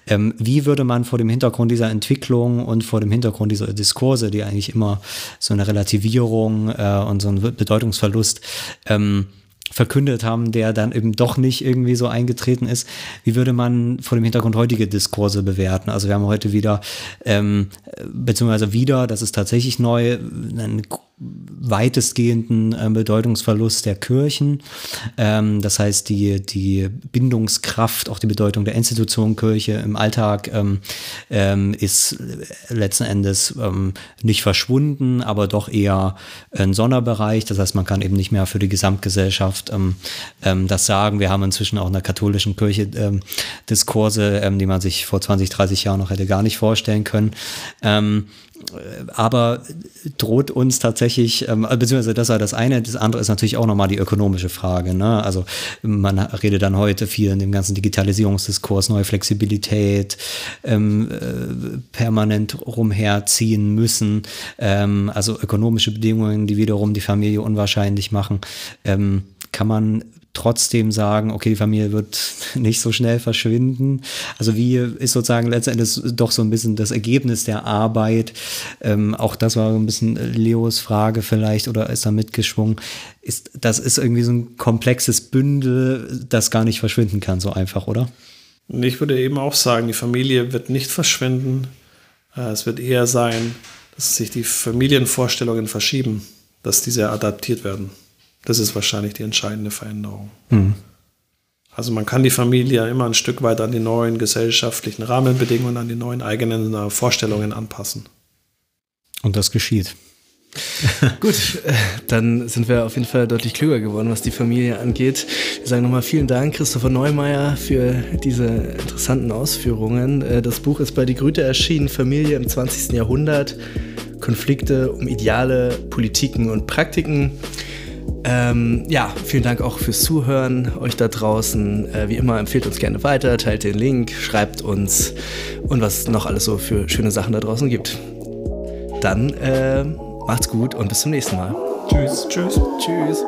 Ähm, wie würde man vor dem Hintergrund dieser Entwicklung und vor dem Hintergrund dieser Diskurse, die eigentlich immer so eine Relativierung äh, und so ein Bedeutungsverlust ähm, verkündet haben, der dann eben doch nicht irgendwie so eingetreten ist. Wie würde man vor dem Hintergrund heutige Diskurse bewerten? Also wir haben heute wieder, ähm, beziehungsweise wieder, das ist tatsächlich neu, einen weitestgehenden äh, Bedeutungsverlust der Kirchen. Ähm, das heißt, die, die Bindungskraft, auch die Bedeutung der Institution Kirche im Alltag ähm, ähm, ist letzten Endes ähm, nicht verschwunden, aber doch eher ein Sonderbereich. Das heißt, man kann eben nicht mehr für die Gesamtgesellschaft ähm, ähm, das sagen. Wir haben inzwischen auch in der katholischen Kirche Diskurse, die man sich vor 20, 30 Jahren noch hätte gar nicht vorstellen können. Aber droht uns tatsächlich, ähm, beziehungsweise das war das eine, das andere ist natürlich auch nochmal die ökonomische Frage. Ne? Also man redet dann heute viel in dem ganzen Digitalisierungsdiskurs, neue Flexibilität, ähm, äh, permanent rumherziehen müssen, ähm, also ökonomische Bedingungen, die wiederum die Familie unwahrscheinlich machen. Ähm, kann man trotzdem sagen, okay, die Familie wird nicht so schnell verschwinden. Also wie ist sozusagen letztendlich doch so ein bisschen das Ergebnis der Arbeit. Ähm, auch das war so ein bisschen Leos Frage vielleicht oder ist da mitgeschwungen. Ist, das ist irgendwie so ein komplexes Bündel, das gar nicht verschwinden kann, so einfach, oder? Ich würde eben auch sagen, die Familie wird nicht verschwinden. Äh, es wird eher sein, dass sich die Familienvorstellungen verschieben, dass diese adaptiert werden. Das ist wahrscheinlich die entscheidende Veränderung. Mhm. Also man kann die Familie ja immer ein Stück weit an die neuen gesellschaftlichen Rahmenbedingungen, an die neuen eigenen äh, Vorstellungen anpassen. Und das geschieht. Gut, äh, dann sind wir auf jeden Fall deutlich klüger geworden, was die Familie angeht. Wir sagen nochmal vielen Dank, Christopher Neumeier, für diese interessanten Ausführungen. Äh, das Buch ist bei Die Grüte erschienen, Familie im 20. Jahrhundert, Konflikte um Ideale, Politiken und Praktiken. Ähm, ja, vielen Dank auch fürs Zuhören, euch da draußen. Äh, wie immer, empfehlt uns gerne weiter, teilt den Link, schreibt uns und was noch alles so für schöne Sachen da draußen gibt. Dann äh, Macht's gut und bis zum nächsten Mal. Tschüss. Tschüss. Tschüss.